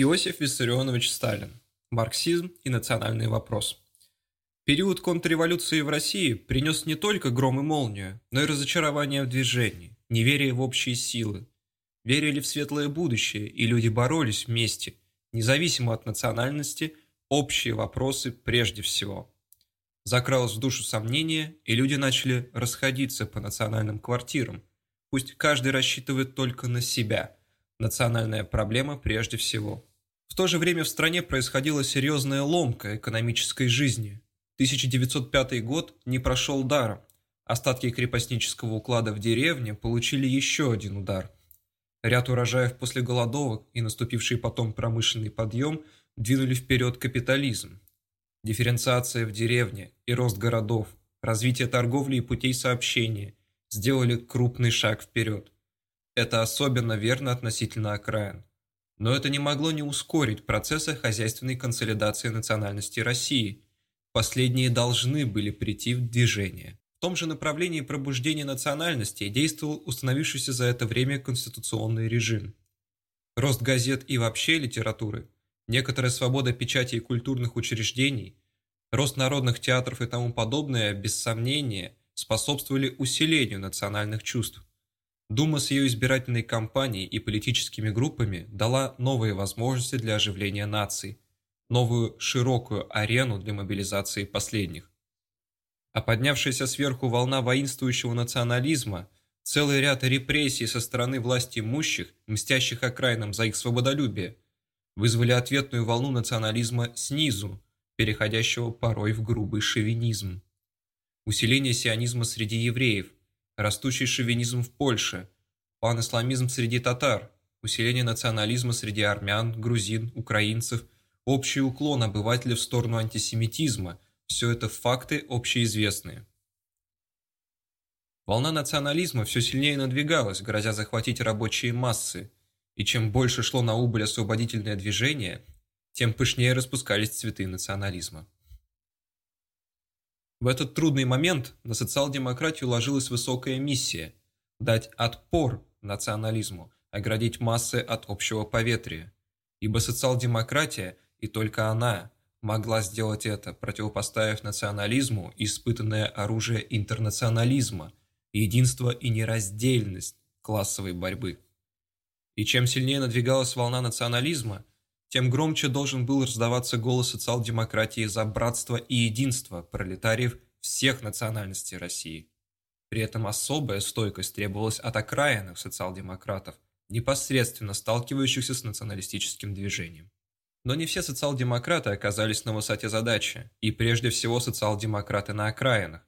Иосиф Виссарионович Сталин. Марксизм и национальный вопрос. Период контрреволюции в России принес не только гром и молнию, но и разочарование в движении, неверие в общие силы. Верили в светлое будущее, и люди боролись вместе, независимо от национальности, общие вопросы прежде всего. Закралось в душу сомнение, и люди начали расходиться по национальным квартирам. Пусть каждый рассчитывает только на себя. Национальная проблема прежде всего. В то же время в стране происходила серьезная ломка экономической жизни. 1905 год не прошел даром. Остатки крепостнического уклада в деревне получили еще один удар. Ряд урожаев после голодовок и наступивший потом промышленный подъем двинули вперед капитализм. Дифференциация в деревне и рост городов, развитие торговли и путей сообщения сделали крупный шаг вперед. Это особенно верно относительно окраин. Но это не могло не ускорить процесса хозяйственной консолидации национальности России. Последние должны были прийти в движение. В том же направлении пробуждения национальности действовал установившийся за это время конституционный режим. Рост газет и вообще литературы, некоторая свобода печати и культурных учреждений, рост народных театров и тому подобное, без сомнения, способствовали усилению национальных чувств. Дума с ее избирательной кампанией и политическими группами дала новые возможности для оживления наций, новую широкую арену для мобилизации последних. А поднявшаяся сверху волна воинствующего национализма, целый ряд репрессий со стороны власти имущих, мстящих окраинам за их свободолюбие, вызвали ответную волну национализма снизу, переходящего порой в грубый шовинизм. Усиление сионизма среди евреев – растущий шовинизм в Польше, панисламизм среди татар, усиление национализма среди армян, грузин, украинцев, общий уклон обывателя в сторону антисемитизма – все это факты общеизвестные. Волна национализма все сильнее надвигалась, грозя захватить рабочие массы, и чем больше шло на убыль освободительное движение, тем пышнее распускались цветы национализма. В этот трудный момент на социал-демократию ложилась высокая миссия – дать отпор национализму, оградить массы от общего поветрия. Ибо социал-демократия, и только она, могла сделать это, противопоставив национализму испытанное оружие интернационализма, единство и нераздельность классовой борьбы. И чем сильнее надвигалась волна национализма – тем громче должен был раздаваться голос социал-демократии за братство и единство пролетариев всех национальностей России. При этом особая стойкость требовалась от окраинных социал-демократов, непосредственно сталкивающихся с националистическим движением. Но не все социал-демократы оказались на высоте задачи, и прежде всего социал-демократы на окраинах.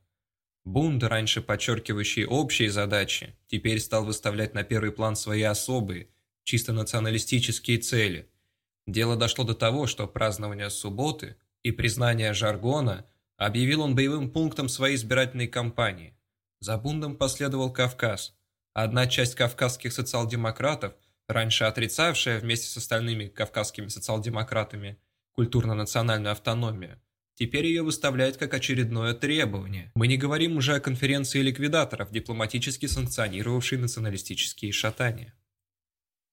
Бунд, раньше подчеркивающий общие задачи, теперь стал выставлять на первый план свои особые, чисто националистические цели – Дело дошло до того, что празднование субботы и признание жаргона объявил он боевым пунктом своей избирательной кампании. За бундом последовал Кавказ. Одна часть кавказских социал-демократов, раньше отрицавшая вместе с остальными кавказскими социал-демократами культурно-национальную автономию, теперь ее выставляет как очередное требование. Мы не говорим уже о конференции ликвидаторов, дипломатически санкционировавшей националистические шатания.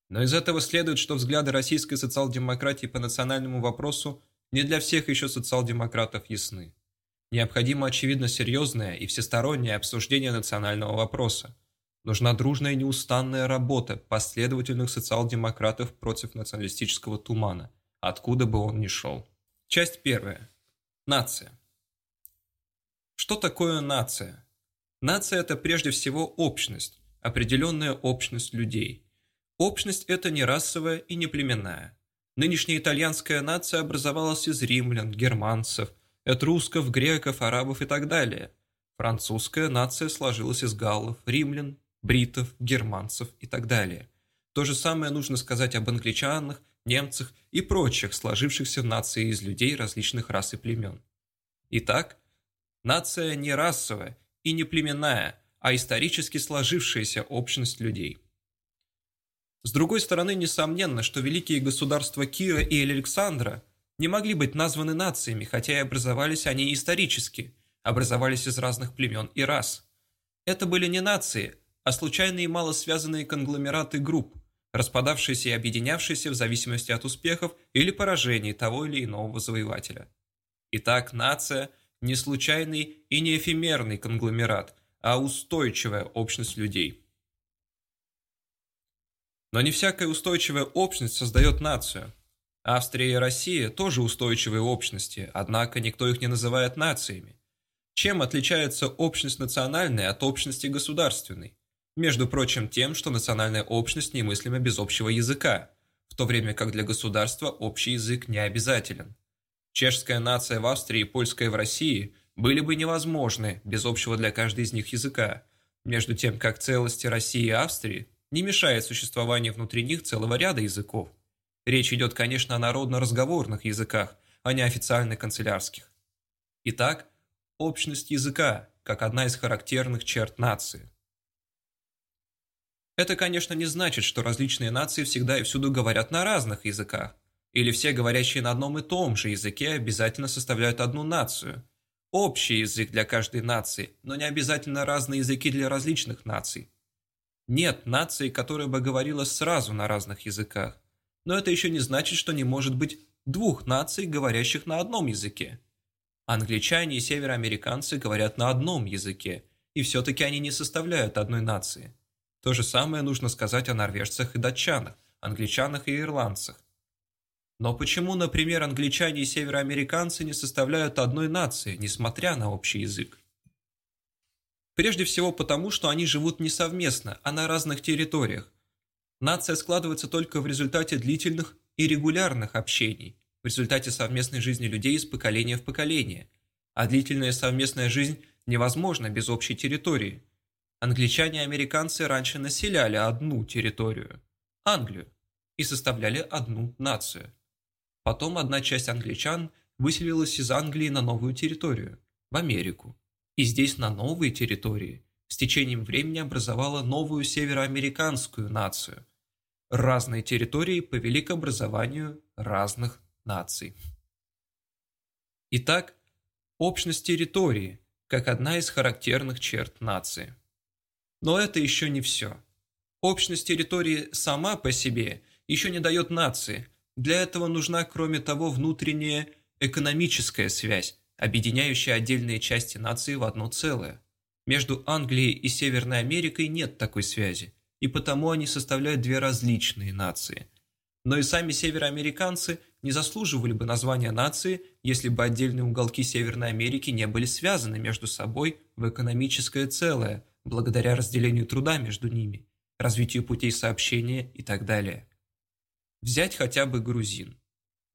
Но из этого следует, что взгляды российской социал-демократии по национальному вопросу не для всех еще социал-демократов ясны. Необходимо, очевидно, серьезное и всестороннее обсуждение национального вопроса. Нужна дружная и неустанная работа последовательных социал-демократов против националистического тумана, откуда бы он ни шел. Часть первая. Нация. Что такое нация? Нация – это прежде всего общность, определенная общность людей – Общность эта не расовая и не племенная. Нынешняя итальянская нация образовалась из римлян, германцев, этрусков, греков, арабов и так далее. Французская нация сложилась из галлов, римлян, бритов, германцев и так далее. То же самое нужно сказать об англичанах, немцах и прочих сложившихся нации из людей различных рас и племен. Итак, нация не расовая и не племенная, а исторически сложившаяся общность людей – с другой стороны, несомненно, что великие государства Кира и Александра не могли быть названы нациями, хотя и образовались они исторически, образовались из разных племен и рас. Это были не нации, а случайные мало связанные конгломераты групп, распадавшиеся и объединявшиеся в зависимости от успехов или поражений того или иного завоевателя. Итак, нация – не случайный и не эфемерный конгломерат, а устойчивая общность людей. Но не всякая устойчивая общность создает нацию. Австрия и Россия тоже устойчивые общности, однако никто их не называет нациями. Чем отличается общность национальная от общности государственной? Между прочим, тем, что национальная общность немыслима без общего языка, в то время как для государства общий язык не обязателен. Чешская нация в Австрии и польская в России были бы невозможны без общего для каждой из них языка, между тем как целости России и Австрии не мешает существованию внутри них целого ряда языков. Речь идет, конечно, о народно-разговорных языках, а не официально канцелярских. Итак, общность языка, как одна из характерных черт нации – это, конечно, не значит, что различные нации всегда и всюду говорят на разных языках, или все говорящие на одном и том же языке обязательно составляют одну нацию. Общий язык для каждой нации, но не обязательно разные языки для различных наций. Нет нации, которая бы говорила сразу на разных языках. Но это еще не значит, что не может быть двух наций, говорящих на одном языке. Англичане и североамериканцы говорят на одном языке, и все-таки они не составляют одной нации. То же самое нужно сказать о норвежцах и датчанах, англичанах и ирландцах. Но почему, например, англичане и североамериканцы не составляют одной нации, несмотря на общий язык? Прежде всего потому, что они живут не совместно, а на разных территориях. Нация складывается только в результате длительных и регулярных общений, в результате совместной жизни людей из поколения в поколение. А длительная совместная жизнь невозможна без общей территории – Англичане и американцы раньше населяли одну территорию – Англию, и составляли одну нацию. Потом одна часть англичан выселилась из Англии на новую территорию – в Америку. И здесь на новой территории с течением времени образовала новую североамериканскую нацию. Разные территории повели к образованию разных наций. Итак, общность территории – как одна из характерных черт нации. Но это еще не все. Общность территории сама по себе еще не дает нации. Для этого нужна, кроме того, внутренняя экономическая связь, объединяющая отдельные части нации в одно целое. Между Англией и Северной Америкой нет такой связи, и потому они составляют две различные нации. Но и сами североамериканцы не заслуживали бы названия нации, если бы отдельные уголки Северной Америки не были связаны между собой в экономическое целое – благодаря разделению труда между ними, развитию путей сообщения и так далее. Взять хотя бы грузин.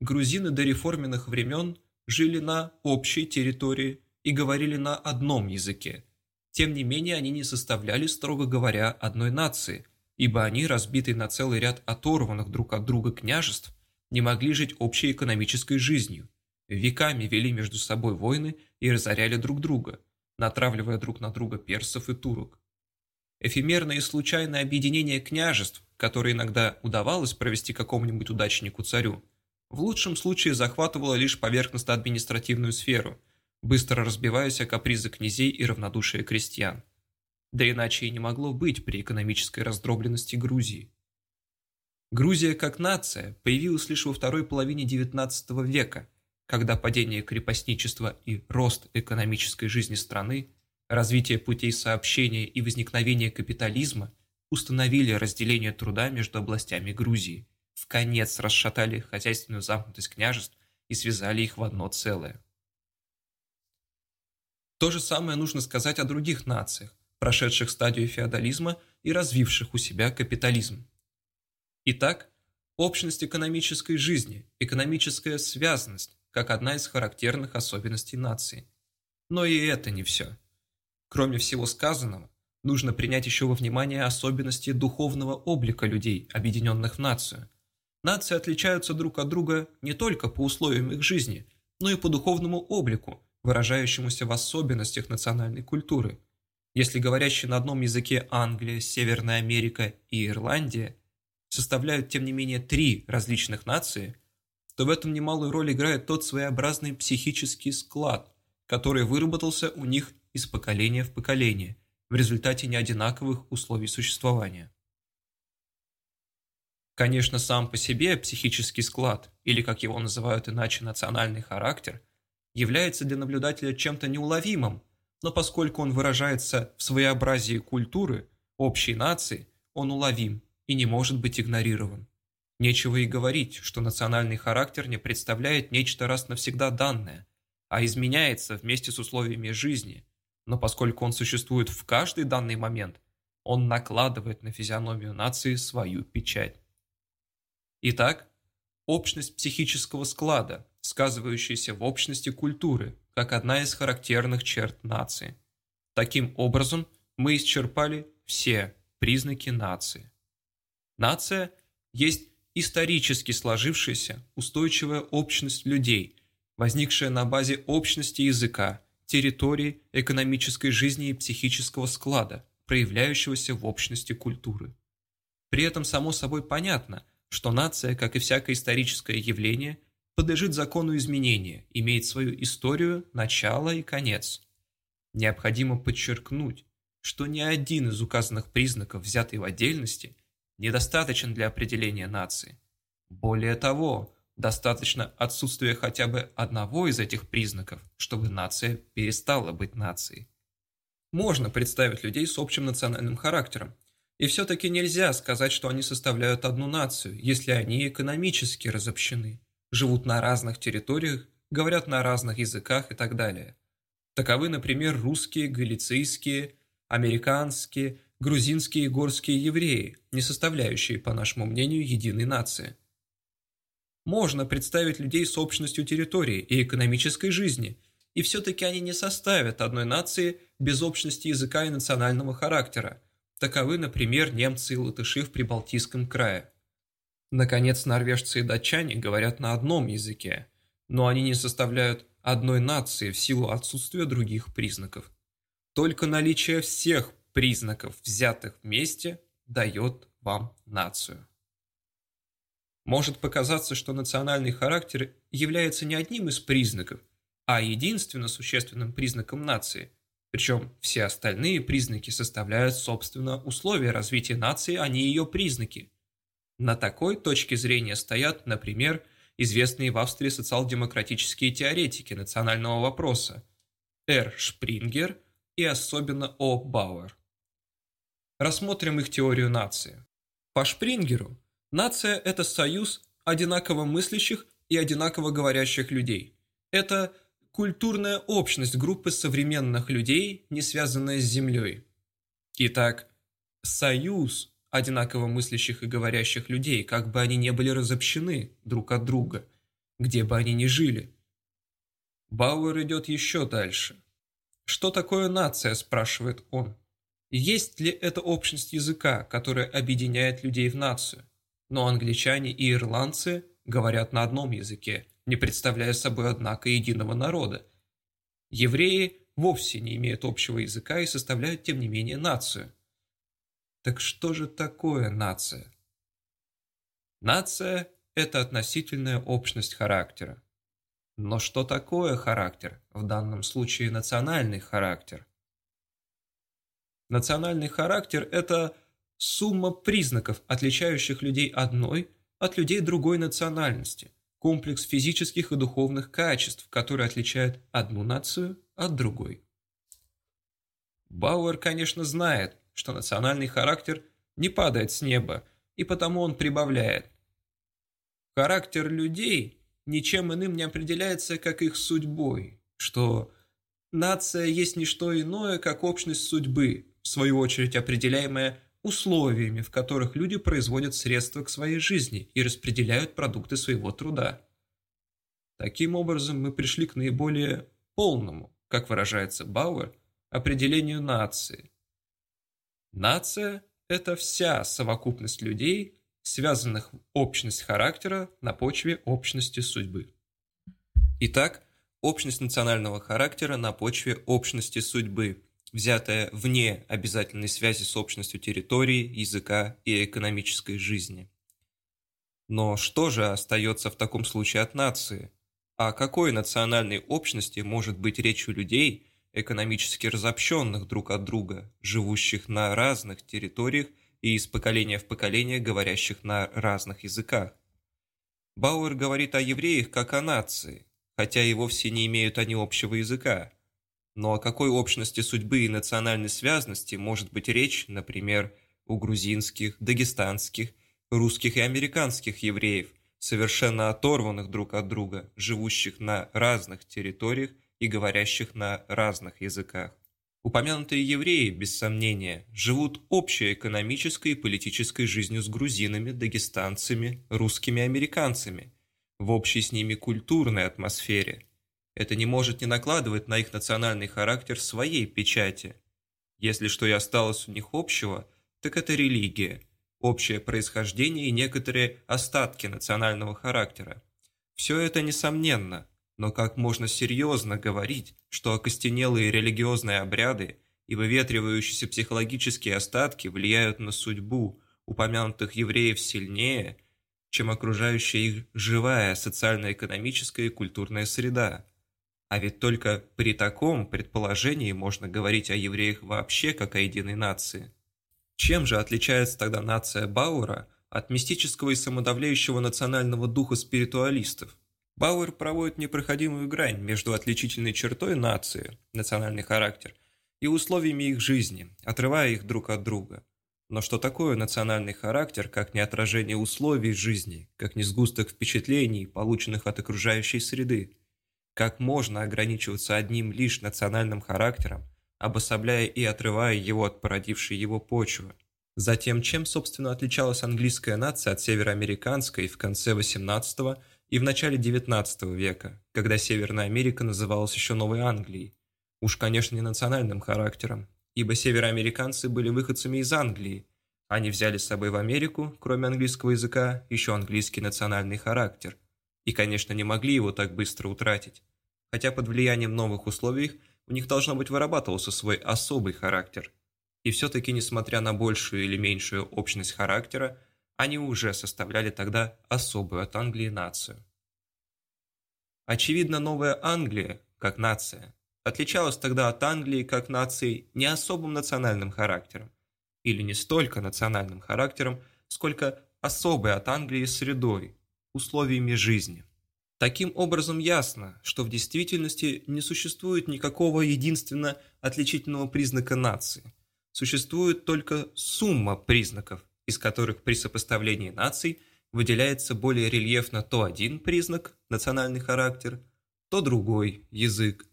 Грузины до реформенных времен жили на общей территории и говорили на одном языке. Тем не менее, они не составляли, строго говоря, одной нации, ибо они, разбитые на целый ряд оторванных друг от друга княжеств, не могли жить общей экономической жизнью, веками вели между собой войны и разоряли друг друга – натравливая друг на друга персов и турок. Эфемерное и случайное объединение княжеств, которое иногда удавалось провести какому-нибудь удачнику-царю, в лучшем случае захватывало лишь поверхностно-административную сферу, быстро разбиваясь о капризы князей и равнодушие крестьян. Да иначе и не могло быть при экономической раздробленности Грузии. Грузия как нация появилась лишь во второй половине XIX века, когда падение крепостничества и рост экономической жизни страны, развитие путей сообщения и возникновение капитализма установили разделение труда между областями Грузии, в конец расшатали хозяйственную замкнутость княжеств и связали их в одно целое. То же самое нужно сказать о других нациях, прошедших стадию феодализма и развивших у себя капитализм. Итак, общность экономической жизни, экономическая связанность, как одна из характерных особенностей нации. Но и это не все. Кроме всего сказанного, нужно принять еще во внимание особенности духовного облика людей, объединенных в нацию. Нации отличаются друг от друга не только по условиям их жизни, но и по духовному облику, выражающемуся в особенностях национальной культуры. Если говорящие на одном языке Англия, Северная Америка и Ирландия составляют, тем не менее, три различных нации – то в этом немалую роль играет тот своеобразный психический склад, который выработался у них из поколения в поколение в результате неодинаковых условий существования. Конечно, сам по себе психический склад, или как его называют иначе национальный характер, является для наблюдателя чем-то неуловимым, но поскольку он выражается в своеобразии культуры, общей нации, он уловим и не может быть игнорирован. Нечего и говорить, что национальный характер не представляет нечто раз навсегда данное, а изменяется вместе с условиями жизни, но поскольку он существует в каждый данный момент, он накладывает на физиономию нации свою печать. Итак, общность психического склада, сказывающаяся в общности культуры, как одна из характерных черт нации. Таким образом, мы исчерпали все признаки нации. Нация есть исторически сложившаяся устойчивая общность людей, возникшая на базе общности языка, территории, экономической жизни и психического склада, проявляющегося в общности культуры. При этом само собой понятно, что нация, как и всякое историческое явление, подлежит закону изменения, имеет свою историю, начало и конец. Необходимо подчеркнуть, что ни один из указанных признаков, взятый в отдельности, недостаточен для определения нации. Более того, достаточно отсутствия хотя бы одного из этих признаков, чтобы нация перестала быть нацией. Можно представить людей с общим национальным характером, и все-таки нельзя сказать, что они составляют одну нацию, если они экономически разобщены, живут на разных территориях, говорят на разных языках и так далее. Таковы, например, русские, галицийские, американские, грузинские и горские евреи, не составляющие, по нашему мнению, единой нации. Можно представить людей с общностью территории и экономической жизни, и все-таки они не составят одной нации без общности языка и национального характера, Таковы, например, немцы и латыши в Прибалтийском крае. Наконец, норвежцы и датчане говорят на одном языке, но они не составляют одной нации в силу отсутствия других признаков. Только наличие всех признаков, взятых вместе, дает вам нацию. Может показаться, что национальный характер является не одним из признаков, а единственно существенным признаком нации – причем все остальные признаки составляют, собственно, условия развития нации, а не ее признаки. На такой точке зрения стоят, например, известные в Австрии социал-демократические теоретики национального вопроса Р. Шпрингер и особенно О. Бауэр. Рассмотрим их теорию нации. По Шпрингеру, нация – это союз одинаково мыслящих и одинаково говорящих людей. Это культурная общность группы современных людей, не связанная с Землей. Итак, союз одинаково мыслящих и говорящих людей, как бы они не были разобщены друг от друга, где бы они ни жили. Бауэр идет еще дальше. «Что такое нация?» – спрашивает он. Есть ли это общность языка, которая объединяет людей в нацию? Но англичане и ирландцы говорят на одном языке, не представляя собой, однако, единого народа. Евреи вовсе не имеют общего языка и составляют, тем не менее, нацию. Так что же такое нация? Нация – это относительная общность характера. Но что такое характер, в данном случае национальный характер? Национальный характер – это сумма признаков, отличающих людей одной от людей другой национальности – комплекс физических и духовных качеств, которые отличают одну нацию от другой. Бауэр, конечно, знает, что национальный характер не падает с неба, и потому он прибавляет. Характер людей ничем иным не определяется, как их судьбой, что нация есть не что иное, как общность судьбы, в свою очередь определяемая условиями, в которых люди производят средства к своей жизни и распределяют продукты своего труда. Таким образом, мы пришли к наиболее полному, как выражается Бауэр, определению нации. Нация – это вся совокупность людей, связанных в общность характера на почве общности судьбы. Итак, общность национального характера на почве общности судьбы – взятая вне обязательной связи с общностью территории, языка и экономической жизни. Но что же остается в таком случае от нации? О какой национальной общности может быть речь у людей, экономически разобщенных друг от друга, живущих на разных территориях и из поколения в поколение говорящих на разных языках. Бауэр говорит о евреях как о нации, хотя и вовсе не имеют они общего языка. Но о какой общности судьбы и национальной связности может быть речь, например, у грузинских, дагестанских, русских и американских евреев, совершенно оторванных друг от друга, живущих на разных территориях и говорящих на разных языках? Упомянутые евреи, без сомнения, живут общей экономической и политической жизнью с грузинами, дагестанцами, русскими американцами, в общей с ними культурной атмосфере. Это не может не накладывать на их национальный характер своей печати. Если что и осталось у них общего, так это религия, общее происхождение и некоторые остатки национального характера. Все это несомненно – но как можно серьезно говорить, что окостенелые религиозные обряды и выветривающиеся психологические остатки влияют на судьбу упомянутых евреев сильнее, чем окружающая их живая социально-экономическая и культурная среда? А ведь только при таком предположении можно говорить о евреях вообще как о единой нации. Чем же отличается тогда нация Бауэра от мистического и самодавляющего национального духа спиритуалистов? Бауэр проводит непроходимую грань между отличительной чертой нации, национальный характер, и условиями их жизни, отрывая их друг от друга. Но что такое национальный характер, как не отражение условий жизни, как не сгусток впечатлений, полученных от окружающей среды? Как можно ограничиваться одним лишь национальным характером, обособляя и отрывая его от породившей его почвы? Затем, чем, собственно, отличалась английская нация от североамериканской в конце XVIII и в начале XIX века, когда Северная Америка называлась еще Новой Англией. Уж, конечно, не национальным характером, ибо североамериканцы были выходцами из Англии. Они взяли с собой в Америку, кроме английского языка, еще английский национальный характер. И, конечно, не могли его так быстро утратить. Хотя под влиянием новых условий у них должно быть вырабатывался свой особый характер. И все-таки, несмотря на большую или меньшую общность характера, они уже составляли тогда особую от Англии нацию. Очевидно, Новая Англия, как нация, отличалась тогда от Англии как нации не особым национальным характером, или не столько национальным характером, сколько особой от Англии средой, условиями жизни. Таким образом ясно, что в действительности не существует никакого единственно отличительного признака нации. Существует только сумма признаков, из которых при сопоставлении наций выделяется более рельефно то один признак – национальный характер, то другой – язык,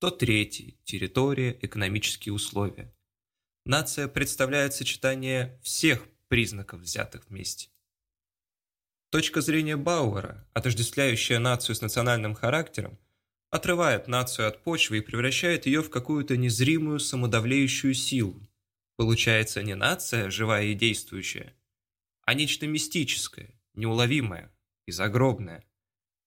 то третий – территория, экономические условия. Нация представляет сочетание всех признаков, взятых вместе. Точка зрения Бауэра, отождествляющая нацию с национальным характером, отрывает нацию от почвы и превращает ее в какую-то незримую самодавлеющую силу, Получается не нация, живая и действующая, а нечто мистическое, неуловимое и загробное.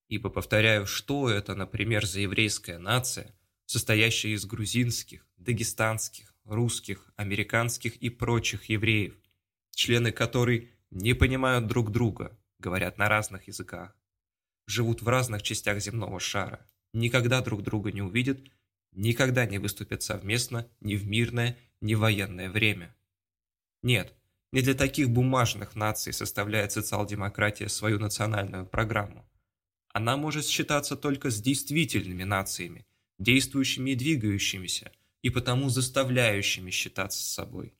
Ибо, повторяю, что это, например, за еврейская нация, состоящая из грузинских, дагестанских, русских, американских и прочих евреев, члены которой не понимают друг друга, говорят на разных языках, живут в разных частях земного шара, никогда друг друга не увидят, никогда не выступят совместно ни в мирное, не военное время. Нет, не для таких бумажных наций составляет социал-демократия свою национальную программу. Она может считаться только с действительными нациями, действующими и двигающимися, и потому заставляющими считаться с собой.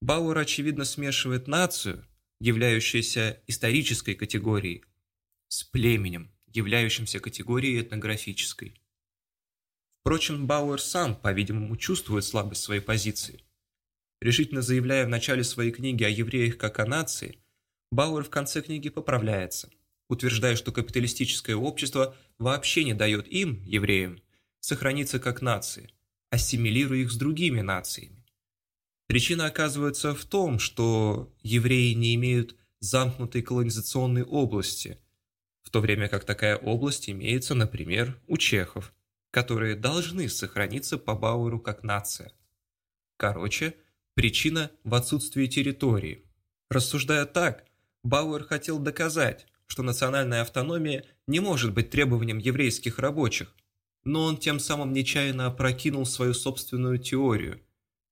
Бауэр, очевидно, смешивает нацию, являющуюся исторической категорией, с племенем, являющимся категорией этнографической. Впрочем, Бауэр сам, по-видимому, чувствует слабость своей позиции. Решительно заявляя в начале своей книги о евреях как о нации, Бауэр в конце книги поправляется, утверждая, что капиталистическое общество вообще не дает им, евреям, сохраниться как нации, ассимилируя их с другими нациями. Причина оказывается в том, что евреи не имеют замкнутой колонизационной области, в то время как такая область имеется, например, у чехов – которые должны сохраниться по Бауэру как нация. Короче, причина в отсутствии территории. Рассуждая так, Бауэр хотел доказать, что национальная автономия не может быть требованием еврейских рабочих, но он тем самым нечаянно опрокинул свою собственную теорию,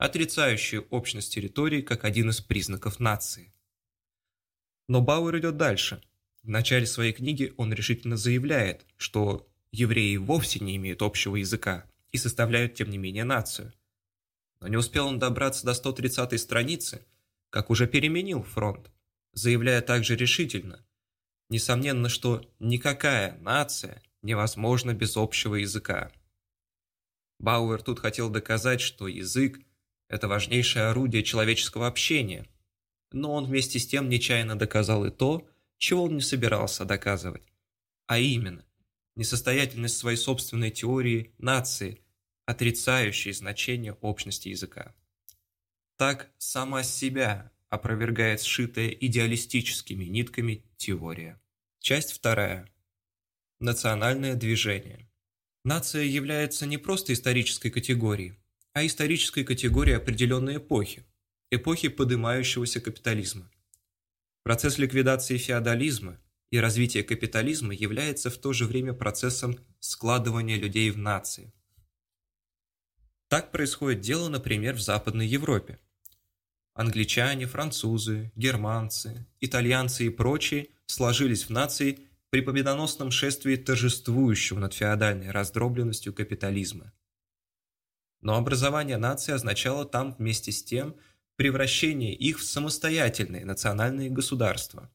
отрицающие общность территорий как один из признаков нации. Но Бауэр идет дальше. В начале своей книги он решительно заявляет, что евреи вовсе не имеют общего языка и составляют, тем не менее, нацию. Но не успел он добраться до 130-й страницы, как уже переменил фронт, заявляя также решительно, несомненно, что никакая нация невозможна без общего языка. Бауэр тут хотел доказать, что язык – это важнейшее орудие человеческого общения, но он вместе с тем нечаянно доказал и то, чего он не собирался доказывать, а именно, несостоятельность своей собственной теории нации, отрицающей значение общности языка. Так сама себя опровергает сшитая идеалистическими нитками теория. Часть вторая. Национальное движение. Нация является не просто исторической категорией, а исторической категорией определенной эпохи, эпохи поднимающегося капитализма. Процесс ликвидации феодализма и развития капитализма является в то же время процессом складывания людей в нации. Так происходит дело, например, в Западной Европе. Англичане, французы, германцы, итальянцы и прочие сложились в нации при победоносном шествии торжествующего над феодальной раздробленностью капитализма. Но образование нации означало там вместе с тем превращение их в самостоятельные национальные государства.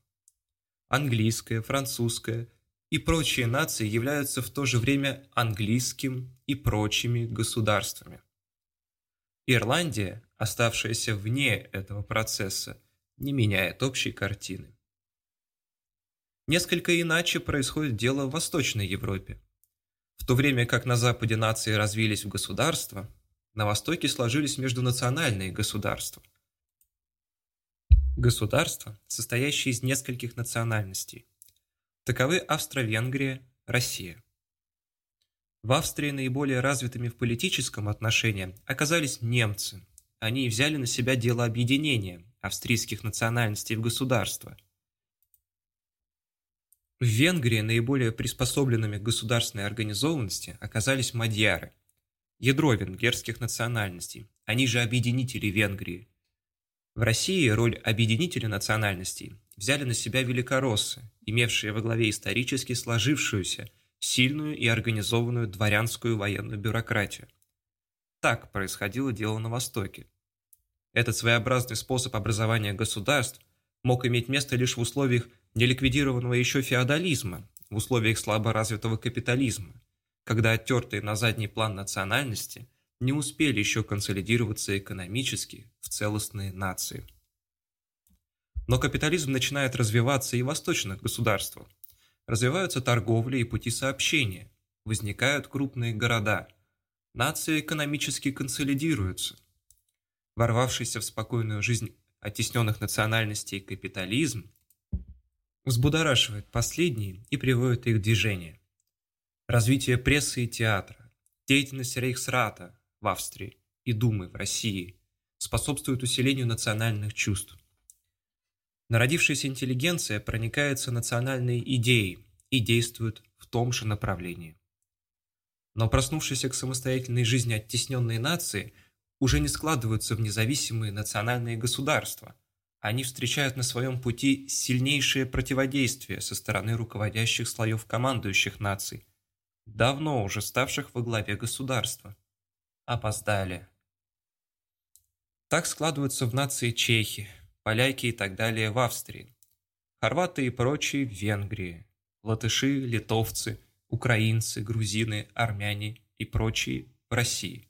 Английская, французская и прочие нации являются в то же время английским и прочими государствами. Ирландия, оставшаяся вне этого процесса, не меняет общей картины. Несколько иначе происходит дело в Восточной Европе. В то время как на Западе нации развились в государства, на Востоке сложились междунациональные государства. Государства, состоящие из нескольких национальностей. Таковы Австро-Венгрия, Россия. В Австрии наиболее развитыми в политическом отношении оказались немцы. Они взяли на себя дело объединения австрийских национальностей в государство – в Венгрии наиболее приспособленными к государственной организованности оказались мадьяры, ядро венгерских национальностей, они же объединители Венгрии. В России роль объединителя национальностей взяли на себя великороссы, имевшие во главе исторически сложившуюся, сильную и организованную дворянскую военную бюрократию. Так происходило дело на Востоке. Этот своеобразный способ образования государств мог иметь место лишь в условиях неликвидированного еще феодализма в условиях слабо развитого капитализма, когда оттертые на задний план национальности не успели еще консолидироваться экономически в целостные нации. Но капитализм начинает развиваться и в восточных государствах. Развиваются торговля и пути сообщения, возникают крупные города, нации экономически консолидируются. Ворвавшийся в спокойную жизнь оттесненных национальностей капитализм взбудораживает последние и приводит их в движение. Развитие прессы и театра, деятельность Рейхсрата в Австрии и Думы в России способствует усилению национальных чувств. Народившаяся интеллигенция проникается национальной идеей и действует в том же направлении. Но проснувшиеся к самостоятельной жизни оттесненные нации уже не складываются в независимые национальные государства – они встречают на своем пути сильнейшее противодействие со стороны руководящих слоев командующих наций, давно уже ставших во главе государства. Опоздали. Так складываются в нации чехи, поляки и так далее в Австрии, хорваты и прочие в Венгрии, латыши, литовцы, украинцы, грузины, армяне и прочие в России.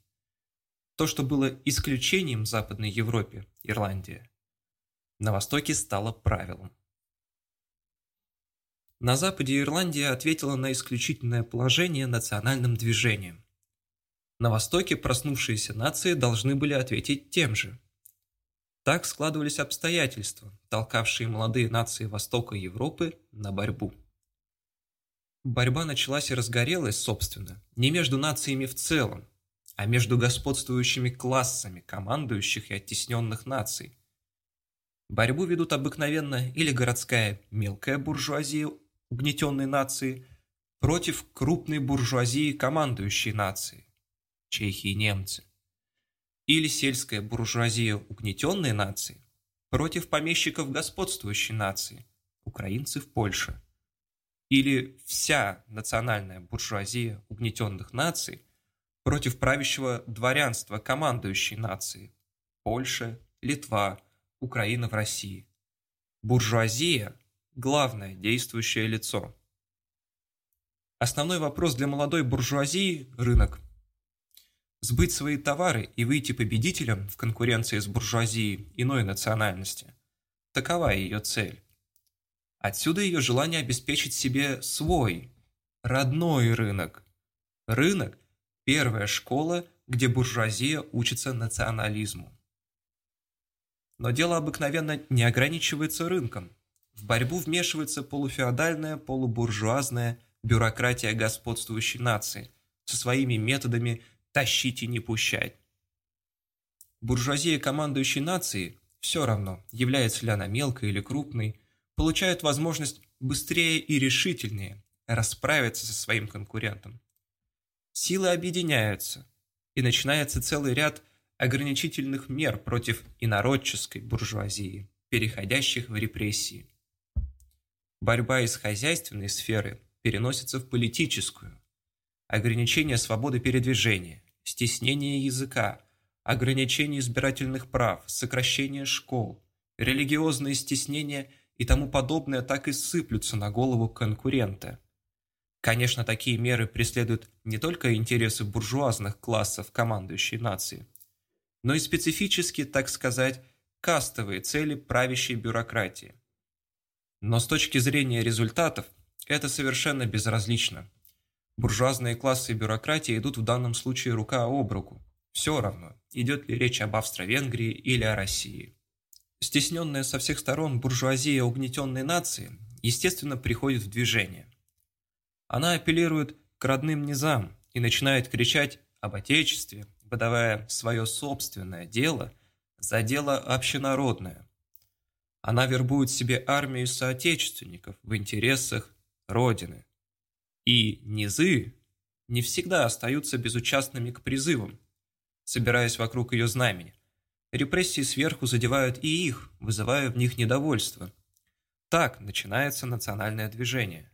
То, что было исключением в Западной Европе, Ирландия, на Востоке стало правилом. На Западе Ирландия ответила на исключительное положение национальным движением. На Востоке проснувшиеся нации должны были ответить тем же. Так складывались обстоятельства, толкавшие молодые нации Востока Европы на борьбу. Борьба началась и разгорелась, собственно, не между нациями в целом, а между господствующими классами командующих и оттесненных наций – Борьбу ведут обыкновенно или городская мелкая буржуазия угнетенной нации против крупной буржуазии командующей нации – чехи и немцы. или сельская буржуазия угнетенной нации против помещиков господствующей нации, украинцы в Польше, или вся национальная буржуазия угнетенных наций против правящего дворянства командующей нации, Польша, Литва, Украина в России. Буржуазия – главное действующее лицо. Основной вопрос для молодой буржуазии – рынок. Сбыть свои товары и выйти победителем в конкуренции с буржуазией иной национальности – такова ее цель. Отсюда ее желание обеспечить себе свой, родной рынок. Рынок – первая школа, где буржуазия учится национализму. Но дело обыкновенно не ограничивается рынком. В борьбу вмешивается полуфеодальная, полубуржуазная бюрократия господствующей нации со своими методами «тащить и не пущать». Буржуазия командующей нации, все равно, является ли она мелкой или крупной, получает возможность быстрее и решительнее расправиться со своим конкурентом. Силы объединяются, и начинается целый ряд ограничительных мер против инородческой буржуазии, переходящих в репрессии. Борьба из хозяйственной сферы переносится в политическую. Ограничение свободы передвижения, стеснение языка, ограничение избирательных прав, сокращение школ, религиозные стеснения и тому подобное так и сыплются на голову конкурента. Конечно, такие меры преследуют не только интересы буржуазных классов командующей нации, но и специфически, так сказать, кастовые цели правящей бюрократии. Но с точки зрения результатов это совершенно безразлично. Буржуазные классы и бюрократия идут в данном случае рука об руку. Все равно, идет ли речь об Австро-Венгрии или о России. Стесненная со всех сторон буржуазия угнетенной нации, естественно, приходит в движение. Она апеллирует к родным низам и начинает кричать об Отечестве, выдавая свое собственное дело за дело общенародное. Она вербует себе армию соотечественников в интересах Родины. И низы не всегда остаются безучастными к призывам, собираясь вокруг ее знамени. Репрессии сверху задевают и их, вызывая в них недовольство. Так начинается национальное движение.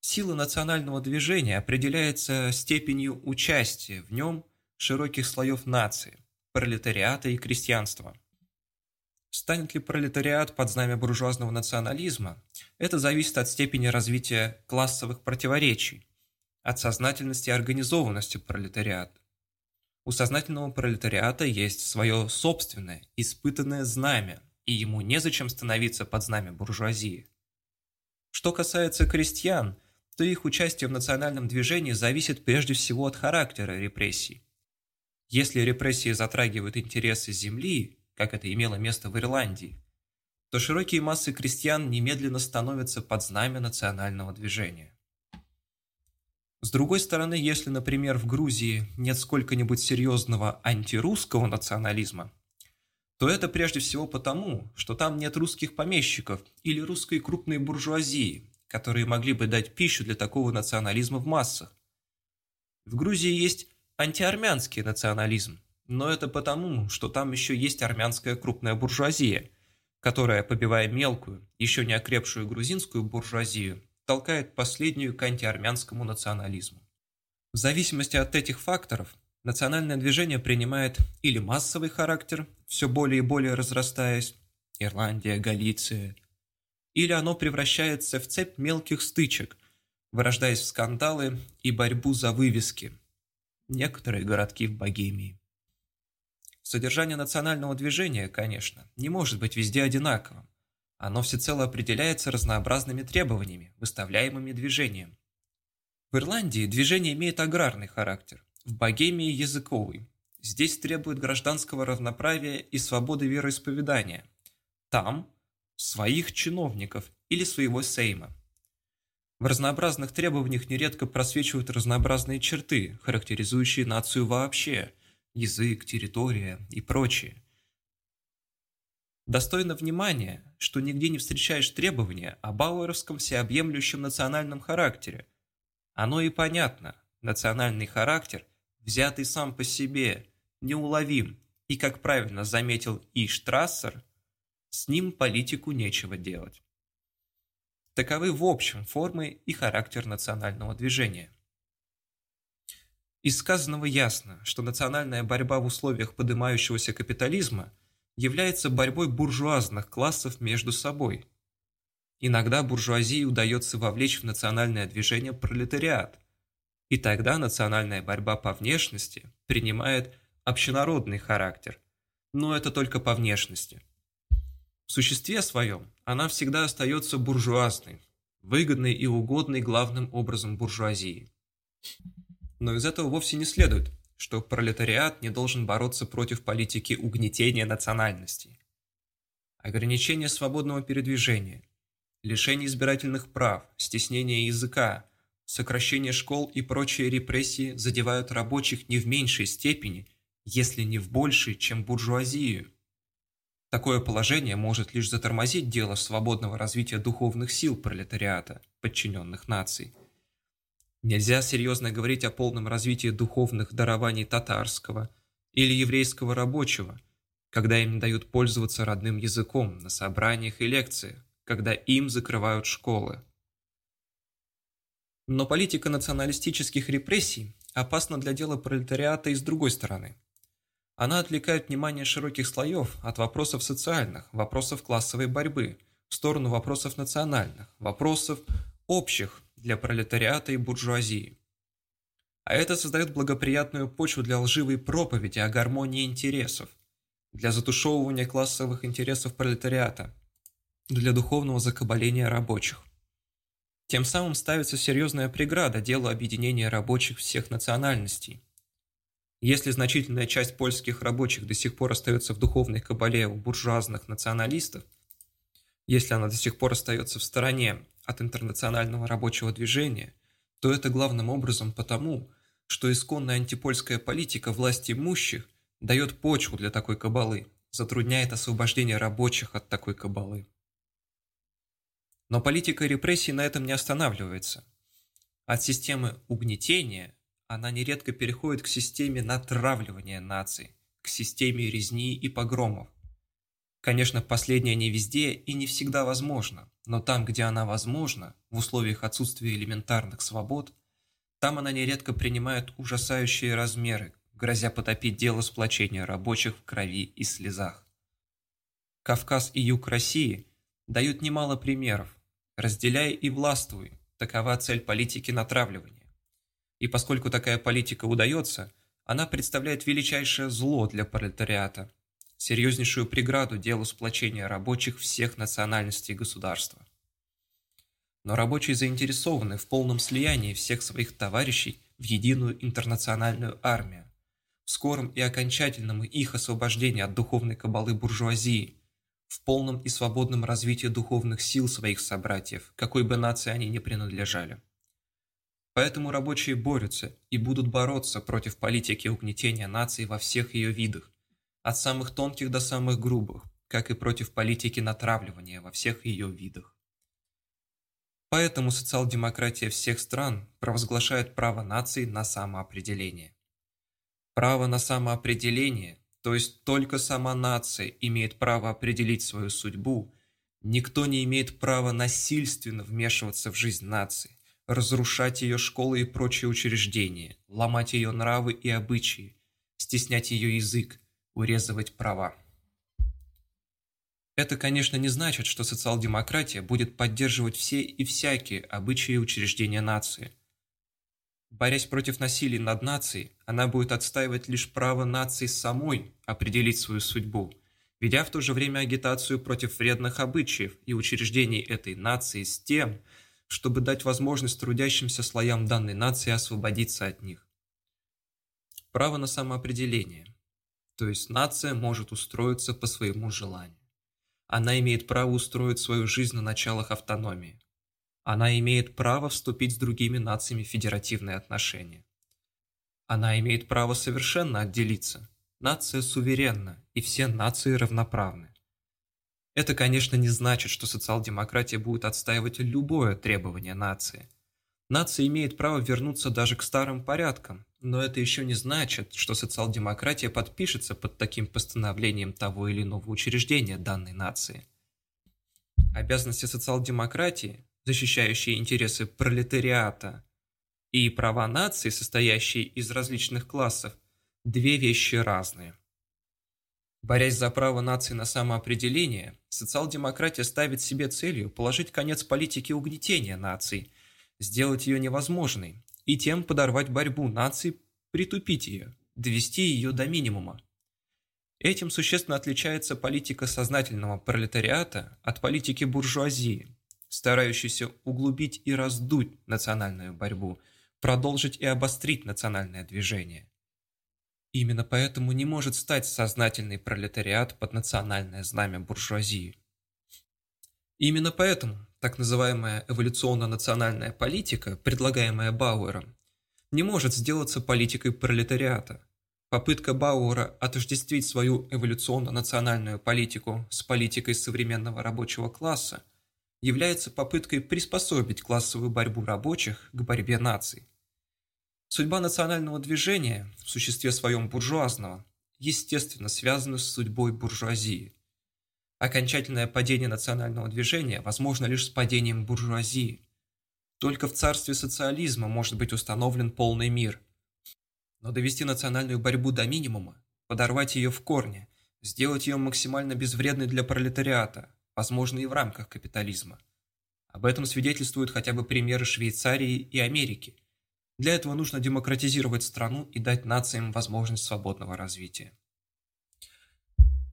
Сила национального движения определяется степенью участия в нем широких слоев нации, пролетариата и крестьянства. Станет ли пролетариат под знамя буржуазного национализма, это зависит от степени развития классовых противоречий, от сознательности и организованности пролетариата. У сознательного пролетариата есть свое собственное, испытанное знамя, и ему незачем становиться под знамя буржуазии. Что касается крестьян, то их участие в национальном движении зависит прежде всего от характера репрессий. Если репрессии затрагивают интересы земли, как это имело место в Ирландии, то широкие массы крестьян немедленно становятся под знамя национального движения. С другой стороны, если, например, в Грузии нет сколько-нибудь серьезного антирусского национализма, то это прежде всего потому, что там нет русских помещиков или русской крупной буржуазии, которые могли бы дать пищу для такого национализма в массах. В Грузии есть антиармянский национализм, но это потому, что там еще есть армянская крупная буржуазия, которая, побивая мелкую, еще не окрепшую грузинскую буржуазию, толкает последнюю к антиармянскому национализму. В зависимости от этих факторов, национальное движение принимает или массовый характер, все более и более разрастаясь, Ирландия, Галиция, или оно превращается в цепь мелких стычек, вырождаясь в скандалы и борьбу за вывески. Некоторые городки в Богемии. Содержание национального движения, конечно, не может быть везде одинаковым. Оно всецело определяется разнообразными требованиями, выставляемыми движением. В Ирландии движение имеет аграрный характер, в Богемии – языковый. Здесь требует гражданского равноправия и свободы вероисповедания. Там – своих чиновников или своего сейма. В разнообразных требованиях нередко просвечивают разнообразные черты, характеризующие нацию вообще – язык, территория и прочее. Достойно внимания, что нигде не встречаешь требования о бауэровском всеобъемлющем национальном характере. Оно и понятно, национальный характер, взятый сам по себе, неуловим, и, как правильно заметил И. Штрассер, с ним политику нечего делать. Таковы в общем формы и характер национального движения. Из сказанного ясно, что национальная борьба в условиях поднимающегося капитализма является борьбой буржуазных классов между собой. Иногда буржуазии удается вовлечь в национальное движение пролетариат, и тогда национальная борьба по внешности принимает общенародный характер, но это только по внешности. В существе своем она всегда остается буржуазной, выгодной и угодной главным образом буржуазии. Но из этого вовсе не следует, что пролетариат не должен бороться против политики угнетения национальностей. Ограничение свободного передвижения, лишение избирательных прав, стеснение языка, сокращение школ и прочие репрессии задевают рабочих не в меньшей степени, если не в большей, чем буржуазию. Такое положение может лишь затормозить дело свободного развития духовных сил пролетариата, подчиненных наций. Нельзя серьезно говорить о полном развитии духовных дарований татарского или еврейского рабочего, когда им дают пользоваться родным языком на собраниях и лекциях, когда им закрывают школы. Но политика националистических репрессий опасна для дела пролетариата и с другой стороны. Она отвлекает внимание широких слоев от вопросов социальных, вопросов классовой борьбы, в сторону вопросов национальных, вопросов общих для пролетариата и буржуазии. А это создает благоприятную почву для лживой проповеди о гармонии интересов, для затушевывания классовых интересов пролетариата, для духовного закабаления рабочих. Тем самым ставится серьезная преграда делу объединения рабочих всех национальностей, если значительная часть польских рабочих до сих пор остается в духовной кабале у буржуазных националистов, если она до сих пор остается в стороне от интернационального рабочего движения, то это главным образом потому, что исконная антипольская политика власти имущих дает почву для такой кабалы, затрудняет освобождение рабочих от такой кабалы. Но политика репрессий на этом не останавливается. От системы угнетения она нередко переходит к системе натравливания наций, к системе резни и погромов. Конечно, последнее не везде и не всегда возможно, но там, где она возможна, в условиях отсутствия элементарных свобод, там она нередко принимает ужасающие размеры, грозя потопить дело сплочения рабочих в крови и слезах. Кавказ и юг России дают немало примеров. Разделяй и властвуй – такова цель политики натравливания. И поскольку такая политика удается, она представляет величайшее зло для пролетариата, серьезнейшую преграду делу сплочения рабочих всех национальностей государства. Но рабочие заинтересованы в полном слиянии всех своих товарищей в единую интернациональную армию, в скором и окончательном их освобождении от духовной кабалы буржуазии, в полном и свободном развитии духовных сил своих собратьев, какой бы нации они ни принадлежали. Поэтому рабочие борются и будут бороться против политики угнетения нации во всех ее видах, от самых тонких до самых грубых, как и против политики натравливания во всех ее видах. Поэтому социал-демократия всех стран провозглашает право наций на самоопределение. Право на самоопределение, то есть только сама нация имеет право определить свою судьбу, никто не имеет права насильственно вмешиваться в жизнь нации разрушать ее школы и прочие учреждения, ломать ее нравы и обычаи, стеснять ее язык, урезывать права. Это, конечно, не значит, что социал-демократия будет поддерживать все и всякие обычаи и учреждения нации. Борясь против насилия над нацией, она будет отстаивать лишь право нации самой определить свою судьбу, ведя в то же время агитацию против вредных обычаев и учреждений этой нации с тем, чтобы дать возможность трудящимся слоям данной нации освободиться от них. Право на самоопределение. То есть нация может устроиться по своему желанию. Она имеет право устроить свою жизнь на началах автономии. Она имеет право вступить с другими нациями в федеративные отношения. Она имеет право совершенно отделиться. Нация суверенна, и все нации равноправны. Это, конечно, не значит, что социал-демократия будет отстаивать любое требование нации. Нация имеет право вернуться даже к старым порядкам, но это еще не значит, что социал-демократия подпишется под таким постановлением того или иного учреждения данной нации. Обязанности социал-демократии, защищающие интересы пролетариата, и права нации, состоящие из различных классов, две вещи разные. Борясь за право нации на самоопределение, социал-демократия ставит себе целью положить конец политике угнетения наций, сделать ее невозможной и тем подорвать борьбу наций, притупить ее, довести ее до минимума. Этим существенно отличается политика сознательного пролетариата от политики буржуазии, старающейся углубить и раздуть национальную борьбу – продолжить и обострить национальное движение. Именно поэтому не может стать сознательный пролетариат под национальное знамя буржуазии. Именно поэтому так называемая эволюционно-национальная политика, предлагаемая Бауэром, не может сделаться политикой пролетариата. Попытка Бауэра отождествить свою эволюционно-национальную политику с политикой современного рабочего класса является попыткой приспособить классовую борьбу рабочих к борьбе наций. Судьба национального движения, в существе своем буржуазного, естественно связана с судьбой буржуазии. Окончательное падение национального движения возможно лишь с падением буржуазии. Только в царстве социализма может быть установлен полный мир. Но довести национальную борьбу до минимума, подорвать ее в корне, сделать ее максимально безвредной для пролетариата, возможно и в рамках капитализма. Об этом свидетельствуют хотя бы примеры Швейцарии и Америки – для этого нужно демократизировать страну и дать нациям возможность свободного развития.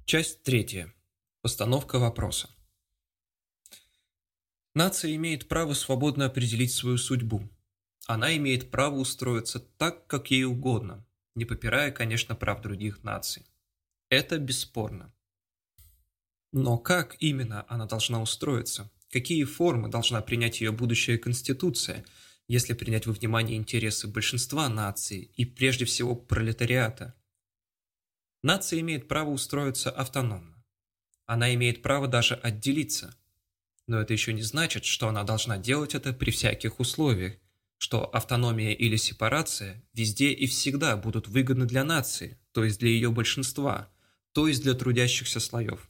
Часть третья. Постановка вопроса. Нация имеет право свободно определить свою судьбу. Она имеет право устроиться так, как ей угодно, не попирая, конечно, прав других наций. Это бесспорно. Но как именно она должна устроиться? Какие формы должна принять ее будущая конституция – если принять во внимание интересы большинства наций и прежде всего пролетариата. Нация имеет право устроиться автономно. Она имеет право даже отделиться. Но это еще не значит, что она должна делать это при всяких условиях, что автономия или сепарация везде и всегда будут выгодны для нации, то есть для ее большинства, то есть для трудящихся слоев.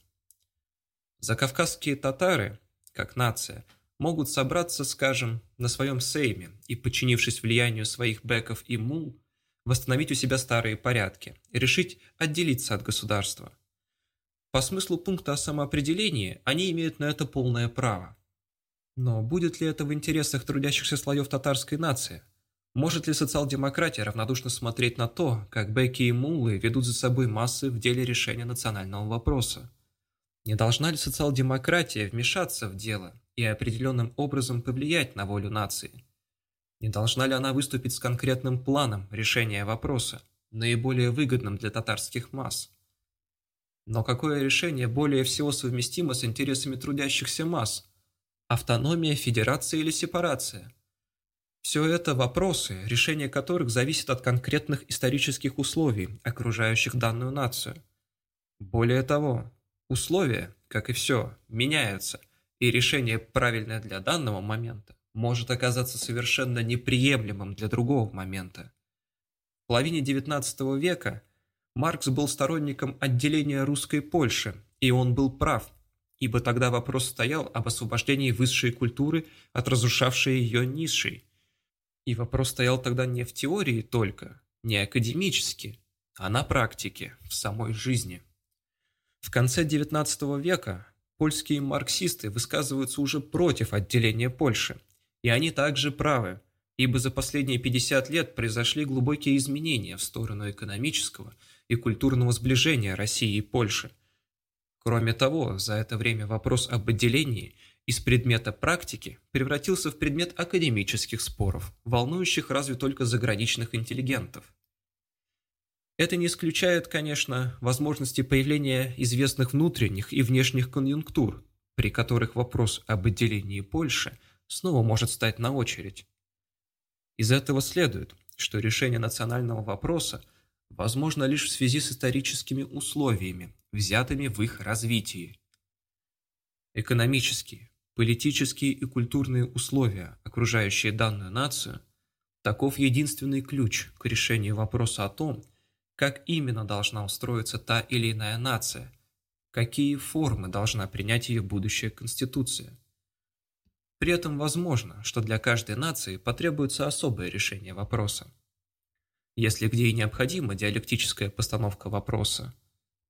Закавказские татары, как нация – могут собраться, скажем, на своем сейме и, подчинившись влиянию своих беков и мул, восстановить у себя старые порядки решить отделиться от государства. По смыслу пункта о самоопределении они имеют на это полное право. Но будет ли это в интересах трудящихся слоев татарской нации? Может ли социал-демократия равнодушно смотреть на то, как беки и муллы ведут за собой массы в деле решения национального вопроса? Не должна ли социал-демократия вмешаться в дело и определенным образом повлиять на волю нации? Не должна ли она выступить с конкретным планом решения вопроса, наиболее выгодным для татарских масс? Но какое решение более всего совместимо с интересами трудящихся масс? Автономия, федерация или сепарация? Все это вопросы, решение которых зависит от конкретных исторических условий, окружающих данную нацию. Более того, условия, как и все, меняются – и решение, правильное для данного момента, может оказаться совершенно неприемлемым для другого момента. В половине XIX века Маркс был сторонником отделения русской Польши, и он был прав, ибо тогда вопрос стоял об освобождении высшей культуры от разрушавшей ее низшей. И вопрос стоял тогда не в теории только, не академически, а на практике, в самой жизни. В конце XIX века польские марксисты высказываются уже против отделения Польши. И они также правы, ибо за последние 50 лет произошли глубокие изменения в сторону экономического и культурного сближения России и Польши. Кроме того, за это время вопрос об отделении из предмета практики превратился в предмет академических споров, волнующих разве только заграничных интеллигентов. Это не исключает, конечно, возможности появления известных внутренних и внешних конъюнктур, при которых вопрос об отделении Польши снова может стать на очередь. Из этого следует, что решение национального вопроса возможно лишь в связи с историческими условиями, взятыми в их развитии. Экономические, политические и культурные условия, окружающие данную нацию, таков единственный ключ к решению вопроса о том, как именно должна устроиться та или иная нация, какие формы должна принять ее будущая конституция. При этом возможно, что для каждой нации потребуется особое решение вопроса. Если где и необходима диалектическая постановка вопроса,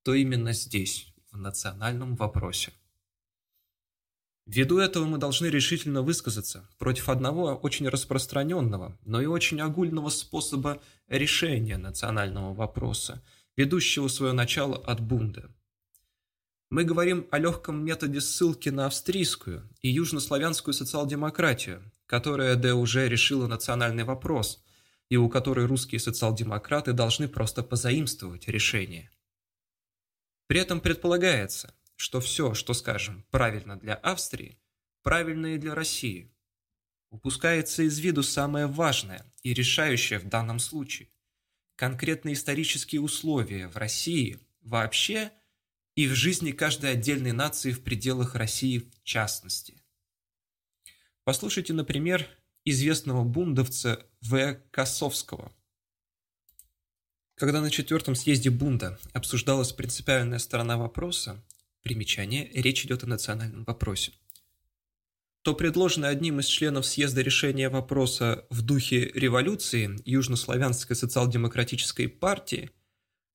то именно здесь, в национальном вопросе. Ввиду этого мы должны решительно высказаться против одного очень распространенного, но и очень огульного способа решения национального вопроса, ведущего свое начало от бунда. Мы говорим о легком методе ссылки на австрийскую и южнославянскую социал-демократию, которая да уже решила национальный вопрос, и у которой русские социал-демократы должны просто позаимствовать решение. При этом предполагается, что все, что, скажем, правильно для Австрии, правильно и для России. Упускается из виду самое важное и решающее в данном случае – конкретные исторические условия в России вообще – и в жизни каждой отдельной нации в пределах России в частности. Послушайте, например, известного бундовца В. Косовского. Когда на четвертом съезде Бунда обсуждалась принципиальная сторона вопроса, примечание, речь идет о национальном вопросе, то предложенное одним из членов съезда решение вопроса в духе революции Южнославянской социал-демократической партии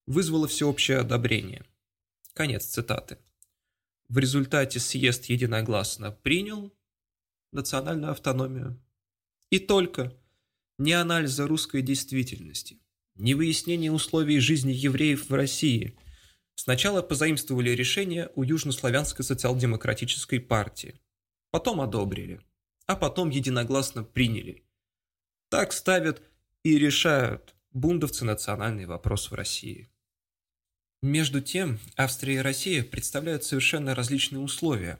вызвало всеобщее одобрение – Конец цитаты. В результате съезд единогласно принял национальную автономию. И только ни анализа русской действительности, ни выяснения условий жизни евреев в России сначала позаимствовали решение у Южнославянской социал-демократической партии, потом одобрили, а потом единогласно приняли. Так ставят и решают бундовцы национальный вопрос в России. Между тем, Австрия и Россия представляют совершенно различные условия.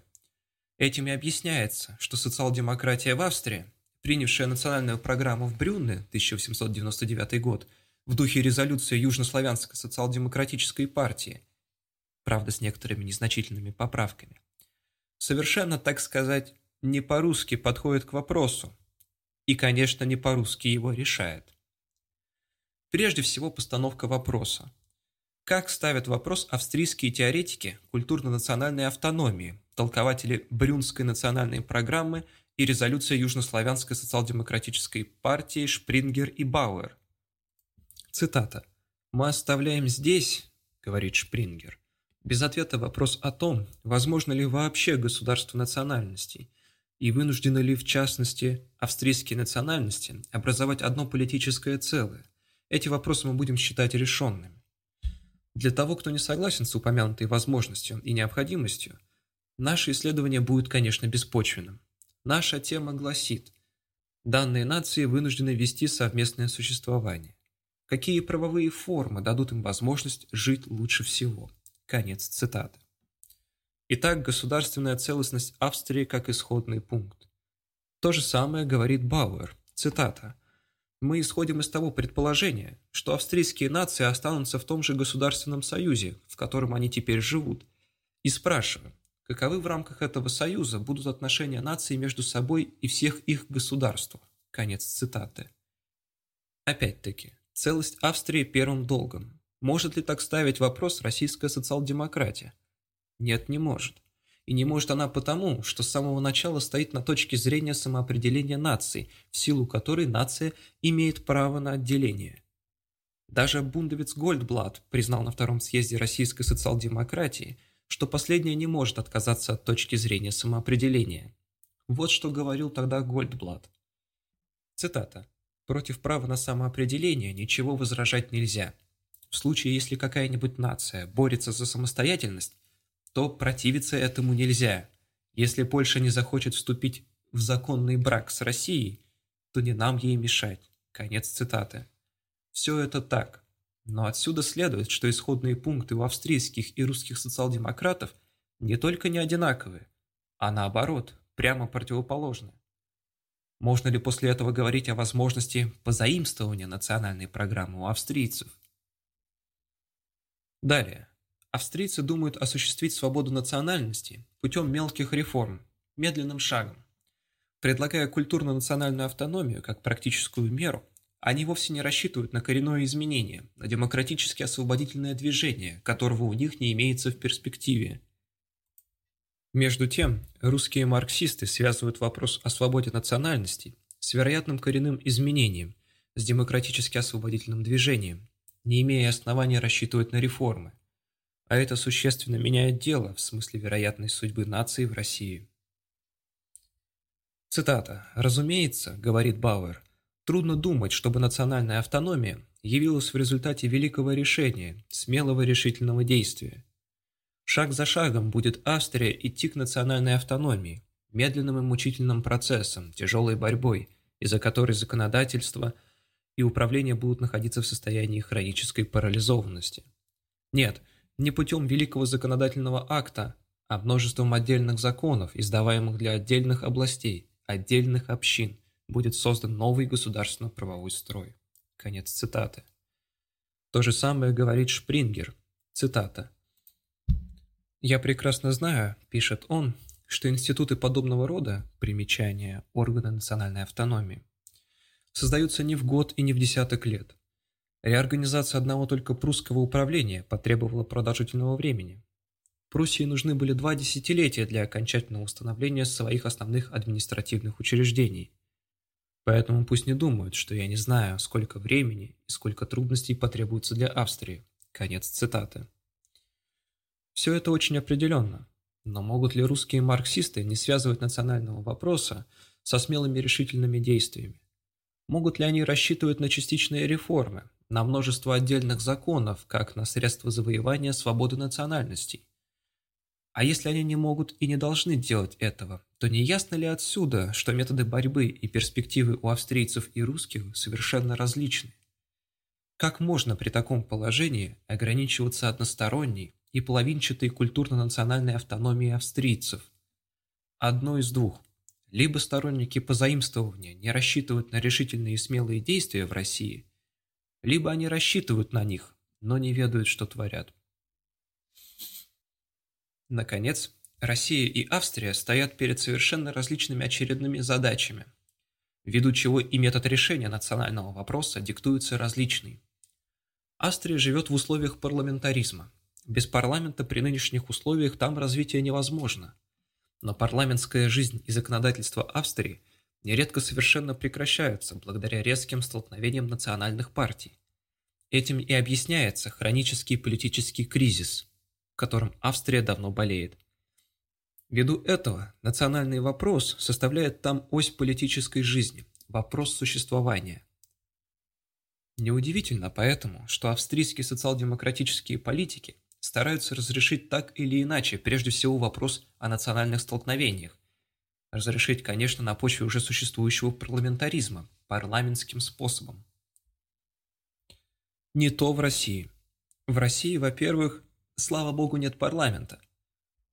Этим и объясняется, что социал-демократия в Австрии, принявшая национальную программу в Брюнне 1899 год в духе резолюции Южнославянской социал-демократической партии, правда с некоторыми незначительными поправками, совершенно, так сказать, не по-русски подходит к вопросу и, конечно, не по-русски его решает. Прежде всего, постановка вопроса – как ставят вопрос австрийские теоретики культурно-национальной автономии, толкователи Брюнской национальной программы и резолюция Южнославянской социал-демократической партии Шпрингер и Бауэр? Цитата. «Мы оставляем здесь, — говорит Шпрингер, — без ответа вопрос о том, возможно ли вообще государство национальностей, и вынуждены ли в частности австрийские национальности образовать одно политическое целое. Эти вопросы мы будем считать решенными. Для того, кто не согласен с упомянутой возможностью и необходимостью, наше исследование будет, конечно, беспочвенным. Наша тема гласит, данные нации вынуждены вести совместное существование. Какие правовые формы дадут им возможность жить лучше всего? Конец цитаты. Итак, государственная целостность Австрии как исходный пункт. То же самое говорит Бауэр. Цитата – мы исходим из того предположения, что австрийские нации останутся в том же государственном союзе, в котором они теперь живут, и спрашиваем, каковы в рамках этого союза будут отношения наций между собой и всех их государств. Конец цитаты. Опять-таки, целость Австрии первым долгом. Может ли так ставить вопрос российская социал-демократия? Нет, не может. И не может она потому, что с самого начала стоит на точке зрения самоопределения нации, в силу которой нация имеет право на отделение. Даже бундовец Гольдблат признал на втором съезде российской социал-демократии, что последняя не может отказаться от точки зрения самоопределения. Вот что говорил тогда Гольдблат. Цитата. «Против права на самоопределение ничего возражать нельзя. В случае, если какая-нибудь нация борется за самостоятельность, то противиться этому нельзя. Если Польша не захочет вступить в законный брак с Россией, то не нам ей мешать. Конец цитаты. Все это так. Но отсюда следует, что исходные пункты у австрийских и русских социал-демократов не только не одинаковые, а наоборот, прямо противоположны. Можно ли после этого говорить о возможности позаимствования национальной программы у австрийцев? Далее. Австрийцы думают осуществить свободу национальности путем мелких реформ, медленным шагом. Предлагая культурно-национальную автономию как практическую меру, они вовсе не рассчитывают на коренное изменение, на демократически освободительное движение, которого у них не имеется в перспективе. Между тем, русские марксисты связывают вопрос о свободе национальностей с вероятным коренным изменением, с демократически освободительным движением, не имея основания рассчитывать на реформы. А это существенно меняет дело в смысле вероятной судьбы нации в России. Цитата. «Разумеется, — говорит Бауэр, — трудно думать, чтобы национальная автономия явилась в результате великого решения, смелого решительного действия. Шаг за шагом будет Австрия идти к национальной автономии, медленным и мучительным процессом, тяжелой борьбой, из-за которой законодательство и управление будут находиться в состоянии хронической парализованности. Нет, не путем великого законодательного акта, а множеством отдельных законов, издаваемых для отдельных областей, отдельных общин, будет создан новый государственно-правовой строй. Конец цитаты. То же самое говорит Шпрингер. Цитата. «Я прекрасно знаю, — пишет он, что институты подобного рода, примечания, органы национальной автономии, создаются не в год и не в десяток лет. Реорганизация одного только прусского управления потребовала продолжительного времени. Пруссии нужны были два десятилетия для окончательного установления своих основных административных учреждений. Поэтому пусть не думают, что я не знаю, сколько времени и сколько трудностей потребуется для Австрии. Конец цитаты. Все это очень определенно, но могут ли русские марксисты не связывать национального вопроса со смелыми решительными действиями? Могут ли они рассчитывать на частичные реформы, на множество отдельных законов, как на средства завоевания свободы национальностей? А если они не могут и не должны делать этого, то не ясно ли отсюда, что методы борьбы и перспективы у австрийцев и русских совершенно различны? Как можно при таком положении ограничиваться односторонней, и половинчатой культурно-национальной автономии австрийцев. Одно из двух. Либо сторонники позаимствования не рассчитывают на решительные и смелые действия в России, либо они рассчитывают на них, но не ведают, что творят. Наконец, Россия и Австрия стоят перед совершенно различными очередными задачами, ввиду чего и метод решения национального вопроса диктуется различный. Австрия живет в условиях парламентаризма, без парламента при нынешних условиях там развитие невозможно. Но парламентская жизнь и законодательство Австрии нередко совершенно прекращаются благодаря резким столкновениям национальных партий. Этим и объясняется хронический политический кризис, которым Австрия давно болеет. Ввиду этого национальный вопрос составляет там ось политической жизни, вопрос существования. Неудивительно поэтому, что австрийские социал-демократические политики – стараются разрешить так или иначе, прежде всего вопрос о национальных столкновениях. Разрешить, конечно, на почве уже существующего парламентаризма, парламентским способом. Не то в России. В России, во-первых, слава богу, нет парламента.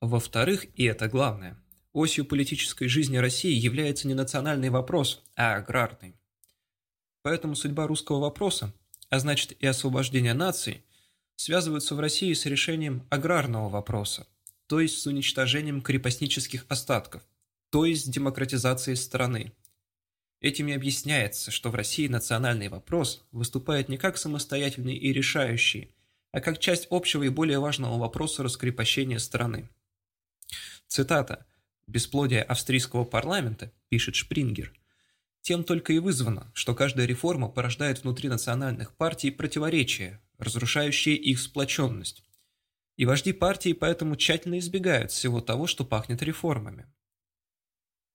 Во-вторых, и это главное, осью политической жизни России является не национальный вопрос, а аграрный. Поэтому судьба русского вопроса, а значит и освобождение нации – связываются в России с решением аграрного вопроса, то есть с уничтожением крепостнических остатков, то есть с демократизацией страны. Этим и объясняется, что в России национальный вопрос выступает не как самостоятельный и решающий, а как часть общего и более важного вопроса раскрепощения страны. Цитата. «Бесплодие австрийского парламента», пишет Шпрингер, тем только и вызвано, что каждая реформа порождает внутри национальных партий противоречия, разрушающие их сплоченность. И вожди партии поэтому тщательно избегают всего того, что пахнет реформами.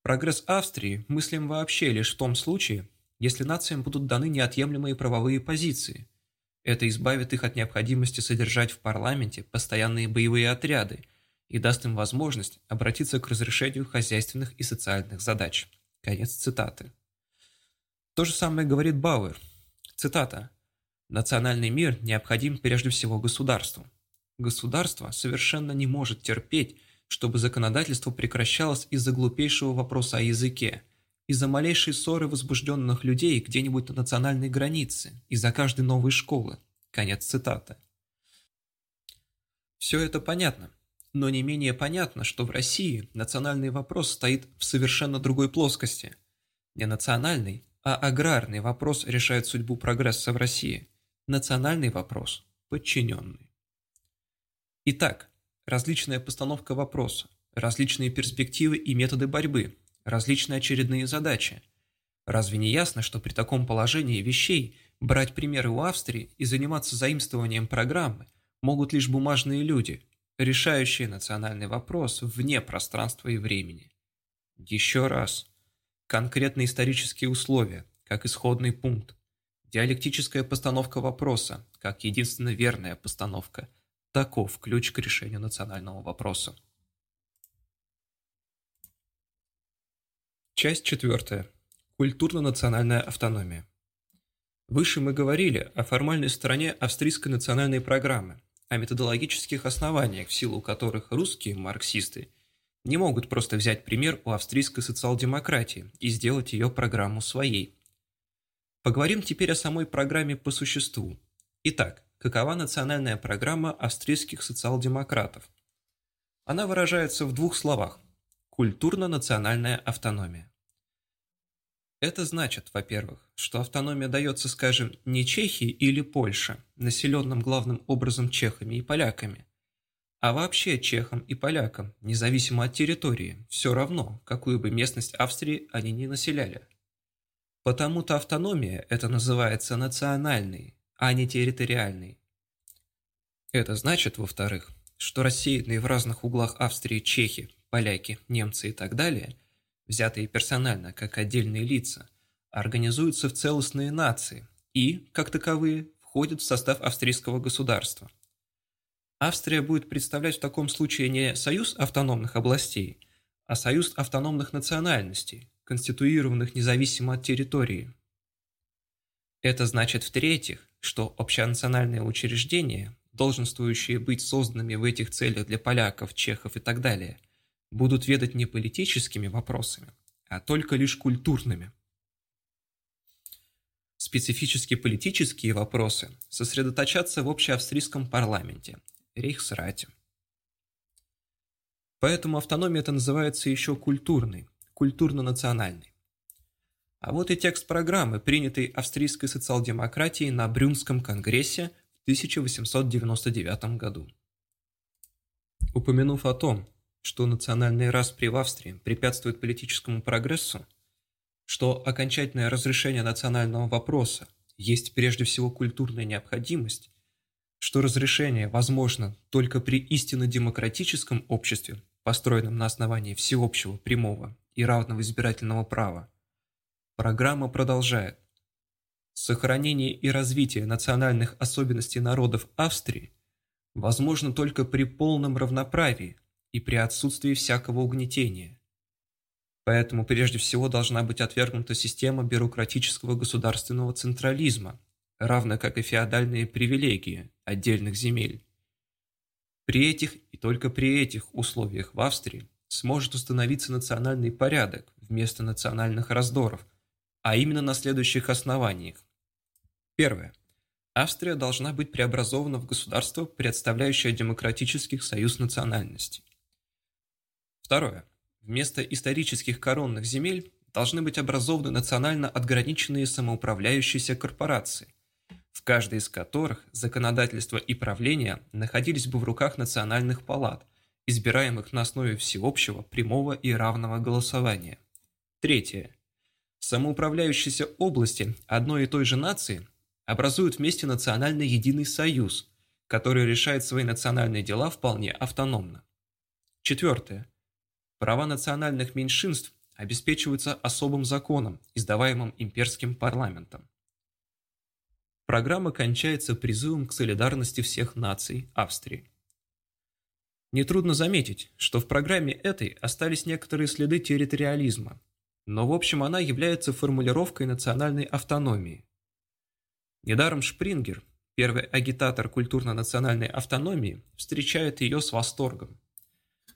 Прогресс Австрии мыслим вообще лишь в том случае, если нациям будут даны неотъемлемые правовые позиции. Это избавит их от необходимости содержать в парламенте постоянные боевые отряды и даст им возможность обратиться к разрешению хозяйственных и социальных задач. Конец цитаты. То же самое говорит Бауэр. Цитата. Национальный мир необходим прежде всего государству. Государство совершенно не может терпеть, чтобы законодательство прекращалось из-за глупейшего вопроса о языке, из-за малейшей ссоры возбужденных людей где-нибудь на национальной границе, из-за каждой новой школы. Конец цитаты. Все это понятно, Но не менее понятно, что в России национальный вопрос стоит в совершенно другой плоскости. Не национальный, а аграрный вопрос решает судьбу прогресса в России. Национальный вопрос – подчиненный. Итак, различная постановка вопроса, различные перспективы и методы борьбы, различные очередные задачи. Разве не ясно, что при таком положении вещей брать примеры у Австрии и заниматься заимствованием программы могут лишь бумажные люди, решающие национальный вопрос вне пространства и времени? Еще раз. Конкретные исторические условия, как исходный пункт. Диалектическая постановка вопроса, как единственно верная постановка. Таков ключ к решению национального вопроса. Часть четвертая. Культурно-национальная автономия. Выше мы говорили о формальной стороне австрийской национальной программы, о методологических основаниях, в силу которых русские марксисты не могут просто взять пример у австрийской социал-демократии и сделать ее программу своей. Поговорим теперь о самой программе по существу. Итак, какова национальная программа австрийских социал-демократов? Она выражается в двух словах – Культурно-национальная автономия. Это значит, во-первых, что автономия дается, скажем, не Чехии или Польше, населенным главным образом чехами и поляками, а вообще чехам и полякам, независимо от территории, все равно, какую бы местность Австрии они ни населяли. Потому-то автономия это называется национальной, а не территориальной. Это значит, во-вторых, что рассеянные в разных углах Австрии чехи, поляки, немцы и так далее, взятые персонально как отдельные лица, организуются в целостные нации и, как таковые, входят в состав австрийского государства. Австрия будет представлять в таком случае не союз автономных областей, а союз автономных национальностей, конституированных независимо от территории. Это значит, в-третьих, что общенациональные учреждения, долженствующие быть созданными в этих целях для поляков, чехов и так далее – будут ведать не политическими вопросами, а только лишь культурными. Специфически политические вопросы сосредоточатся в общеавстрийском парламенте, Рейхсрате. Поэтому автономия это называется еще культурной, культурно-национальной. А вот и текст программы, принятой австрийской социал-демократией на Брюнском конгрессе в 1899 году. Упомянув о том, что национальные распри в Австрии препятствуют политическому прогрессу, что окончательное разрешение национального вопроса есть прежде всего культурная необходимость, что разрешение возможно только при истинно демократическом обществе, построенном на основании всеобщего, прямого и равного избирательного права. Программа продолжает. Сохранение и развитие национальных особенностей народов Австрии возможно только при полном равноправии – и при отсутствии всякого угнетения. Поэтому прежде всего должна быть отвергнута система бюрократического государственного централизма, равно как и феодальные привилегии отдельных земель. При этих и только при этих условиях в Австрии сможет установиться национальный порядок вместо национальных раздоров, а именно на следующих основаниях. Первое. Австрия должна быть преобразована в государство, представляющее демократических союз национальностей. Второе. Вместо исторических коронных земель должны быть образованы национально отграниченные самоуправляющиеся корпорации, в каждой из которых законодательство и правление находились бы в руках национальных палат, избираемых на основе всеобщего, прямого и равного голосования. Третье. Самоуправляющиеся области одной и той же нации образуют вместе национальный единый союз, который решает свои национальные дела вполне автономно. Четвертое. Права национальных меньшинств обеспечиваются особым законом, издаваемым имперским парламентом. Программа кончается призывом к солидарности всех наций Австрии. Нетрудно заметить, что в программе этой остались некоторые следы территориализма, но в общем она является формулировкой национальной автономии. Недаром Шпрингер, первый агитатор культурно-национальной автономии, встречает ее с восторгом.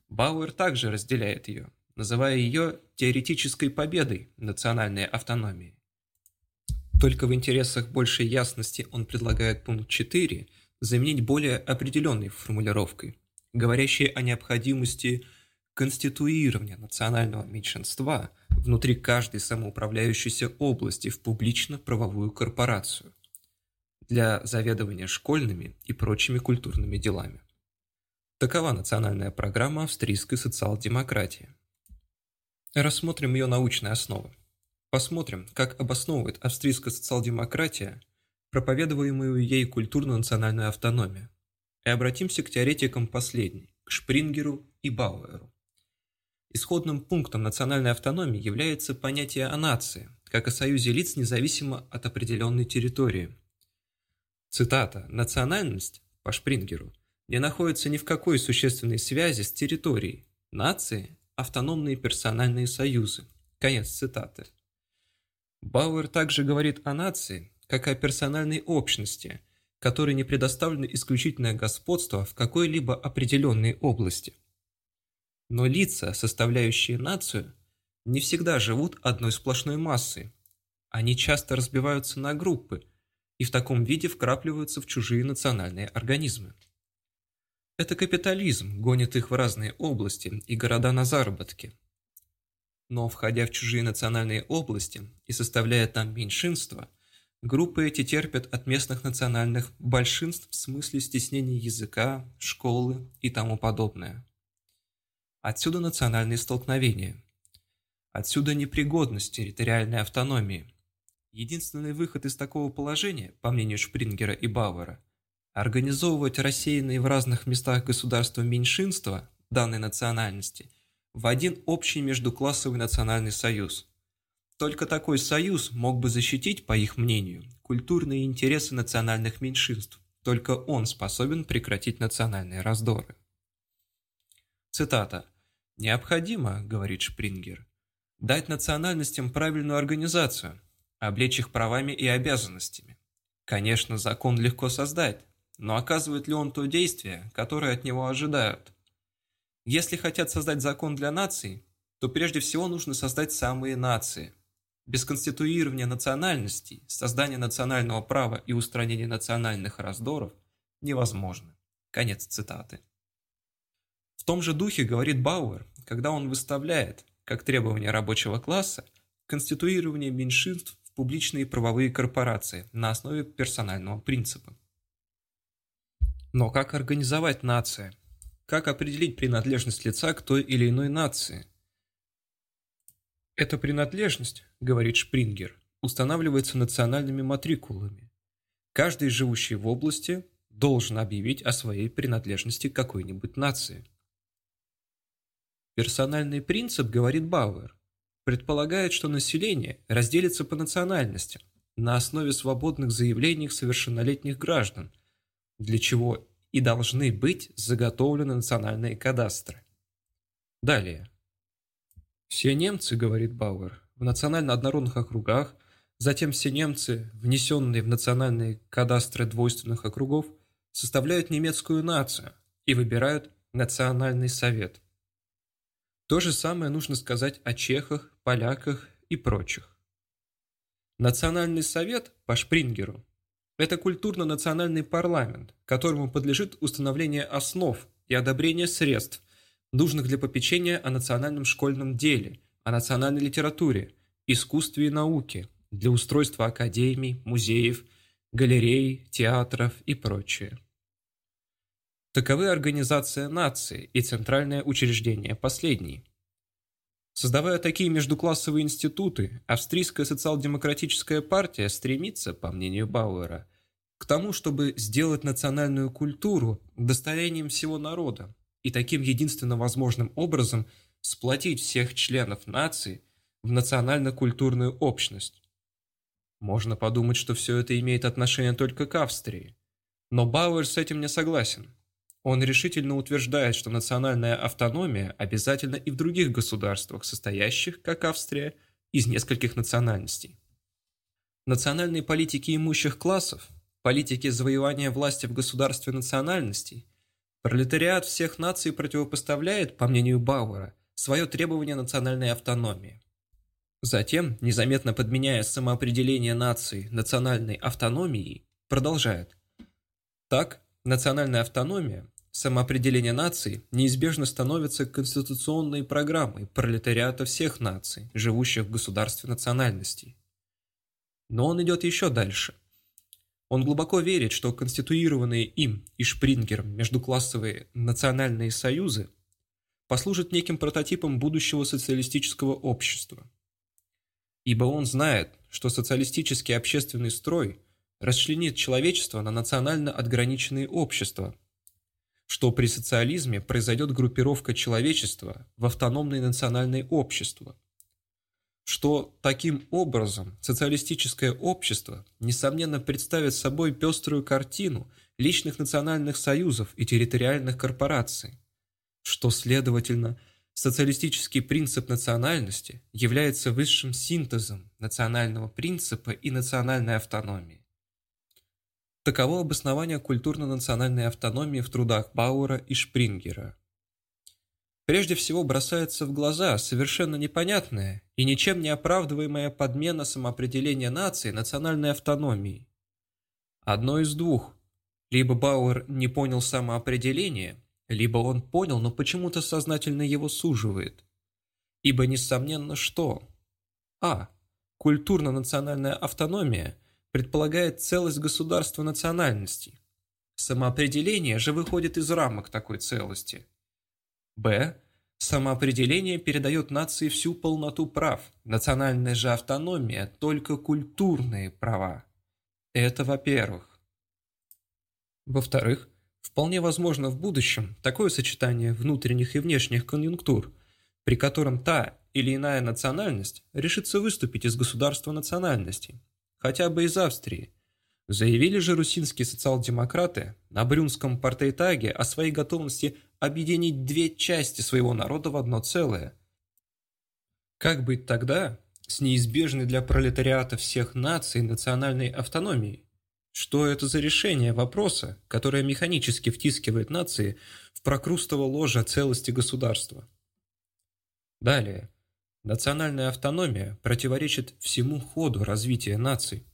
Бауэр также разделяет ее, называя ее теоретической победой национальной автономии. Только в интересах большей ясности он предлагает пункт 4 заменить более определенной формулировкой говорящие о необходимости конституирования национального меньшинства внутри каждой самоуправляющейся области в публично-правовую корпорацию для заведования школьными и прочими культурными делами. Такова национальная программа австрийской социал-демократии. Рассмотрим ее научные основы. Посмотрим, как обосновывает австрийская социал-демократия проповедуемую ей культурно-национальную автономию. И обратимся к теоретикам последней, к Шпрингеру и Бауэру. Исходным пунктом национальной автономии является понятие о нации, как о союзе лиц независимо от определенной территории. Цитата «Национальность» по Шпрингеру не находится ни в какой существенной связи с территорией. Нации автономные персональные союзы. Конец цитаты. Бауэр также говорит о нации, как о персональной общности, которой не предоставлено исключительное господство в какой-либо определенной области. Но лица, составляющие нацию, не всегда живут одной сплошной массой. Они часто разбиваются на группы и в таком виде вкрапливаются в чужие национальные организмы. Это капитализм гонит их в разные области и города на заработки. Но, входя в чужие национальные области и составляя там меньшинство, группы эти терпят от местных национальных большинств в смысле стеснения языка, школы и тому подобное. Отсюда национальные столкновения. Отсюда непригодность территориальной автономии. Единственный выход из такого положения, по мнению Шпрингера и Бауэра – организовывать рассеянные в разных местах государства меньшинства данной национальности в один общий междуклассовый национальный союз. Только такой союз мог бы защитить, по их мнению, культурные интересы национальных меньшинств. Только он способен прекратить национальные раздоры. Цитата. «Необходимо, — говорит Шпрингер, — дать национальностям правильную организацию, облечь их правами и обязанностями. Конечно, закон легко создать, но оказывает ли он то действие, которое от него ожидают? Если хотят создать закон для наций, то прежде всего нужно создать самые нации. Без конституирования национальностей, создания национального права и устранения национальных раздоров невозможно. Конец цитаты. В том же духе говорит Бауэр, когда он выставляет, как требование рабочего класса, конституирование меньшинств в публичные правовые корпорации на основе персонального принципа. Но как организовать нации? Как определить принадлежность лица к той или иной нации? Эта принадлежность, говорит Шпрингер, устанавливается национальными матрикулами. Каждый, живущий в области, должен объявить о своей принадлежности к какой-нибудь нации. Персональный принцип, говорит Бауэр, предполагает, что население разделится по национальностям на основе свободных заявлений совершеннолетних граждан – для чего и должны быть заготовлены национальные кадастры. Далее. Все немцы, говорит Бауэр, в национально однородных округах, затем все немцы, внесенные в национальные кадастры двойственных округов, составляют немецкую нацию и выбирают национальный совет. То же самое нужно сказать о чехах, поляках и прочих. Национальный совет по Шпрингеру это культурно-национальный парламент, которому подлежит установление основ и одобрение средств, нужных для попечения о национальном школьном деле, о национальной литературе, искусстве и науке, для устройства академий, музеев, галерей, театров и прочее. Таковы организация нации и центральное учреждение последней. Создавая такие междуклассовые институты, австрийская социал-демократическая партия стремится, по мнению Бауэра, к тому, чтобы сделать национальную культуру достоянием всего народа и таким единственно возможным образом сплотить всех членов нации в национально-культурную общность. Можно подумать, что все это имеет отношение только к Австрии. Но Бауэр с этим не согласен. Он решительно утверждает, что национальная автономия обязательна и в других государствах, состоящих, как Австрия, из нескольких национальностей. Национальные политики имущих классов, политики завоевания власти в государстве национальностей, пролетариат всех наций противопоставляет, по мнению Бауэра, свое требование национальной автономии. Затем, незаметно подменяя самоопределение нации национальной автономией, продолжает. Так, национальная автономия самоопределение наций неизбежно становится конституционной программой пролетариата всех наций, живущих в государстве национальностей. Но он идет еще дальше. Он глубоко верит, что конституированные им и Шпрингером междуклассовые национальные союзы послужат неким прототипом будущего социалистического общества. Ибо он знает, что социалистический общественный строй расчленит человечество на национально отграниченные общества, что при социализме произойдет группировка человечества в автономные национальные общества, что таким образом социалистическое общество, несомненно, представит собой пеструю картину личных национальных союзов и территориальных корпораций, что, следовательно, социалистический принцип национальности является высшим синтезом национального принципа и национальной автономии. Таково обоснование культурно-национальной автономии в трудах Бауэра и Шпрингера – Прежде всего бросается в глаза совершенно непонятная и ничем не оправдываемая подмена самоопределения нации национальной автономии. Одно из двух. Либо Бауэр не понял самоопределение, либо он понял, но почему-то сознательно его суживает. Ибо несомненно что? А. Культурно-национальная автономия предполагает целость государства национальностей. Самоопределение же выходит из рамок такой целости – Б. Самоопределение передает нации всю полноту прав, национальная же автономия – только культурные права. Это во-первых. Во-вторых, вполне возможно в будущем такое сочетание внутренних и внешних конъюнктур, при котором та или иная национальность решится выступить из государства национальностей, хотя бы из Австрии. Заявили же русинские социал-демократы на Брюнском партейтаге о своей готовности объединить две части своего народа в одно целое. Как быть тогда с неизбежной для пролетариата всех наций национальной автономией? Что это за решение вопроса, которое механически втискивает нации в прокрустово ложе целости государства? Далее. Национальная автономия противоречит всему ходу развития наций.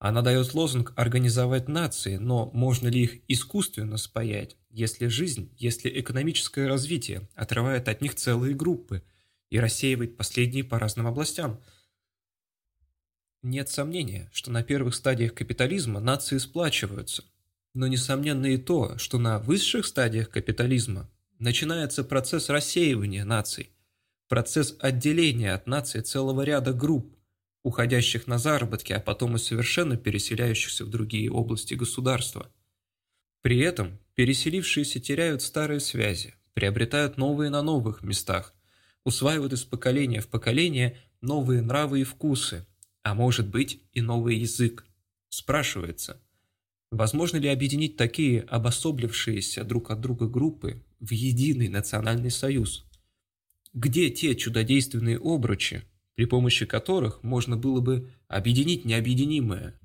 Она дает лозунг «организовать нации», но можно ли их искусственно спаять, если жизнь, если экономическое развитие отрывает от них целые группы и рассеивает последние по разным областям? Нет сомнения, что на первых стадиях капитализма нации сплачиваются, но несомненно и то, что на высших стадиях капитализма начинается процесс рассеивания наций, процесс отделения от нации целого ряда групп, уходящих на заработки, а потом и совершенно переселяющихся в другие области государства. При этом переселившиеся теряют старые связи, приобретают новые на новых местах, усваивают из поколения в поколение новые нравы и вкусы, а может быть и новый язык. Спрашивается, возможно ли объединить такие обособлившиеся друг от друга группы в единый национальный союз? Где те чудодейственные обручи, при помощи которых можно было бы объединить необъединимое.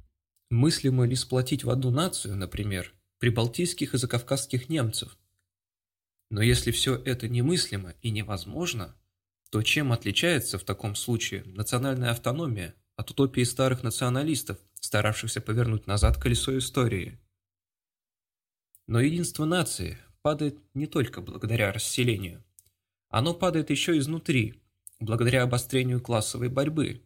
Мыслимо ли сплотить в одну нацию, например, прибалтийских и закавказских немцев? Но если все это немыслимо и невозможно, то чем отличается в таком случае национальная автономия от утопии старых националистов, старавшихся повернуть назад колесо истории? Но единство нации падает не только благодаря расселению. Оно падает еще изнутри, благодаря обострению классовой борьбы.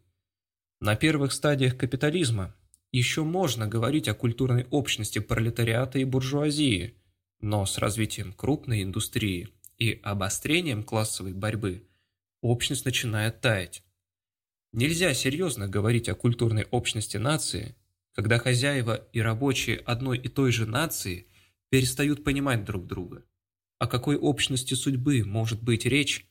На первых стадиях капитализма еще можно говорить о культурной общности пролетариата и буржуазии, но с развитием крупной индустрии и обострением классовой борьбы общность начинает таять. Нельзя серьезно говорить о культурной общности нации, когда хозяева и рабочие одной и той же нации перестают понимать друг друга. О какой общности судьбы может быть речь,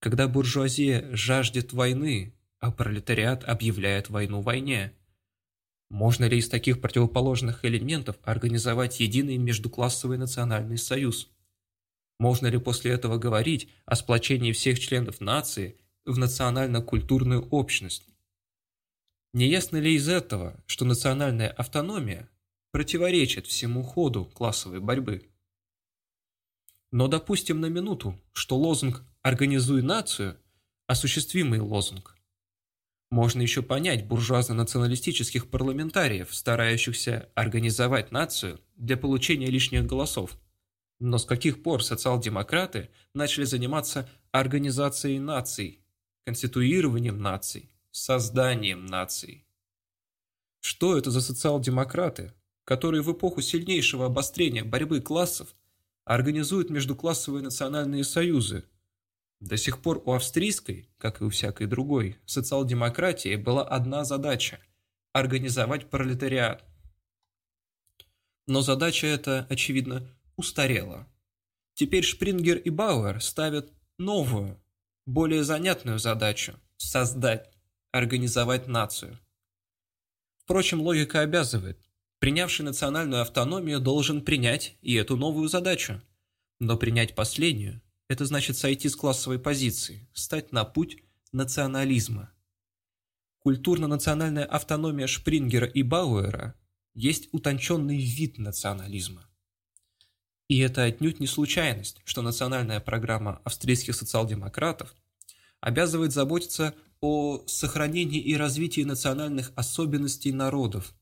когда буржуазия жаждет войны, а пролетариат объявляет войну войне. Можно ли из таких противоположных элементов организовать единый междуклассовый национальный союз? Можно ли после этого говорить о сплочении всех членов нации в национально-культурную общность? Не ясно ли из этого, что национальная автономия противоречит всему ходу классовой борьбы? Но допустим на минуту, что лозунг «Организуй нацию» – осуществимый лозунг. Можно еще понять буржуазно-националистических парламентариев, старающихся организовать нацию для получения лишних голосов. Но с каких пор социал-демократы начали заниматься организацией наций, конституированием наций, созданием наций? Что это за социал-демократы, которые в эпоху сильнейшего обострения борьбы классов организуют междуклассовые национальные союзы? До сих пор у австрийской, как и у всякой другой, социал-демократии была одна задача – организовать пролетариат. Но задача эта, очевидно, устарела. Теперь Шпрингер и Бауэр ставят новую, более занятную задачу – создать, организовать нацию. Впрочем, логика обязывает. Принявший национальную автономию должен принять и эту новую задачу. Но принять последнюю – это значит сойти с классовой позиции, стать на путь национализма. Культурно-национальная автономия Шпрингера и Бауэра есть утонченный вид национализма. И это отнюдь не случайность, что национальная программа австрийских социал-демократов обязывает заботиться о сохранении и развитии национальных особенностей народов.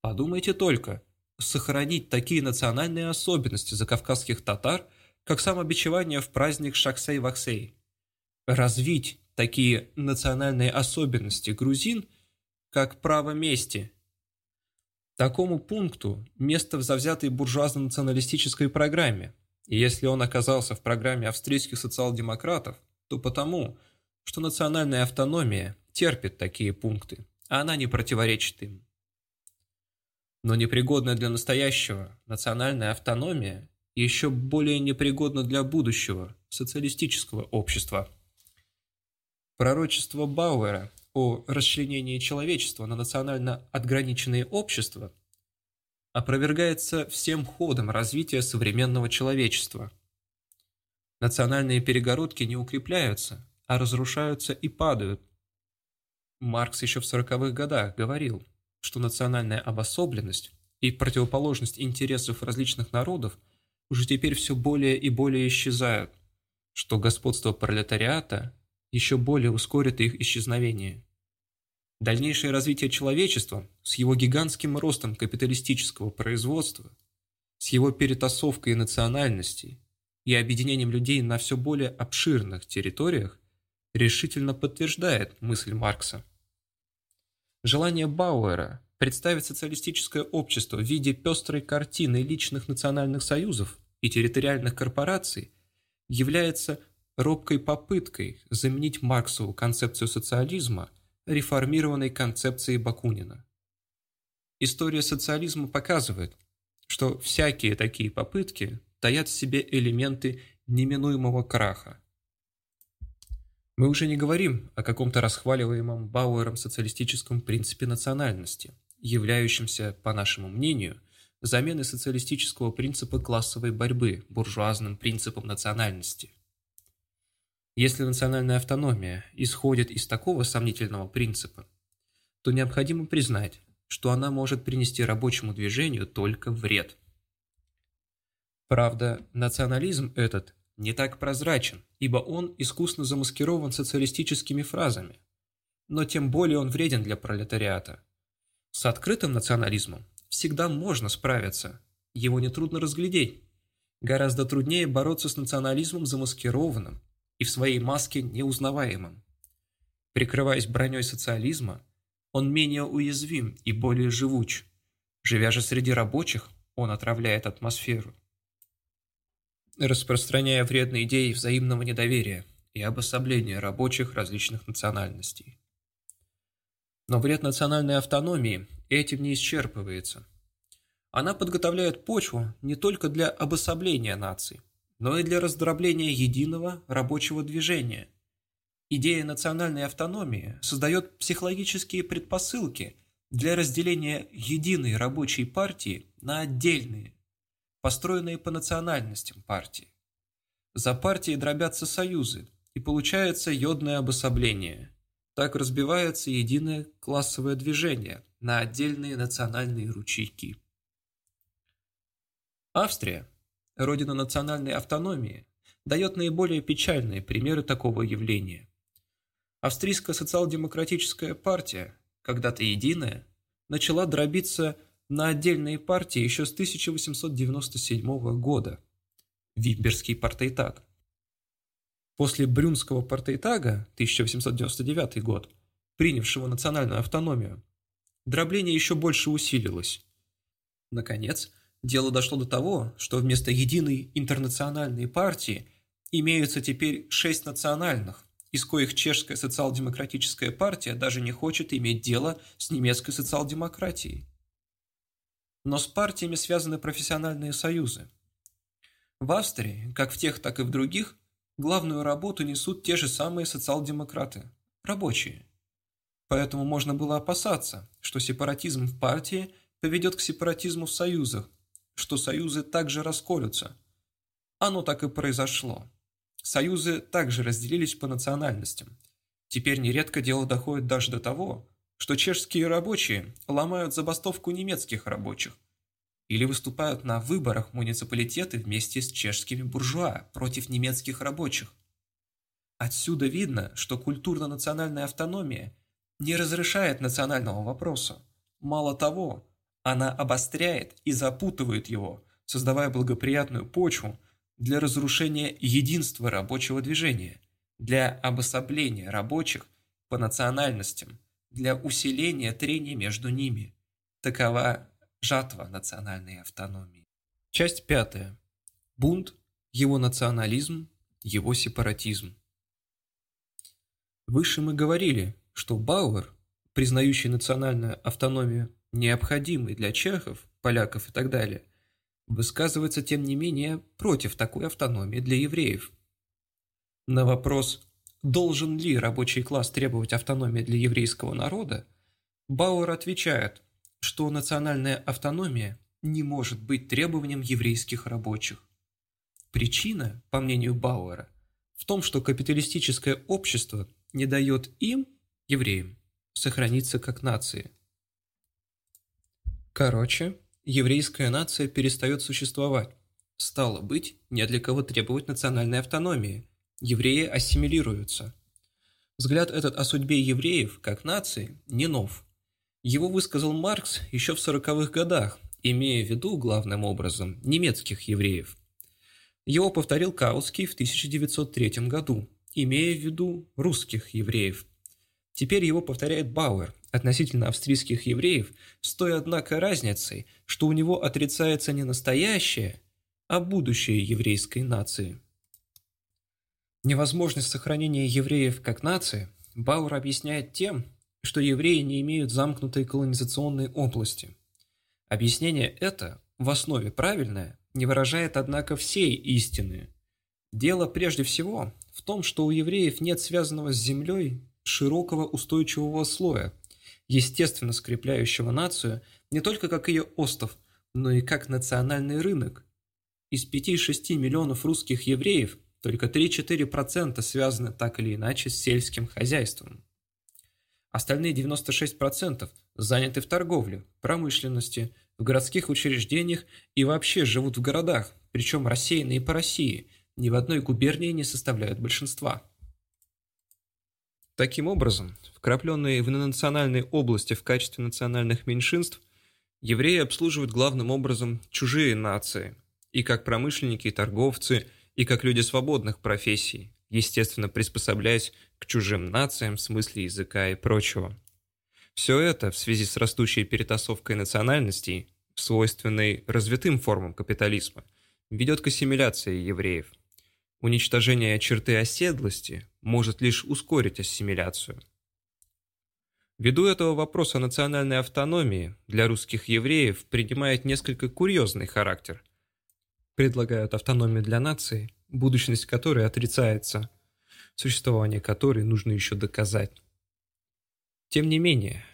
Подумайте только, сохранить такие национальные особенности закавказских татар, как самобичевание в праздник Шаксей-Ваксей. Развить такие национальные особенности грузин, как право мести – Такому пункту место в завзятой буржуазно-националистической программе, и если он оказался в программе австрийских социал-демократов, то потому, что национальная автономия терпит такие пункты, а она не противоречит им. Но непригодная для настоящего национальная автономия еще более непригодна для будущего социалистического общества. Пророчество Бауэра о расчленении человечества на национально отграниченные общества опровергается всем ходом развития современного человечества. Национальные перегородки не укрепляются, а разрушаются и падают. Маркс еще в 40-х годах говорил, что национальная обособленность и противоположность интересов различных народов уже теперь все более и более исчезают, что господство пролетариата еще более ускорит их исчезновение. Дальнейшее развитие человечества с его гигантским ростом капиталистического производства, с его перетасовкой национальностей и объединением людей на все более обширных территориях решительно подтверждает мысль Маркса. Желание Бауэра представить социалистическое общество в виде пестрой картины личных национальных союзов и территориальных корпораций является робкой попыткой заменить Марксову концепцию социализма реформированной концепции Бакунина. История социализма показывает, что всякие такие попытки таят в себе элементы неминуемого краха. Мы уже не говорим о каком-то расхваливаемом Бауэром социалистическом принципе национальности, являющемся, по нашему мнению, заменой социалистического принципа классовой борьбы буржуазным принципом национальности. Если национальная автономия исходит из такого сомнительного принципа, то необходимо признать, что она может принести рабочему движению только вред. Правда, национализм этот не так прозрачен, ибо он искусно замаскирован социалистическими фразами, но тем более он вреден для пролетариата. С открытым национализмом всегда можно справиться, его нетрудно разглядеть. Гораздо труднее бороться с национализмом замаскированным, и в своей маске неузнаваемым. Прикрываясь броней социализма, он менее уязвим и более живуч. Живя же среди рабочих, он отравляет атмосферу. Распространяя вредные идеи взаимного недоверия и обособления рабочих различных национальностей. Но вред национальной автономии этим не исчерпывается. Она подготовляет почву не только для обособления наций, но и для раздробления единого рабочего движения. Идея национальной автономии создает психологические предпосылки для разделения единой рабочей партии на отдельные, построенные по национальностям партии. За партией дробятся союзы, и получается йодное обособление. Так разбивается единое классовое движение на отдельные национальные ручейки. Австрия родина национальной автономии, дает наиболее печальные примеры такого явления. Австрийская социал-демократическая партия, когда-то единая, начала дробиться на отдельные партии еще с 1897 года. Вимберский партейтаг. После Брюнского партейтага 1899 год, принявшего национальную автономию, дробление еще больше усилилось. Наконец, дело дошло до того, что вместо единой интернациональной партии имеются теперь шесть национальных, из коих чешская социал-демократическая партия даже не хочет иметь дело с немецкой социал-демократией. Но с партиями связаны профессиональные союзы. В Австрии, как в тех, так и в других, главную работу несут те же самые социал-демократы – рабочие. Поэтому можно было опасаться, что сепаратизм в партии поведет к сепаратизму в союзах, что союзы также расколются. Оно так и произошло. Союзы также разделились по национальностям. Теперь нередко дело доходит даже до того, что чешские рабочие ломают забастовку немецких рабочих или выступают на выборах муниципалитеты вместе с чешскими буржуа против немецких рабочих. Отсюда видно, что культурно-национальная автономия не разрешает национального вопроса. Мало того, она обостряет и запутывает его, создавая благоприятную почву для разрушения единства рабочего движения, для обособления рабочих по национальностям, для усиления трений между ними. Такова жатва национальной автономии. Часть пятая. Бунт, его национализм, его сепаратизм. Выше мы говорили, что Бауэр, признающий национальную автономию необходимой для чехов, поляков и так далее, высказывается, тем не менее, против такой автономии для евреев. На вопрос, должен ли рабочий класс требовать автономии для еврейского народа, Бауэр отвечает, что национальная автономия не может быть требованием еврейских рабочих. Причина, по мнению Бауэра, в том, что капиталистическое общество не дает им, евреям, сохраниться как нации. Короче, еврейская нация перестает существовать. Стало быть, не для кого требовать национальной автономии. Евреи ассимилируются. Взгляд этот о судьбе евреев, как нации, не нов. Его высказал Маркс еще в 40-х годах, имея в виду, главным образом, немецких евреев. Его повторил Каутский в 1903 году, имея в виду русских евреев. Теперь его повторяет Бауэр относительно австрийских евреев, с той, однако, разницей, что у него отрицается не настоящее, а будущее еврейской нации. Невозможность сохранения евреев как нации Бауэр объясняет тем, что евреи не имеют замкнутой колонизационной области. Объяснение это, в основе правильное, не выражает, однако, всей истины. Дело прежде всего в том, что у евреев нет связанного с землей широкого устойчивого слоя, естественно скрепляющего нацию не только как ее остов, но и как национальный рынок. Из 5-6 миллионов русских евреев только 3-4% связаны так или иначе с сельским хозяйством. Остальные 96% заняты в торговле, промышленности, в городских учреждениях и вообще живут в городах, причем рассеянные по России, ни в одной губернии не составляют большинства. Таким образом, вкрапленные в национальные области в качестве национальных меньшинств, евреи обслуживают главным образом чужие нации, и как промышленники и торговцы, и как люди свободных профессий, естественно приспособляясь к чужим нациям в смысле языка и прочего. Все это в связи с растущей перетасовкой национальностей, свойственной развитым формам капитализма, ведет к ассимиляции евреев. Уничтожение черты оседлости может лишь ускорить ассимиляцию. Ввиду этого вопрос о национальной автономии для русских евреев принимает несколько курьезный характер. Предлагают автономию для нации, будущность которой отрицается, существование которой нужно еще доказать. Тем не менее,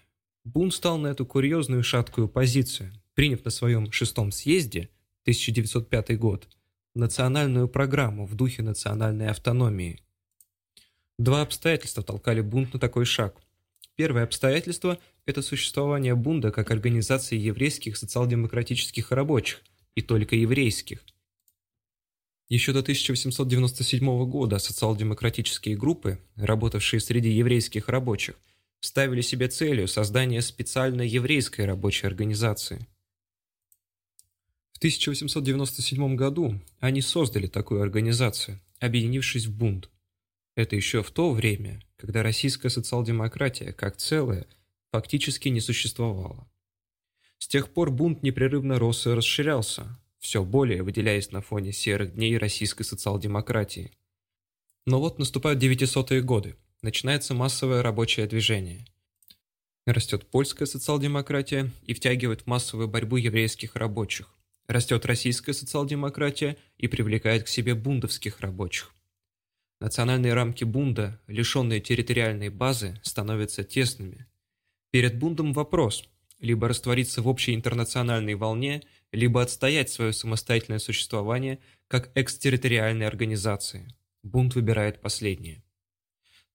Бун стал на эту курьезную шаткую позицию, приняв на своем шестом съезде 1905 год национальную программу в духе национальной автономии. Два обстоятельства толкали бунт на такой шаг. Первое обстоятельство – это существование бунда как организации еврейских социал-демократических рабочих, и только еврейских. Еще до 1897 года социал-демократические группы, работавшие среди еврейских рабочих, ставили себе целью создание специальной еврейской рабочей организации – В 1897 году они создали такую организацию, объединившись в бунт. Это еще в то время, когда российская социал-демократия как целое фактически не существовала. С тех пор бунт непрерывно рос и расширялся, все более выделяясь на фоне серых дней российской социал-демократии. Но вот наступают 900-е годы, начинается массовое рабочее движение. Растет польская социал-демократия и втягивает в массовую борьбу еврейских рабочих. Растет российская социал-демократия и привлекает к себе бундовских рабочих. Национальные рамки бунда, лишенные территориальной базы, становятся тесными. Перед бундом вопрос – либо раствориться в общей интернациональной волне, либо отстоять свое самостоятельное существование как экстерриториальной организации. Бунт выбирает последнее.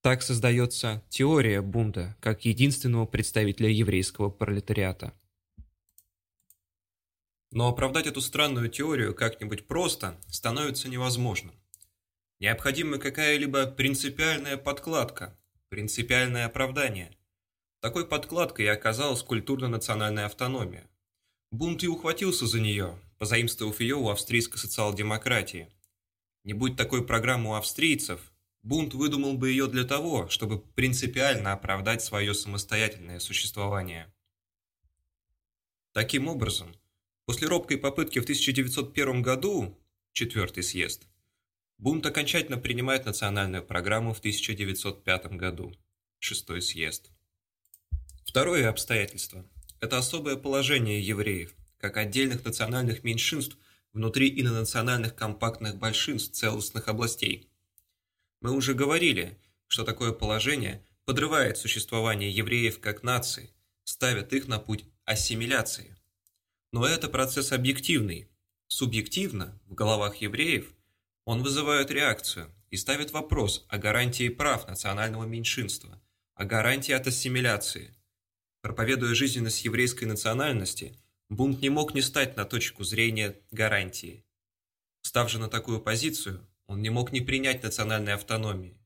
Так создается теория бунта как единственного представителя еврейского пролетариата. Но оправдать эту странную теорию как-нибудь просто становится невозможным. Необходима какая-либо принципиальная подкладка, принципиальное оправдание. Такой подкладкой и оказалась культурно-национальная автономия. Бунт и ухватился за нее, позаимствовав ее у австрийской социал-демократии. Не будь такой программы у австрийцев, Бунт выдумал бы ее для того, чтобы принципиально оправдать свое самостоятельное существование. Таким образом, После робкой попытки в 1901 году, четвертый съезд, бунт окончательно принимает национальную программу в 1905 году, шестой съезд. Второе обстоятельство – это особое положение евреев, как отдельных национальных меньшинств внутри инонациональных компактных большинств целостных областей. Мы уже говорили, что такое положение подрывает существование евреев как нации, ставит их на путь ассимиляции. Но это процесс объективный. Субъективно, в головах евреев, он вызывает реакцию и ставит вопрос о гарантии прав национального меньшинства, о гарантии от ассимиляции. Проповедуя жизненность еврейской национальности, бунт не мог не стать на точку зрения гарантии. Став же на такую позицию, он не мог не принять национальной автономии.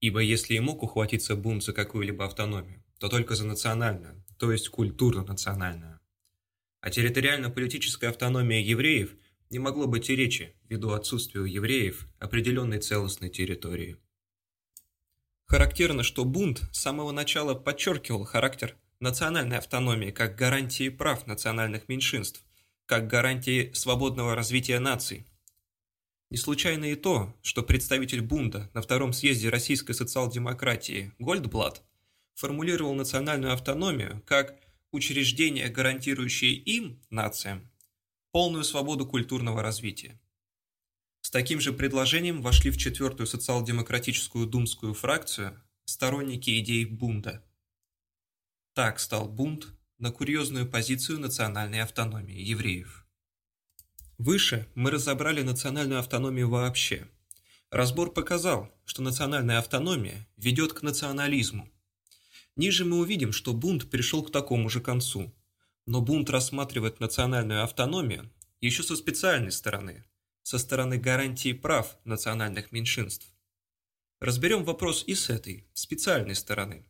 Ибо если и мог ухватиться бунт за какую-либо автономию, то только за национальную, то есть культурно-национальную. О территориально-политической автономии евреев не могло быть и речи, ввиду отсутствия у евреев определенной целостной территории. Характерно, что бунт с самого начала подчеркивал характер национальной автономии как гарантии прав национальных меньшинств, как гарантии свободного развития наций. Не случайно и то, что представитель бунта на втором съезде российской социал-демократии Гольдблат формулировал национальную автономию как – учреждения, гарантирующие им, нациям, полную свободу культурного развития. С таким же предложением вошли в четвертую социал-демократическую думскую фракцию сторонники идей бунта. Так стал бунт на курьезную позицию национальной автономии евреев. Выше мы разобрали национальную автономию вообще. Разбор показал, что национальная автономия ведет к национализму, Ниже мы увидим, что бунт пришел к такому же концу. Но бунт рассматривает национальную автономию еще со специальной стороны, со стороны гарантии прав национальных меньшинств. Разберем вопрос и с этой, специальной стороны.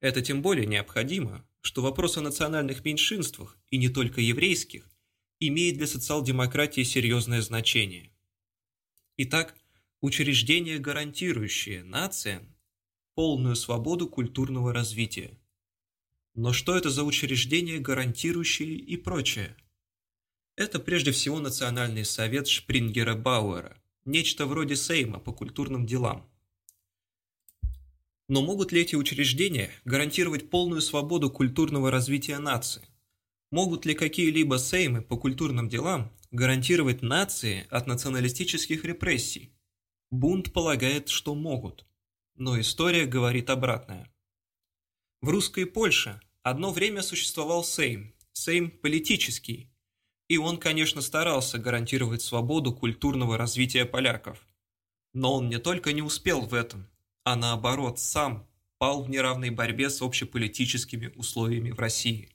Это тем более необходимо, что вопрос о национальных меньшинствах, и не только еврейских, имеет для социал-демократии серьезное значение. Итак, учреждения, гарантирующие нациям полную свободу культурного развития. Но что это за учреждения, гарантирующие и прочее? Это прежде всего Национальный совет Шпрингера Бауэра, нечто вроде Сейма по культурным делам. Но могут ли эти учреждения гарантировать полную свободу культурного развития нации? Могут ли какие-либо Сеймы по культурным делам гарантировать нации от националистических репрессий? Бунт полагает, что могут но история говорит обратное. В русской Польше одно время существовал Сейм, Сейм политический, и он, конечно, старался гарантировать свободу культурного развития поляков. Но он не только не успел в этом, а наоборот сам пал в неравной борьбе с общеполитическими условиями в России.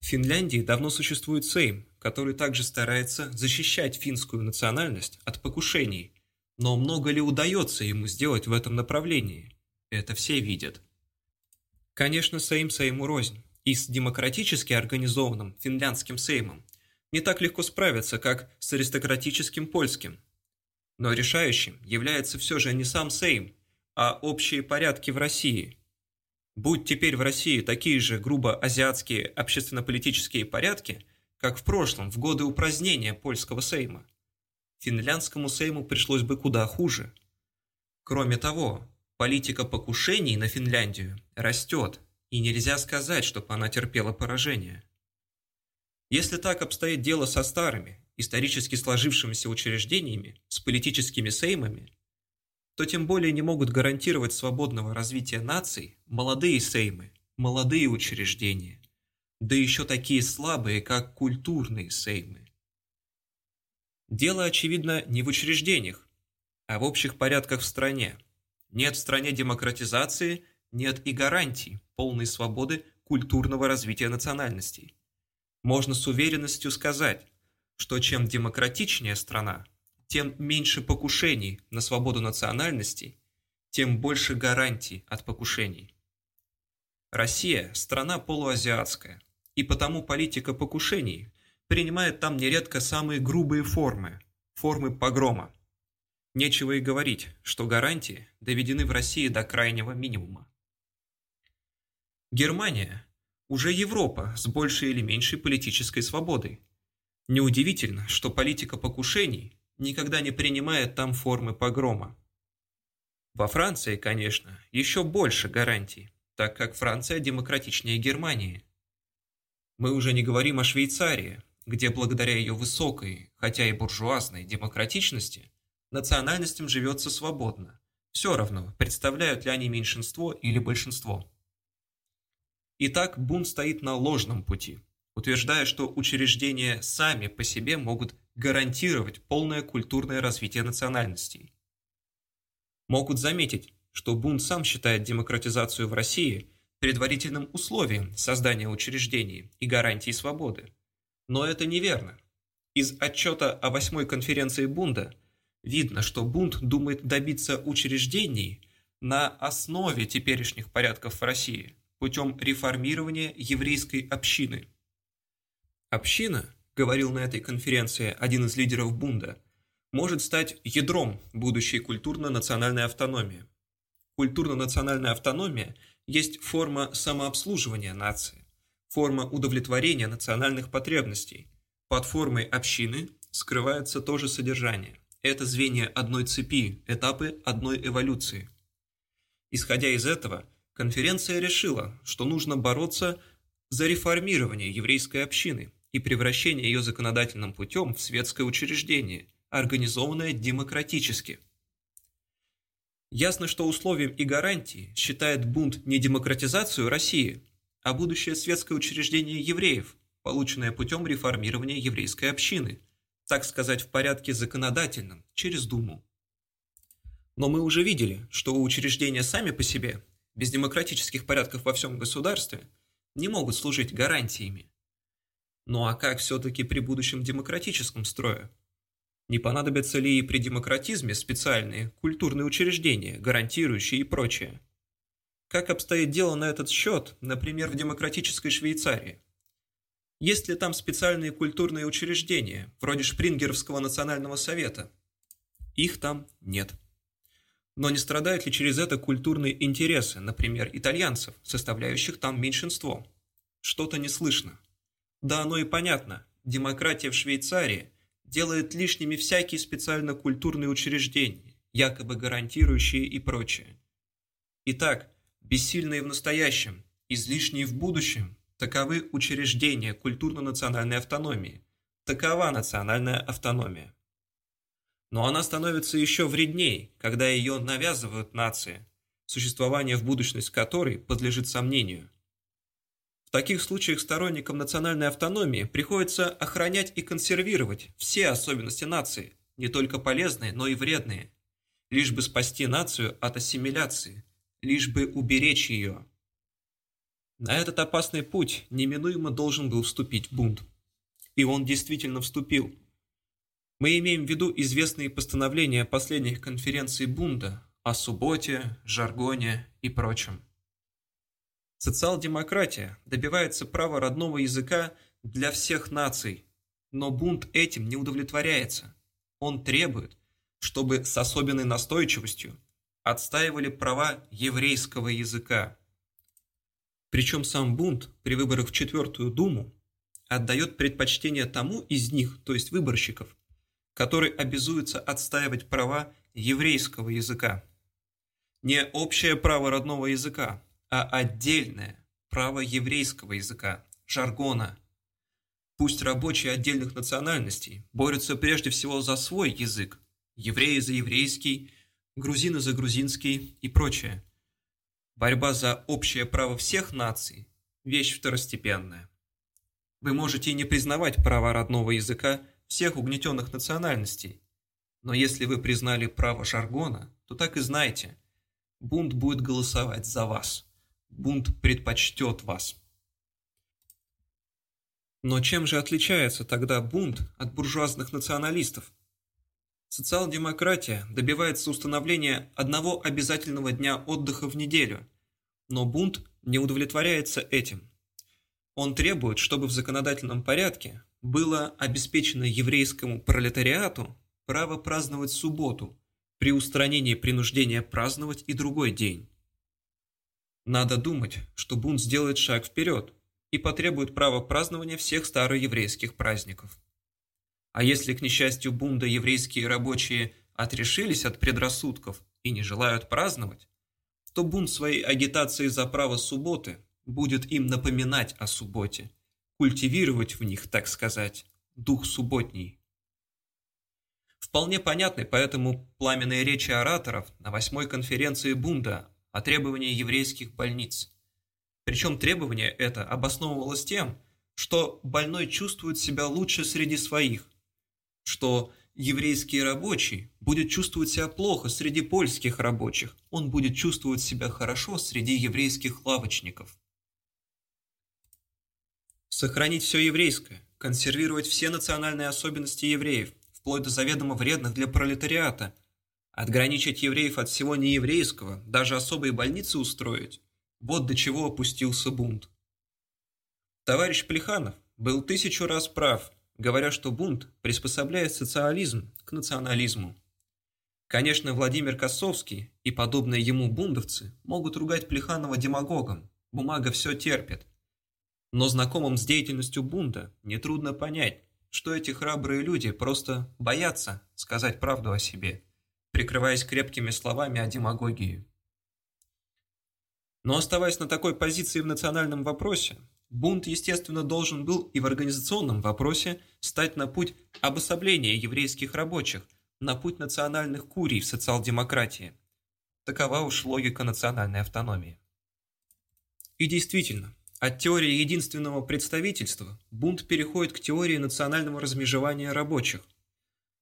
В Финляндии давно существует Сейм, который также старается защищать финскую национальность от покушений, но много ли удается ему сделать в этом направлении? Это все видят. Конечно, Сейм Сейму рознь, и с демократически организованным финляндским сеймом не так легко справиться, как с аристократическим польским. Но решающим является все же не сам сейм, а общие порядки в России. Будь теперь в России такие же грубо азиатские общественно-политические порядки, как в прошлом, в годы упразднения польского сейма, финляндскому сейму пришлось бы куда хуже. Кроме того, политика покушений на Финляндию растет, и нельзя сказать, чтобы она терпела поражение. Если так обстоит дело со старыми, исторически сложившимися учреждениями, с политическими сеймами, то тем более не могут гарантировать свободного развития наций молодые сеймы, молодые учреждения, да еще такие слабые, как культурные сеймы. Дело, очевидно, не в учреждениях, а в общих порядках в стране. Нет в стране демократизации, нет и гарантий полной свободы культурного развития национальностей. Можно с уверенностью сказать, что чем демократичнее страна, тем меньше покушений на свободу национальностей, тем больше гарантий от покушений. Россия – страна полуазиатская, и потому политика покушений принимает там нередко самые грубые формы, формы погрома. Нечего и говорить, что гарантии доведены в России до крайнего минимума. Германия – уже Европа с большей или меньшей политической свободой. Неудивительно, что политика покушений никогда не принимает там формы погрома. Во Франции, конечно, еще больше гарантий, так как Франция демократичнее Германии. Мы уже не говорим о Швейцарии, где благодаря ее высокой, хотя и буржуазной демократичности, национальностям живется свободно. Все равно, представляют ли они меньшинство или большинство. Итак, бунт стоит на ложном пути, утверждая, что учреждения сами по себе могут гарантировать полное культурное развитие национальностей. Могут заметить, что Бунт сам считает демократизацию в России предварительным условием создания учреждений и гарантии свободы. Но это неверно. Из отчета о восьмой конференции Бунда видно, что Бунт думает добиться учреждений на основе теперешних порядков в России путем реформирования еврейской общины. Община говорил на этой конференции один из лидеров Бунда, может стать ядром будущей культурно-национальной автономии. Культурно-национальная автономия есть форма самообслуживания нации, форма удовлетворения национальных потребностей. Под формой общины скрывается то же содержание. Это звенья одной цепи, этапы одной эволюции. Исходя из этого, конференция решила, что нужно бороться за реформирование еврейской общины – и превращение ее законодательным путем в светское учреждение, организованное демократически. Ясно, что условием и гарантией считает бунт не демократизацию России, а будущее светское учреждение евреев, полученное путем реформирования еврейской общины, так сказать, в порядке законодательном, через Думу. Но мы уже видели, что учреждения сами по себе, без демократических порядков во всем государстве, не могут служить гарантиями. Ну а как все-таки при будущем демократическом строе? Не понадобятся ли и при демократизме специальные культурные учреждения, гарантирующие и прочее? Как обстоит дело на этот счет, например, в демократической Швейцарии? Есть ли там специальные культурные учреждения, вроде Шпрингеровского национального совета? Их там нет. Но не страдают ли через это культурные интересы, например, итальянцев, составляющих там меньшинство? Что-то не слышно. Да оно и понятно. Демократия в Швейцарии делает лишними всякие специально культурные учреждения, якобы гарантирующие и прочее. Итак, бессильные в настоящем, излишние в будущем, таковы учреждения культурно-национальной автономии. Такова национальная автономия. Но она становится еще вредней, когда ее навязывают нации, существование в будущность которой подлежит сомнению – в таких случаях сторонникам национальной автономии приходится охранять и консервировать все особенности нации, не только полезные, но и вредные, лишь бы спасти нацию от ассимиляции, лишь бы уберечь ее. На этот опасный путь неминуемо должен был вступить бунт. И он действительно вступил. Мы имеем в виду известные постановления последних конференций Бунда о субботе, жаргоне и прочем. Социал-демократия добивается права родного языка для всех наций, но бунт этим не удовлетворяется. Он требует, чтобы с особенной настойчивостью отстаивали права еврейского языка. Причем сам бунт при выборах в Четвертую Думу отдает предпочтение тому из них, то есть выборщиков, который обязуется отстаивать права еврейского языка. Не общее право родного языка, а отдельное право еврейского языка, жаргона. Пусть рабочие отдельных национальностей борются прежде всего за свой язык, евреи за еврейский, грузины за грузинский и прочее. Борьба за общее право всех наций – вещь второстепенная. Вы можете не признавать права родного языка всех угнетенных национальностей, но если вы признали право жаргона, то так и знайте, бунт будет голосовать за вас бунт предпочтет вас. Но чем же отличается тогда бунт от буржуазных националистов? Социал-демократия добивается установления одного обязательного дня отдыха в неделю, но бунт не удовлетворяется этим. Он требует, чтобы в законодательном порядке было обеспечено еврейскому пролетариату право праздновать субботу при устранении принуждения праздновать и другой день. Надо думать, что бунт сделает шаг вперед и потребует права празднования всех староеврейских праздников. А если, к несчастью бунда, еврейские рабочие отрешились от предрассудков и не желают праздновать, то бунт своей агитации за право субботы будет им напоминать о субботе, культивировать в них, так сказать, дух субботний. Вполне понятны поэтому пламенные речи ораторов на восьмой конференции Бунда о требовании еврейских больниц. Причем требование это обосновывалось тем, что больной чувствует себя лучше среди своих, что еврейский рабочий будет чувствовать себя плохо среди польских рабочих, он будет чувствовать себя хорошо среди еврейских лавочников. Сохранить все еврейское, консервировать все национальные особенности евреев, вплоть до заведомо вредных для пролетариата – Отграничить евреев от всего нееврейского, даже особые больницы устроить – вот до чего опустился бунт. Товарищ Плеханов был тысячу раз прав, говоря, что бунт приспособляет социализм к национализму. Конечно, Владимир Косовский и подобные ему бундовцы могут ругать Плеханова демагогом, бумага все терпит. Но знакомым с деятельностью бунда нетрудно понять, что эти храбрые люди просто боятся сказать правду о себе – прикрываясь крепкими словами о демагогии. Но оставаясь на такой позиции в национальном вопросе, бунт, естественно, должен был и в организационном вопросе стать на путь обособления еврейских рабочих, на путь национальных курий в социал-демократии. Такова уж логика национальной автономии. И действительно, от теории единственного представительства бунт переходит к теории национального размежевания рабочих,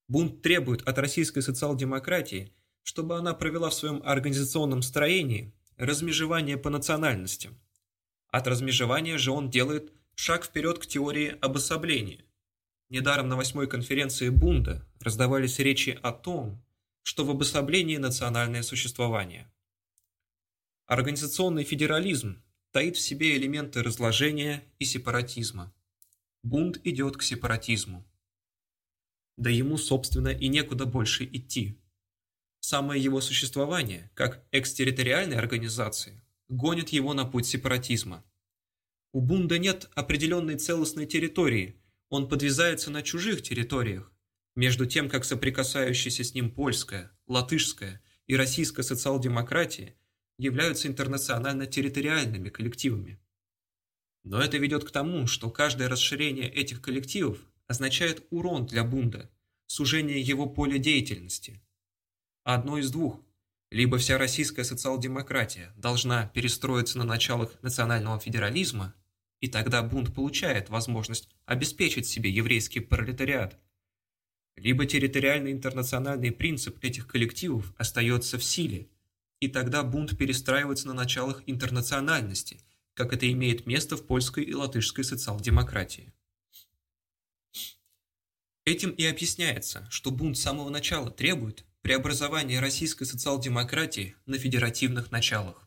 Бунт требует от российской социал-демократии, чтобы она провела в своем организационном строении размежевание по национальностям. От размежевания же он делает шаг вперед к теории обособления. Недаром на восьмой конференции Бунда раздавались речи о том, что в обособлении национальное существование. Организационный федерализм таит в себе элементы разложения и сепаратизма. Бунд идет к сепаратизму да ему, собственно, и некуда больше идти. Самое его существование, как экстерриториальной организации, гонит его на путь сепаратизма. У Бунда нет определенной целостной территории, он подвязается на чужих территориях, между тем, как соприкасающиеся с ним польская, латышская и российская социал-демократия являются интернационально-территориальными коллективами. Но это ведет к тому, что каждое расширение этих коллективов означает урон для Бунда, сужение его поля деятельности. Одно из двух. Либо вся российская социал-демократия должна перестроиться на началах национального федерализма, и тогда бунт получает возможность обеспечить себе еврейский пролетариат. Либо территориальный интернациональный принцип этих коллективов остается в силе, и тогда бунт перестраивается на началах интернациональности, как это имеет место в польской и латышской социал-демократии. Этим и объясняется, что бунт с самого начала требует преобразования российской социал-демократии на федеративных началах.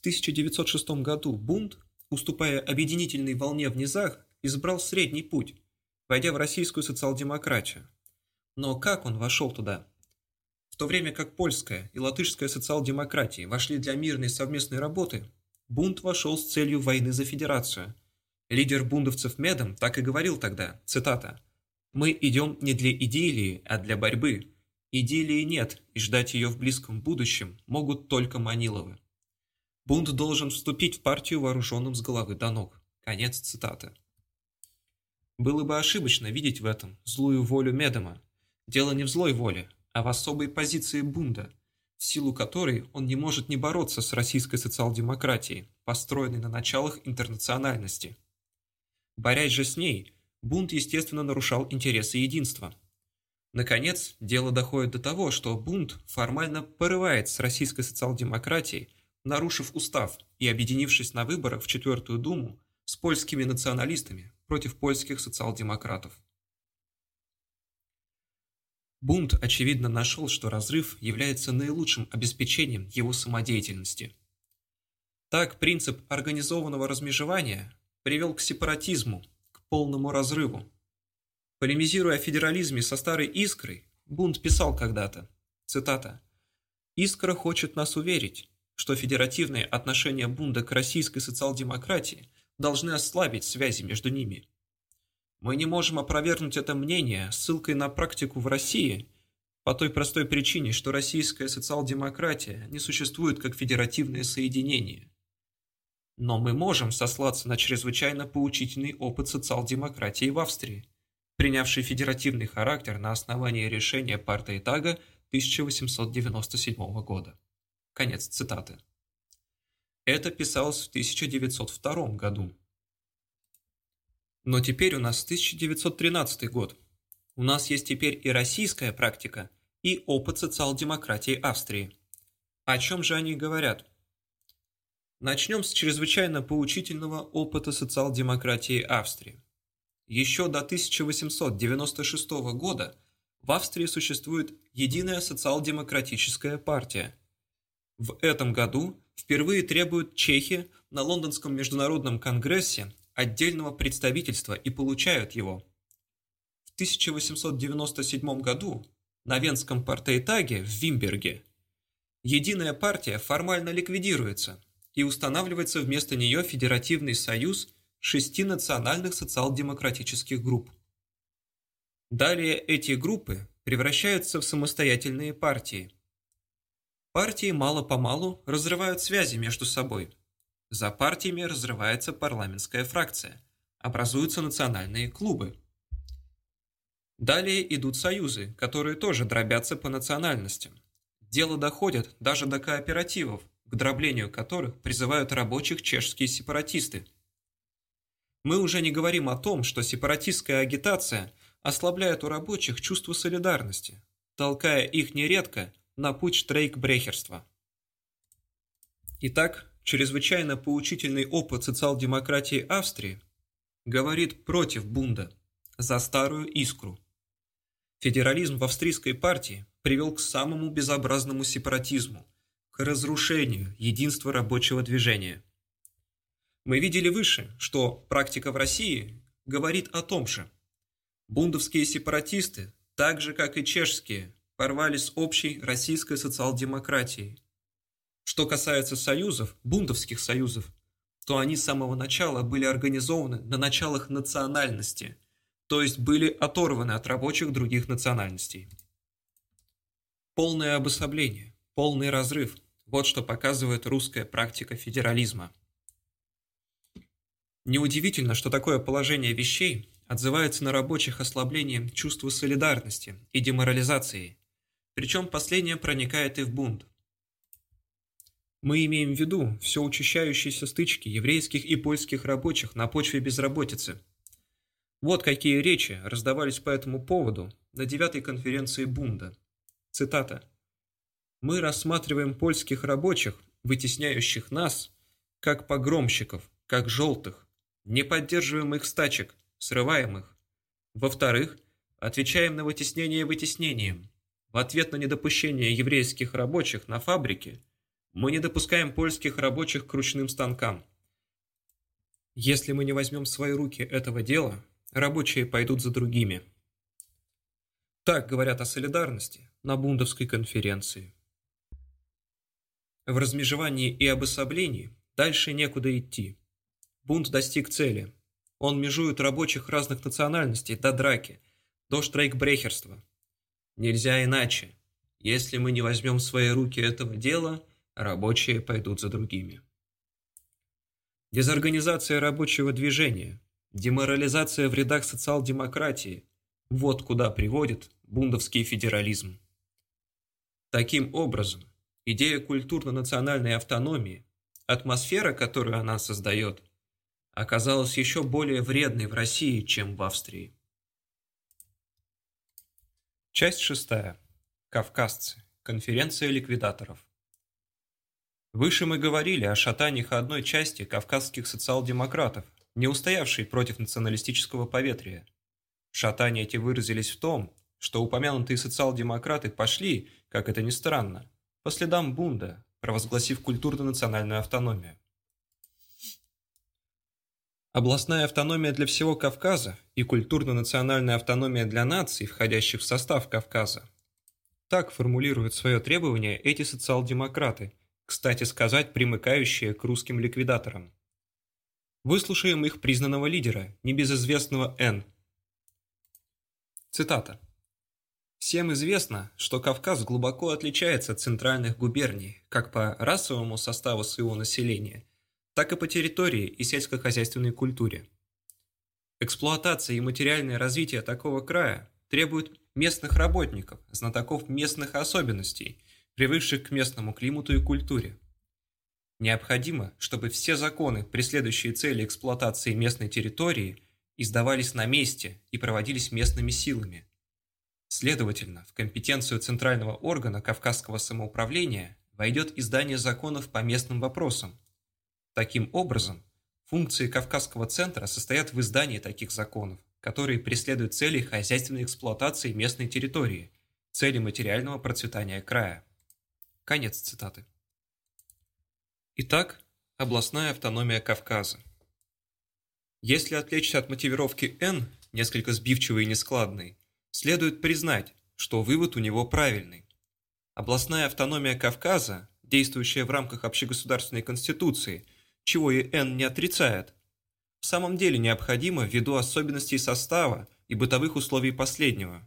1906 году бунт, уступая объединительной волне в низах, избрал средний путь, войдя в российскую социал-демократию. Но как он вошел туда? То время как польская и латышская социал-демократии вошли для мирной совместной работы, бунт вошел с целью войны за федерацию. Лидер бундовцев Медом так и говорил тогда, цитата, «Мы идем не для идиллии, а для борьбы. Идиллии нет, и ждать ее в близком будущем могут только Маниловы». Бунт должен вступить в партию вооруженным с головы до ног. Конец цитаты. Было бы ошибочно видеть в этом злую волю Медома. Дело не в злой воле, а в особой позиции Бунда, в силу которой он не может не бороться с российской социал-демократией, построенной на началах интернациональности. Борясь же с ней, Бунт, естественно, нарушал интересы единства. Наконец, дело доходит до того, что Бунт формально порывает с российской социал-демократией, нарушив устав и объединившись на выборах в Четвертую Думу с польскими националистами против польских социал-демократов. Бунт, очевидно, нашел, что разрыв является наилучшим обеспечением его самодеятельности. Так, принцип организованного размежевания привел к сепаратизму, к полному разрыву. Полемизируя о федерализме со старой «Искрой», Бунт писал когда-то, цитата, «Искра хочет нас уверить, что федеративные отношения Бунда к российской социал-демократии должны ослабить связи между ними. Мы не можем опровергнуть это мнение ссылкой на практику в России по той простой причине, что российская социал-демократия не существует как федеративное соединение. Но мы можем сослаться на чрезвычайно поучительный опыт социал-демократии в Австрии, принявший федеративный характер на основании решения партии Тага 1897 года. Конец цитаты. Это писалось в 1902 году. Но теперь у нас 1913 год. У нас есть теперь и российская практика, и опыт социал-демократии Австрии. О чем же они говорят? Начнем с чрезвычайно поучительного опыта социал-демократии Австрии. Еще до 1896 года в Австрии существует единая социал-демократическая партия. В этом году впервые требуют чехи на Лондонском международном конгрессе отдельного представительства и получают его. В 1897 году на Венском партеитаге в Вимберге единая партия формально ликвидируется и устанавливается вместо нее Федеративный союз шести национальных социал-демократических групп. Далее эти группы превращаются в самостоятельные партии. Партии мало-помалу разрывают связи между собой – за партиями разрывается парламентская фракция, образуются национальные клубы. Далее идут союзы, которые тоже дробятся по национальностям. Дело доходит даже до кооперативов, к дроблению которых призывают рабочих чешские сепаратисты. Мы уже не говорим о том, что сепаратистская агитация ослабляет у рабочих чувство солидарности, толкая их нередко на путь штрейк-брехерства. Итак, чрезвычайно поучительный опыт социал-демократии Австрии говорит против Бунда, за старую искру. Федерализм в австрийской партии привел к самому безобразному сепаратизму, к разрушению единства рабочего движения. Мы видели выше, что практика в России говорит о том же. Бундовские сепаратисты, так же как и чешские, порвали с общей российской социал-демократией – что касается союзов, бунтовских союзов, то они с самого начала были организованы на началах национальности, то есть были оторваны от рабочих других национальностей. Полное обособление, полный разрыв – вот что показывает русская практика федерализма. Неудивительно, что такое положение вещей отзывается на рабочих ослаблением чувства солидарности и деморализации, причем последнее проникает и в бунт. Мы имеем в виду все учащающиеся стычки еврейских и польских рабочих на почве безработицы. Вот какие речи раздавались по этому поводу на девятой конференции Бунда. Цитата. «Мы рассматриваем польских рабочих, вытесняющих нас, как погромщиков, как желтых, не поддерживаем их стачек, срываем их. Во-вторых, отвечаем на вытеснение вытеснением. В ответ на недопущение еврейских рабочих на фабрике – Мы не допускаем польских рабочих к ручным станкам. Если мы не возьмем в свои руки этого дела, рабочие пойдут за другими. Так говорят о солидарности на Бундовской конференции. В размежевании и обособлении дальше некуда идти. Бунт достиг цели. Он межует рабочих разных национальностей до драки, до штрейкбрехерства. Нельзя иначе. Если мы не возьмем в свои руки этого дела, рабочие пойдут за другими. Дезорганизация рабочего движения, деморализация в рядах социал-демократии – вот куда приводит бундовский федерализм. Таким образом, идея культурно-национальной автономии, атмосфера, которую она создает, оказалась еще более вредной в России, чем в Австрии. Часть шестая. Кавказцы. Конференция ликвидаторов. Выше мы говорили о шатаниях одной части кавказских социал-демократов, не устоявшей против националистического поветрия. Шатания эти выразились в том, что упомянутые социал-демократы пошли, как это ни странно, по следам Бунда, провозгласив культурно-национальную автономию. Областная автономия для всего Кавказа и культурно-национальная автономия для наций, входящих в состав Кавказа. Так формулируют свое требование эти социал-демократы, кстати сказать, примыкающие к русским ликвидаторам. Выслушаем их признанного лидера, небезызвестного Н. Цитата. Всем известно, что Кавказ глубоко отличается от центральных губерний, как по расовому составу своего населения – так и по территории и сельскохозяйственной культуре. Эксплуатация и материальное развитие такого края требуют местных работников, знатоков местных особенностей, привыкших к местному климату и культуре. Необходимо, чтобы все законы, преследующие цели эксплуатации местной территории, издавались на месте и проводились местными силами. Следовательно, в компетенцию центрального органа Кавказского самоуправления войдет издание законов по местным вопросам, Таким образом, функции Кавказского центра состоят в издании таких законов, которые преследуют цели хозяйственной эксплуатации местной территории, цели материального процветания края. Конец цитаты. Итак, областная автономия Кавказа. Если отвлечься от мотивировки Н, несколько сбивчивой и нескладной, следует признать, что вывод у него правильный. Областная автономия Кавказа, действующая в рамках общегосударственной конституции – чего и Н не отрицает, в самом деле необходимо ввиду особенностей состава и бытовых условий последнего.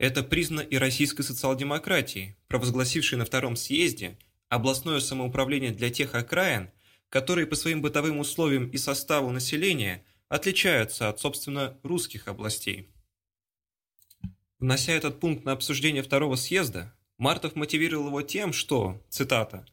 Это признано и российской социал-демократией, провозгласившей на Втором съезде областное самоуправление для тех окраин, которые по своим бытовым условиям и составу населения отличаются от, собственно, русских областей. Внося этот пункт на обсуждение Второго съезда, Мартов мотивировал его тем, что, цитата,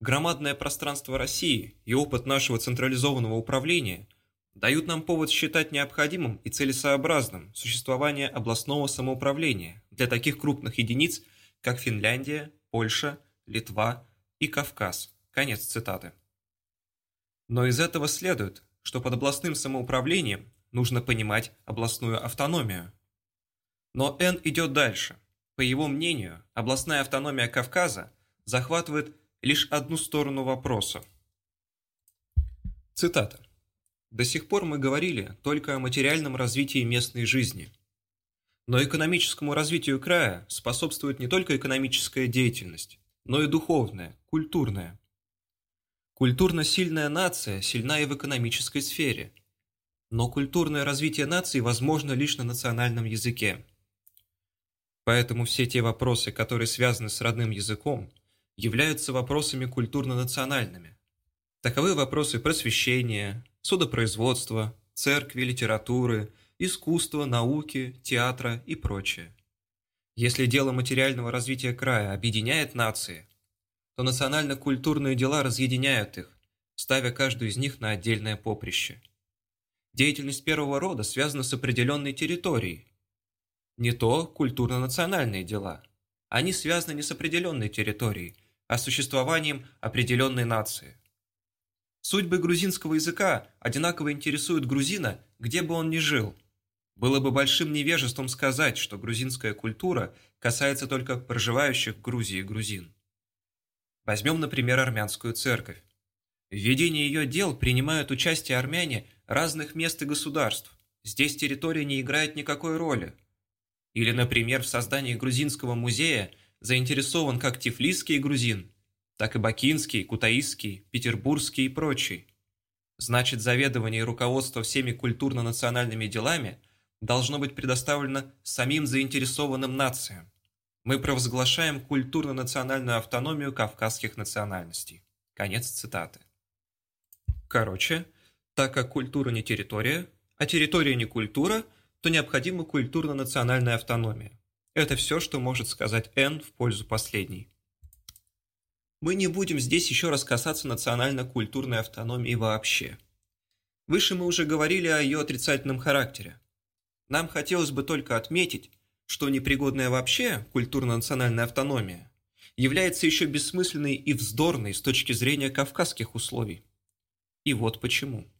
Громадное пространство России и опыт нашего централизованного управления дают нам повод считать необходимым и целесообразным существование областного самоуправления для таких крупных единиц, как Финляндия, Польша, Литва и Кавказ. Конец цитаты. Но из этого следует, что под областным самоуправлением нужно понимать областную автономию. Но Н идет дальше. По его мнению, областная автономия Кавказа захватывает лишь одну сторону вопроса. Цитата. «До сих пор мы говорили только о материальном развитии местной жизни. Но экономическому развитию края способствует не только экономическая деятельность, но и духовная, культурная. Культурно сильная нация сильна и в экономической сфере. Но культурное развитие нации возможно лишь на национальном языке. Поэтому все те вопросы, которые связаны с родным языком – являются вопросами культурно-национальными. Таковы вопросы просвещения, судопроизводства, церкви, литературы, искусства, науки, театра и прочее. Если дело материального развития края объединяет нации, то национально-культурные дела разъединяют их, ставя каждую из них на отдельное поприще. Деятельность первого рода связана с определенной территорией. Не то культурно-национальные дела. Они связаны не с определенной территорией, а существованием определенной нации. Судьбы грузинского языка одинаково интересуют грузина, где бы он ни жил. Было бы большим невежеством сказать, что грузинская культура касается только проживающих в Грузии грузин. Возьмем, например, армянскую церковь. В ведении ее дел принимают участие армяне разных мест и государств. Здесь территория не играет никакой роли. Или, например, в создании грузинского музея заинтересован как тифлисский грузин, так и бакинский, кутаисский, петербургский и прочий. Значит, заведование и руководство всеми культурно-национальными делами должно быть предоставлено самим заинтересованным нациям. Мы провозглашаем культурно-национальную автономию кавказских национальностей. Конец цитаты. Короче, так как культура не территория, а территория не культура, то необходима культурно-национальная автономия. Это все, что может сказать Н в пользу последней. Мы не будем здесь еще раз касаться национально-культурной автономии вообще. Выше мы уже говорили о ее отрицательном характере. Нам хотелось бы только отметить, что непригодная вообще культурно-национальная автономия является еще бессмысленной и вздорной с точки зрения кавказских условий. И вот почему.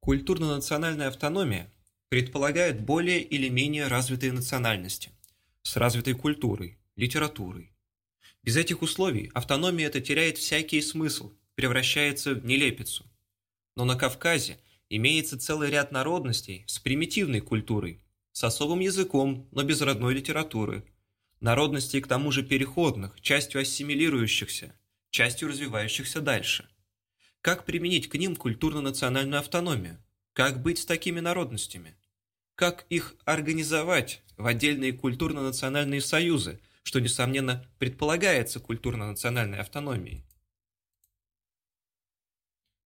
Культурно-национальная автономия предполагает более или менее развитые национальности с развитой культурой, литературой. Без этих условий автономия это теряет всякий смысл, превращается в нелепицу. Но на Кавказе имеется целый ряд народностей с примитивной культурой, с особым языком, но без родной литературы. Народностей к тому же переходных, частью ассимилирующихся, частью развивающихся дальше. Как применить к ним культурно-национальную автономию? Как быть с такими народностями? Как их организовать в отдельные культурно-национальные союзы, что, несомненно, предполагается культурно-национальной автономией?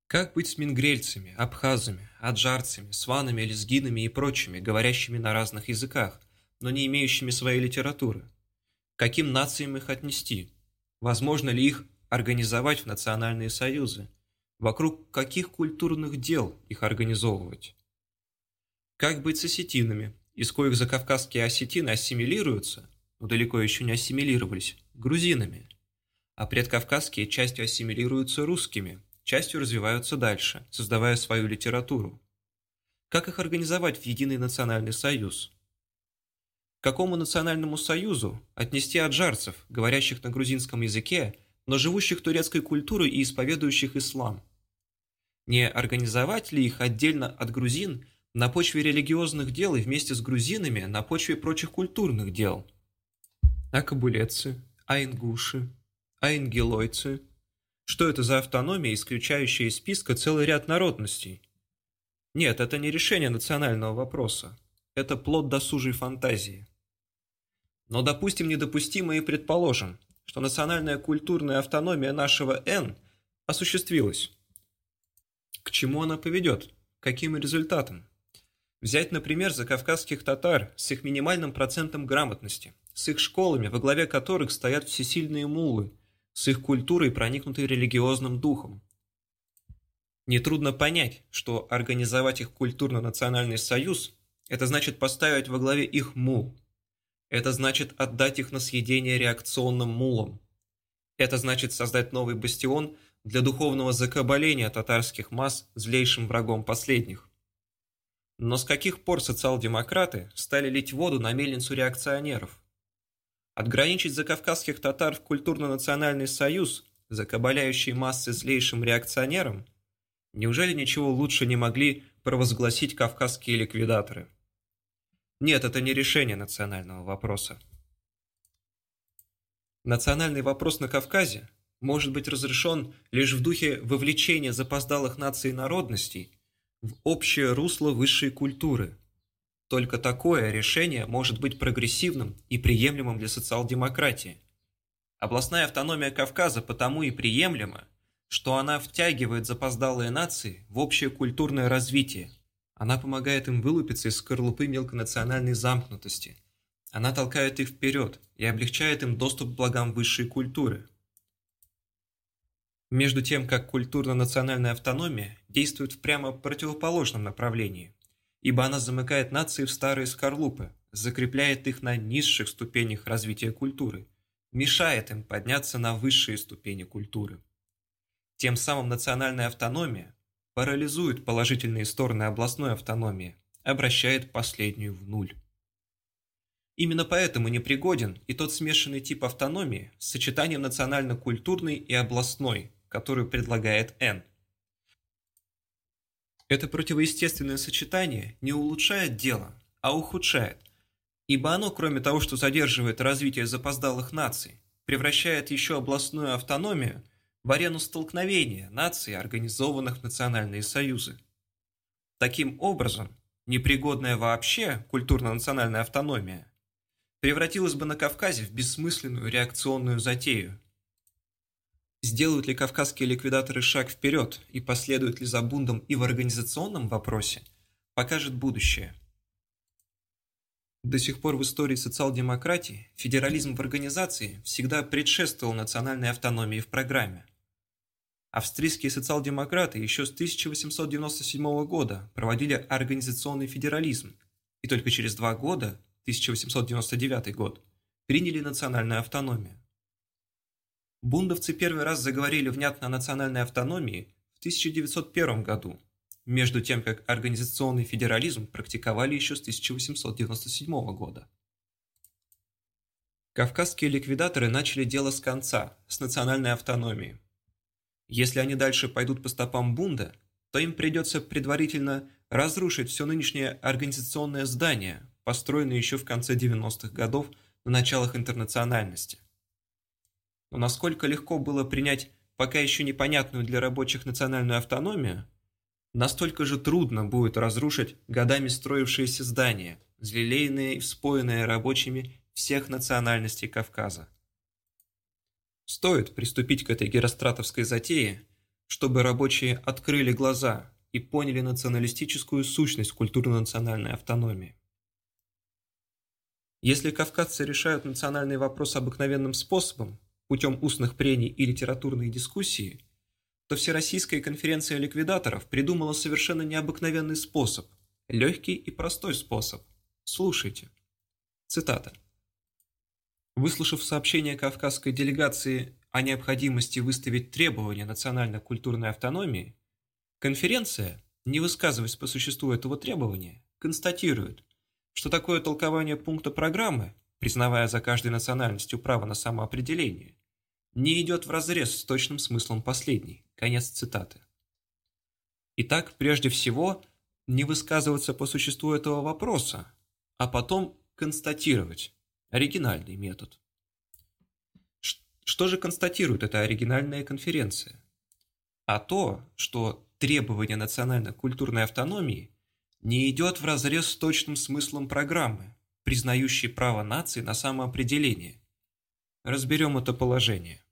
Как быть с мингрельцами, абхазами, аджарцами, сванами, лезгинами и прочими, говорящими на разных языках, но не имеющими своей литературы? каким нациям их отнести? Возможно ли их организовать в национальные союзы? Вокруг каких культурных дел их организовывать? Как быть с осетинами, из коих закавказские осетины ассимилируются, но далеко еще не ассимилировались, грузинами, а предкавказские частью ассимилируются русскими – частью развиваются дальше, создавая свою литературу. Как их организовать в единый национальный союз? К какому национальному союзу отнести аджарцев, говорящих на грузинском языке, но живущих турецкой культурой и исповедующих ислам? Не организовать ли их отдельно от грузин на почве религиозных дел и вместе с грузинами на почве прочих культурных дел? А кабулетцы, а ингуши, а ингелойцы – что это за автономия, исключающая из списка целый ряд народностей? Нет, это не решение национального вопроса. Это плод досужей фантазии. Но допустим недопустимо и предположим, что национальная культурная автономия нашего Н осуществилась. К чему она поведет? Каким результатам? Взять, например, закавказских татар с их минимальным процентом грамотности, с их школами, во главе которых стоят всесильные муллы, с их культурой, проникнутой религиозным духом. Нетрудно понять, что организовать их культурно-национальный союз – это значит поставить во главе их мул. Это значит отдать их на съедение реакционным мулам. Это значит создать новый бастион для духовного закабаления татарских масс злейшим врагом последних. Но с каких пор социал-демократы стали лить воду на мельницу реакционеров? Отграничить закавказских татар в культурно-национальный союз, закабаляющий массы злейшим реакционерам? Неужели ничего лучше не могли провозгласить кавказские ликвидаторы? Нет, это не решение национального вопроса. Национальный вопрос на Кавказе может быть разрешен лишь в духе вовлечения запоздалых наций и народностей в общее русло высшей культуры – только такое решение может быть прогрессивным и приемлемым для социал-демократии. Областная автономия Кавказа потому и приемлема, что она втягивает запоздалые нации в общее культурное развитие. Она помогает им вылупиться из скорлупы мелконациональной замкнутости. Она толкает их вперед и облегчает им доступ к благам высшей культуры. Между тем, как культурно-национальная автономия действует в прямо противоположном направлении – ибо она замыкает нации в старые скорлупы, закрепляет их на низших ступенях развития культуры, мешает им подняться на высшие ступени культуры. Тем самым национальная автономия парализует положительные стороны областной автономии, обращает последнюю в нуль. Именно поэтому непригоден и тот смешанный тип автономии с сочетанием национально-культурной и областной, которую предлагает Н. Это противоестественное сочетание не улучшает дело, а ухудшает, ибо оно, кроме того, что задерживает развитие запоздалых наций, превращает еще областную автономию в арену столкновения наций, организованных в национальные союзы. Таким образом, непригодная вообще культурно-национальная автономия превратилась бы на Кавказе в бессмысленную реакционную затею. Сделают ли кавказские ликвидаторы шаг вперед и последуют ли за бундом и в организационном вопросе, покажет будущее. До сих пор в истории социал-демократии федерализм в организации всегда предшествовал национальной автономии в программе. Австрийские социал-демократы еще с 1897 года проводили организационный федерализм, и только через два года, 1899 год, приняли национальную автономию. Бундовцы первый раз заговорили внятно о национальной автономии в 1901 году, между тем как организационный федерализм практиковали еще с 1897 года. Кавказские ликвидаторы начали дело с конца, с национальной автономии. Если они дальше пойдут по стопам Бунда, то им придется предварительно разрушить все нынешнее организационное здание, построенное еще в конце 90-х годов на началах интернациональности. Но насколько легко было принять пока еще непонятную для рабочих национальную автономию – Настолько же трудно будет разрушить годами строившиеся здания, взлелеянные и вспоенные рабочими всех национальностей Кавказа. Стоит приступить к этой геростратовской затее, чтобы рабочие открыли глаза и поняли националистическую сущность культурно-национальной автономии. Если кавказцы решают национальный вопрос обыкновенным способом, путем устных прений и литературной дискуссии – то Всероссийская конференция ликвидаторов придумала совершенно необыкновенный способ, легкий и простой способ. Слушайте. Цитата. Выслушав сообщение кавказской делегации о необходимости выставить требования национально-культурной автономии, конференция, не высказываясь по существу этого требования, констатирует, что такое толкование пункта программы, признавая за каждой национальностью право на самоопределение, не идет вразрез с точным смыслом последней. Конец цитаты. Итак, прежде всего, не высказываться по существу этого вопроса, а потом констатировать. Оригинальный метод. Что же констатирует эта оригинальная конференция? А то, что требование национально-культурной автономии не идет вразрез с точным смыслом программы, признающей право нации на самоопределение. Разберем это положение.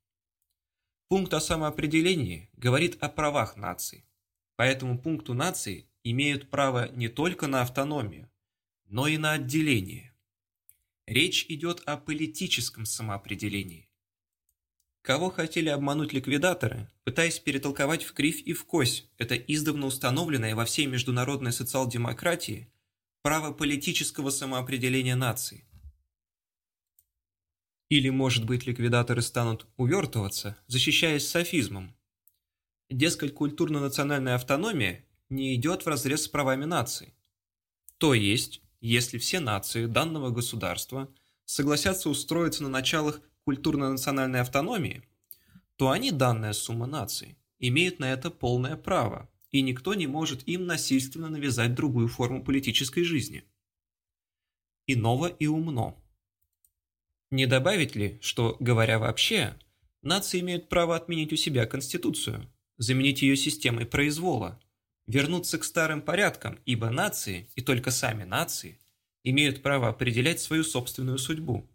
Пункт о самоопределении говорит о правах наций. По этому пункту нации имеют право не только на автономию, но и на отделение. Речь идет о политическом самоопределении. Кого хотели обмануть ликвидаторы, пытаясь перетолковать в кривь и в кось это издавна установленное во всей международной социал-демократии право политического самоопределения наций? Или, может быть, ликвидаторы станут увертываться, защищаясь софизмом. Дескать, культурно-национальная автономия не идет вразрез с правами наций. То есть, если все нации данного государства согласятся устроиться на началах культурно-национальной автономии, то они, данная сумма наций, имеют на это полное право, и никто не может им насильственно навязать другую форму политической жизни. Иного и умно. Не добавить ли, что, говоря вообще, нации имеют право отменить у себя Конституцию, заменить ее системой произвола, вернуться к старым порядкам, ибо нации, и только сами нации, имеют право определять свою собственную судьбу.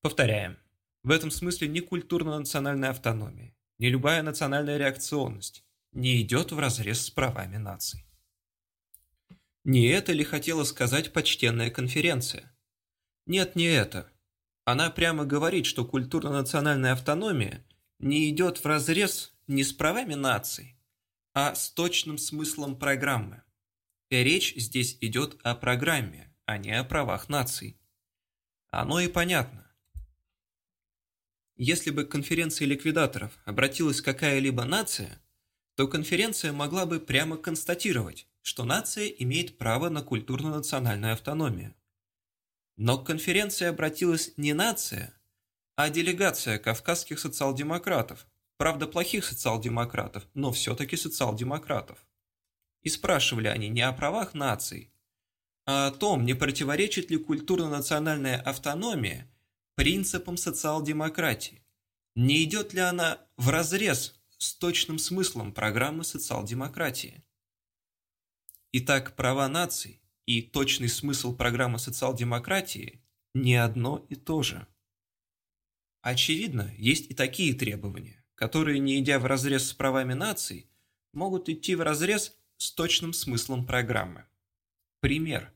Повторяем, в этом смысле ни культурно-национальная автономия, ни любая национальная реакционность не идет вразрез с правами наций. Не это ли хотела сказать почтенная конференция? Нет, не это. Она прямо говорит, что культурно-национальная автономия не идет вразрез не с правами наций, а с точным смыслом программы. И речь здесь идет о программе, а не о правах наций. Оно и понятно. Если бы к конференции ликвидаторов обратилась какая-либо нация, то конференция могла бы прямо констатировать, что нация имеет право на культурно-национальную автономию. Но к конференции обратилась не нация, а делегация кавказских социал-демократов, правда плохих социал-демократов, но все-таки социал-демократов. И спрашивали они не о правах наций, а о том, не противоречит ли культурно-национальная автономия принципам социал-демократии, не идет ли она вразрез с точным смыслом программы социал-демократии. Итак, права наций и точный смысл программы социал-демократии не одно и то же. Очевидно, есть и такие требования, которые, не идя в разрез с правами наций, могут идти в разрез с точным смыслом программы. Пример.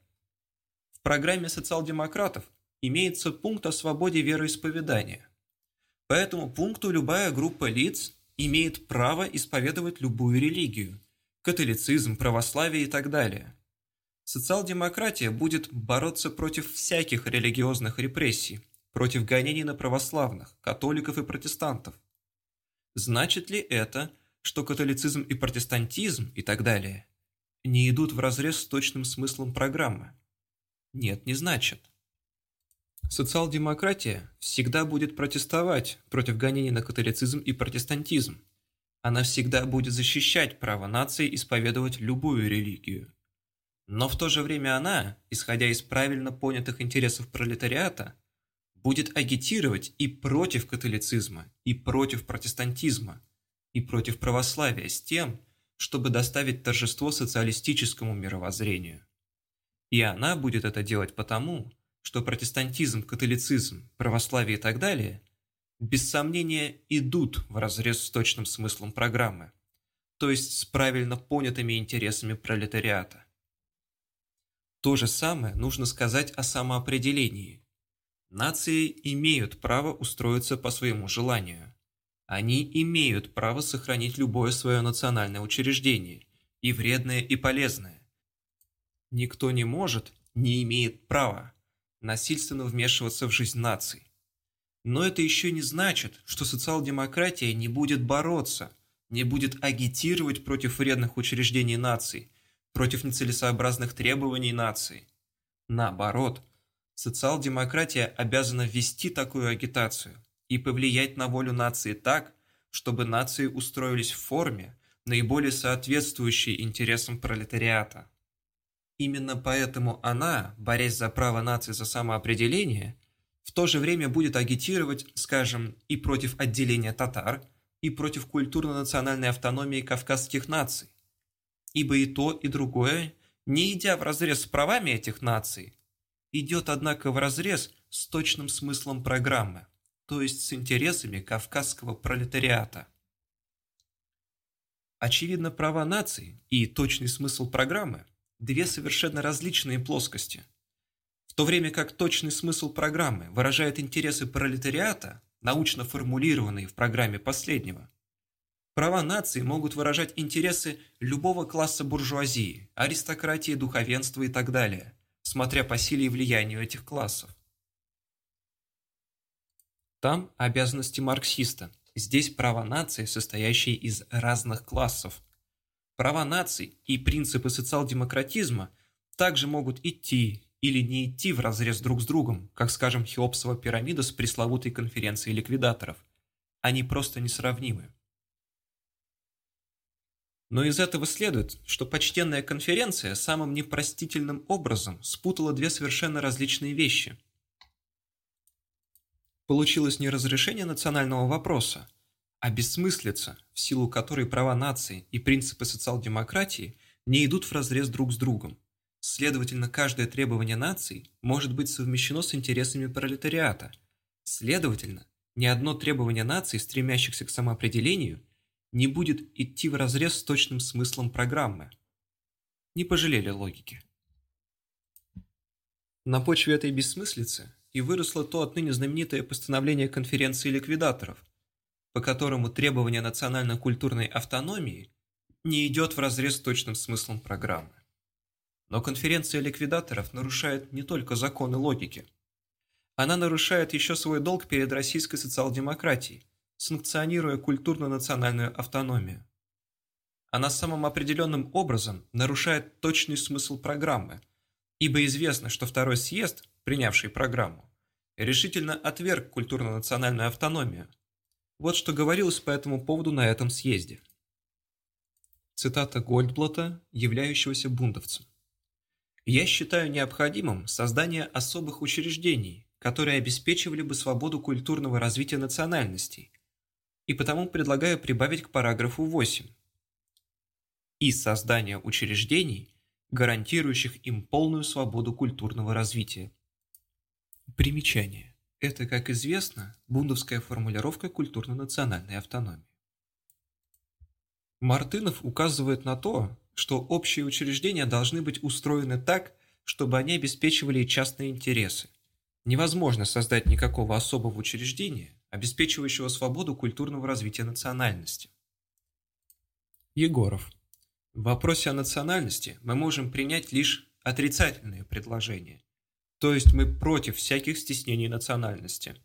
В программе социал-демократов имеется пункт о свободе вероисповедания. По этому пункту любая группа лиц имеет право исповедовать любую религию – католицизм, православие и так далее. Социал-демократия будет бороться против всяких религиозных репрессий, против гонений на православных, католиков и протестантов. Значит ли это, что католицизм и протестантизм и так далее не идут вразрез с точным смыслом программы? Нет, не значит. Социал-демократия всегда будет протестовать против гонений на католицизм и протестантизм. Она всегда будет защищать право нации исповедовать любую религию. Но в то же время она, исходя из правильно понятых интересов пролетариата, будет агитировать и против католицизма, и против протестантизма, и против православия с тем, чтобы доставить торжество социалистическому мировоззрению. И она будет это делать потому, что протестантизм, католицизм, православие и так далее без сомнения идут в разрез с точным смыслом программы, то есть с правильно понятыми интересами пролетариата. То же самое нужно сказать о самоопределении. Нации имеют право устроиться по своему желанию. Они имеют право сохранить любое свое национальное учреждение, и вредное, и полезное. Никто не может, не имеет права насильственно вмешиваться в жизнь наций. Но это еще не значит, что социал-демократия не будет бороться, не будет агитировать против вредных учреждений наций, против нецелесообразных требований наций. Наоборот, социал-демократия обязана вести такую агитацию и повлиять на волю нации так, чтобы нации устроились в форме, наиболее соответствующей интересам пролетариата. Именно поэтому она, борясь за право нации за самоопределение, в то же время будет агитировать, скажем, и против отделения татар, и против культурно-национальной автономии кавказских наций. Ибо и то, и другое, не идя вразрез с правами этих наций, идет, однако, вразрез с точным смыслом программы, то есть с интересами кавказского пролетариата. Очевидно, права наций и точный смысл программы – две совершенно различные плоскости. В то время как точный смысл программы выражает интересы пролетариата, научно формулированные в программе последнего, права нации могут выражать интересы любого класса буржуазии, аристократии, духовенства и так далее, смотря по силе и влиянию этих классов. Там обязанности марксиста, здесь права нации, состоящие из разных классов, Права наций и принципы социал-демократизма также могут идти или не идти в разрез друг с другом, как, скажем, Хеопсова пирамида с пресловутой конференцией ликвидаторов. Они просто несравнимы. Но из этого следует, что почтенная конференция самым непростительным образом спутала две совершенно различные вещи. Получилось не разрешение национального вопроса, а бессмыслица, в силу которой права нации и принципы социал-демократии не идут вразрез друг с другом. Следовательно, каждое требование наций может быть совмещено с интересами пролетариата. Следовательно, ни одно требование наций, стремящихся к самоопределению, не будет идти вразрез с точным смыслом программы. Не пожалели логики. На почве этой бессмыслицы и выросло то отныне знаменитое постановление конференции ликвидаторов – по которому требование национально-культурной автономии не идет вразрез с точным смыслом программы. Но конференция ликвидаторов нарушает не только законы логики. Она нарушает еще свой долг перед российской социал-демократией, санкционируя культурно-национальную автономию. Она самым определенным образом нарушает точный смысл программы, ибо известно, что второй съезд, принявший программу, решительно отверг культурно-национальную автономию. Вот что говорилось по этому поводу на этом съезде. Цитата Гольдблата, являющегося бундовцем. «Я считаю необходимым создание особых учреждений, которые обеспечивали бы свободу культурного развития национальностей, и потому предлагаю прибавить к параграфу 8. И создание учреждений, гарантирующих им полную свободу культурного развития. Примечание. Это, как известно, бундовская формулировка культурно-национальной автономии. Мартынов указывает на то, что общие учреждения должны быть устроены так, чтобы они обеспечивали частные интересы. Невозможно создать никакого особого учреждения, обеспечивающего свободу культурного развития национальности. Егоров. В вопросе о национальности мы можем принять лишь отрицательные предложения, то есть мы против всяких стеснений национальности.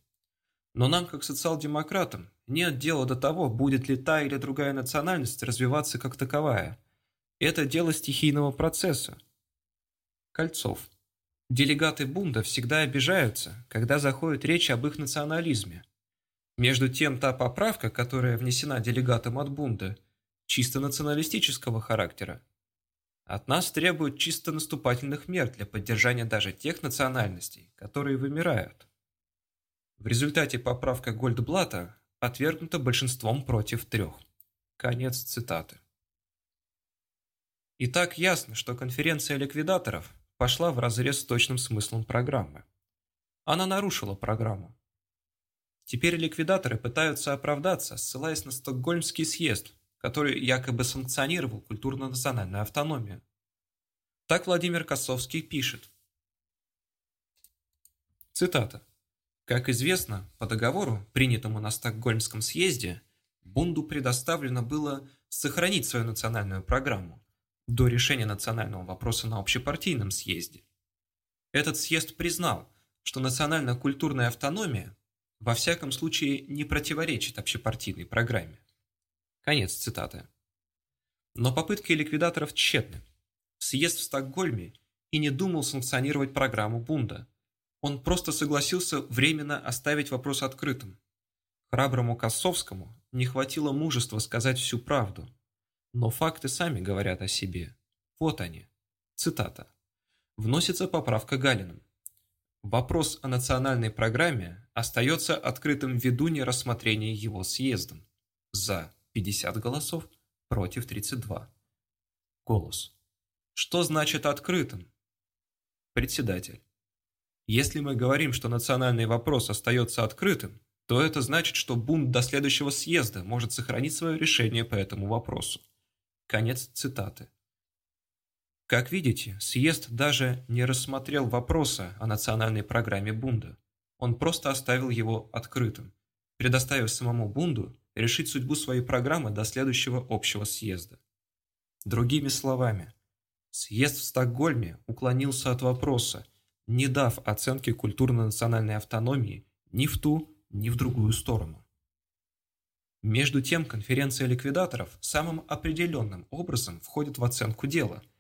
Но нам, как социал-демократам, нет дела до того, будет ли та или другая национальность развиваться как таковая. Это дело стихийного процесса. Кольцов. Делегаты Бунда всегда обижаются, когда заходит речь об их национализме. Между тем, та поправка, которая внесена делегатом от Бунда, чисто националистического характера. От нас требуют чисто наступательных мер для поддержания даже тех национальностей, которые вымирают. В результате поправка Гольдблата отвергнута большинством против трех. Конец цитаты. И так ясно, что конференция ликвидаторов пошла вразрез с точным смыслом программы. Она нарушила программу. Теперь ликвидаторы пытаются оправдаться, ссылаясь на Стокгольмский съезд, который якобы санкционировал культурно-национальную автономию. Так Владимир Косовский пишет. Цитата. Как известно, по договору, принятому на Стокгольмском съезде, Бунду предоставлено было сохранить свою национальную программу до решения национального вопроса на общепартийном съезде. Этот съезд признал, что национально-культурная автономия во всяком случае не противоречит общепартийной программе. Конец цитаты. Но попытки ликвидаторов тщетны. Съезд в Стокгольме и не думал санкционировать программу Бунда. Он просто согласился временно оставить вопрос открытым. Храброму Косовскому не хватило мужества сказать всю правду. Но факты сами говорят о себе. Вот они. Цитата. Вносится поправка Галиным. Вопрос о национальной программе остается открытым ввиду нерассмотрения его съездом. За 50 голосов, против 32. Голос. Что значит открытым? Председатель. Если мы говорим, что национальный вопрос остается открытым, то это значит, что бунт до следующего съезда может сохранить свое решение по этому вопросу. Конец цитаты. Как видите, съезд даже не рассмотрел вопроса о национальной программе Бунда. Он просто оставил его открытым, предоставив самому Бунду решить судьбу своей программы до следующего общего съезда. Другими словами, съезд в Стокгольме уклонился от вопроса, не дав оценки культурно-национальной автономии ни в ту, ни в другую сторону. Между тем, конференция ликвидаторов самым определенным образом входит в оценку дела –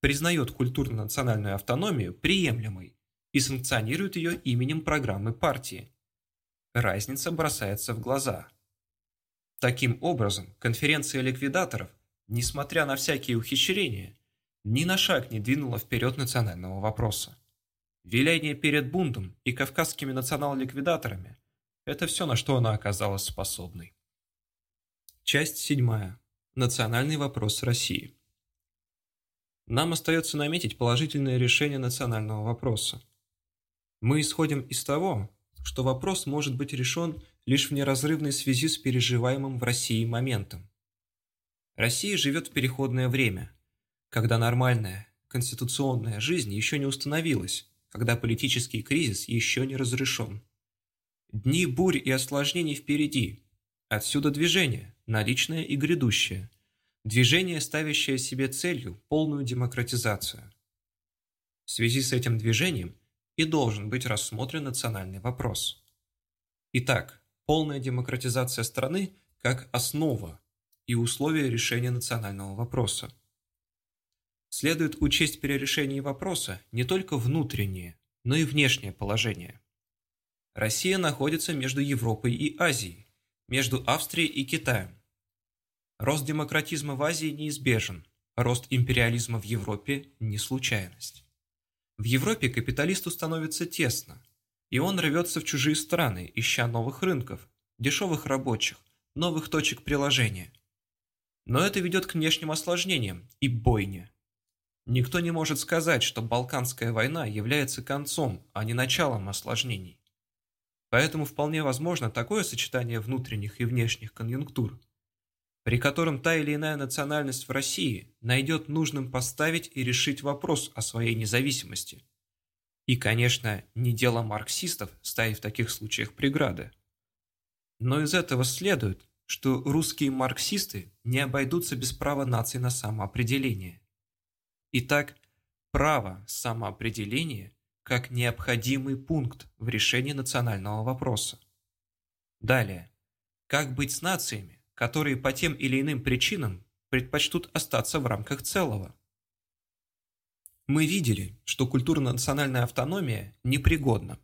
признает культурно-национальную автономию приемлемой и санкционирует ее именем программы партии. Разница бросается в глаза. Таким образом, конференция ликвидаторов, несмотря на всякие ухищрения, ни на шаг не двинула вперед национального вопроса. Виляние перед Бундом и кавказскими национал-ликвидаторами – это все, на что она оказалась способной. Часть седьмая. Национальный вопрос России. Нам остается наметить положительное решение национального вопроса. Мы исходим из того, что вопрос может быть решен лишь в неразрывной связи с переживаемым в России моментом. Россия живет в переходное время, когда нормальная, конституционная жизнь еще не установилась, когда политический кризис еще не разрешен. Дни бурь и осложнений впереди, отсюда движение, наличное и грядущее – Движение, ставящее себе целью полную демократизацию. В связи с этим движением и должен быть рассмотрен национальный вопрос. Итак, полная демократизация страны как основа и условие решения национального вопроса. Следует учесть при решении вопроса не только внутренние, но и внешнее положение. Россия находится между Европой и Азией, между Австрией и Китаем. Рост демократизма в Азии неизбежен, рост империализма в Европе – не случайность. В Европе капиталисту становится тесно, и он рвется в чужие страны, ища новых рынков, дешевых рабочих, новых точек приложения. Но это ведет к внешним осложнениям и бойне. Никто не может сказать, что Балканская война является концом, а не началом осложнений. Поэтому вполне возможно такое сочетание внутренних и внешних конъюнктур, при котором та или иная национальность в России найдет нужным поставить и решить вопрос о своей независимости. И, конечно, не дело марксистов ставить в таких случаях преграды. Но из этого следует, что русские марксисты не обойдутся без права наций на самоопределение. Итак, право самоопределения как необходимый пункт в решении национального вопроса. Далее. Как быть с нациями, которые по тем или иным причинам предпочтут остаться в рамках целого? Мы видели, что культурно-национальная автономия непригодна.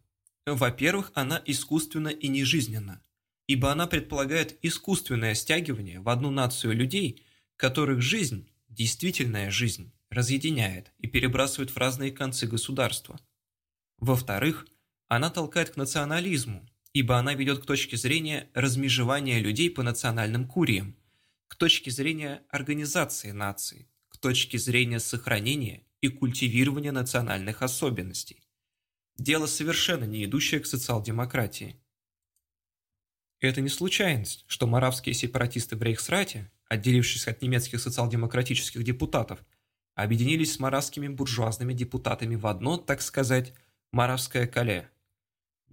Во-первых, она искусственна и нежизненна, ибо она предполагает искусственное стягивание в одну нацию людей, которых жизнь, действительная жизнь, разъединяет и перебрасывает в разные концы государства. Во-вторых, она толкает к национализму, ибо она ведет к точке зрения размежевания людей по национальным куриям, к точке зрения организации нации, к точке зрения сохранения и культивирования национальных особенностей. Дело совершенно не идущее к социал-демократии. Это не случайность, что маравские сепаратисты в Рейхсрате, отделившись от немецких социал-демократических депутатов, объединились с маравскими буржуазными депутатами в одно, так сказать, Маравское коле.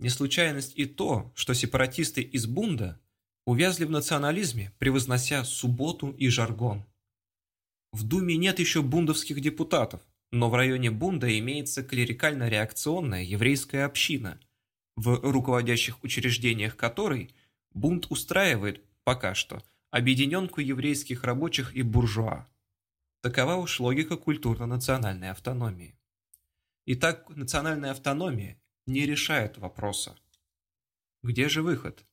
Не случайность и то, что сепаратисты из Бунда увязли в национализме, превознося субботу и жаргон. В Думе нет еще бундовских депутатов, но в районе Бунда имеется клерикально-реакционная еврейская община, в руководящих учреждениях которой Бунд устраивает, пока что, объединенку еврейских рабочих и буржуа. Такова уж логика культурно-национальной автономии. Итак, национальная автономия не решает вопроса. Где же выход?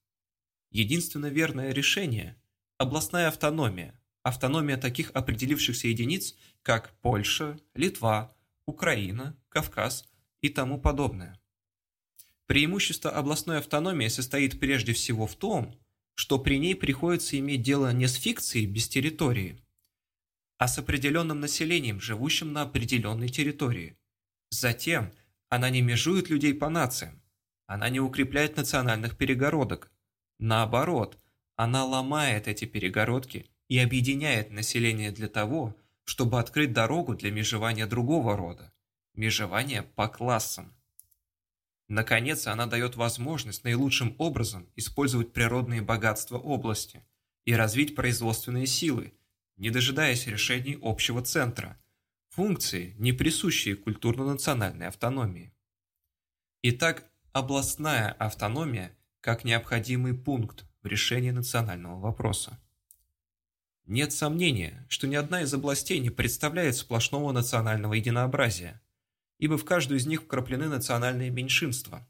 Единственно верное решение – областная автономия, автономия таких определившихся единиц, как Польша, Литва, Украина, Кавказ и тому подобное. Преимущество областной автономии состоит прежде всего в том, что при ней приходится иметь дело не с фикцией без территории, а с определенным населением, живущим на определенной территории – Затем она не межует людей по нациям, она не укрепляет национальных перегородок. Наоборот, она ломает эти перегородки и объединяет население для того, чтобы открыть дорогу для межевания другого рода, межевания по классам. Наконец, она дает возможность наилучшим образом использовать природные богатства области и развить производственные силы, не дожидаясь решений общего центра – функции, не присущие культурно-национальной автономии. Итак, областная автономия как необходимый пункт в решении национального вопроса. Нет сомнения, что ни одна из областей не представляет сплошного национального единообразия, ибо в каждую из них вкраплены национальные меньшинства.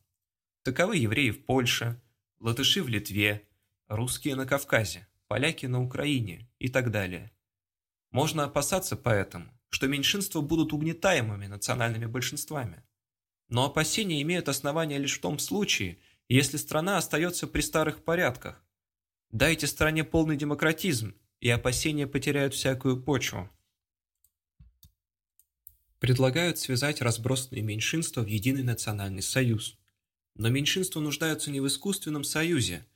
Таковы евреи в Польше, латыши в Литве, русские на Кавказе, поляки на Украине и так далее. Можно опасаться поэтому, что меньшинства будут угнетаемыми национальными большинствами. Но опасения имеют основания лишь в том случае, если страна остается при старых порядках. Дайте стране полный демократизм, и опасения потеряют всякую почву. Предлагают связать разбросанные меньшинства в единый национальный союз. Но меньшинства нуждаются не в искусственном союзе,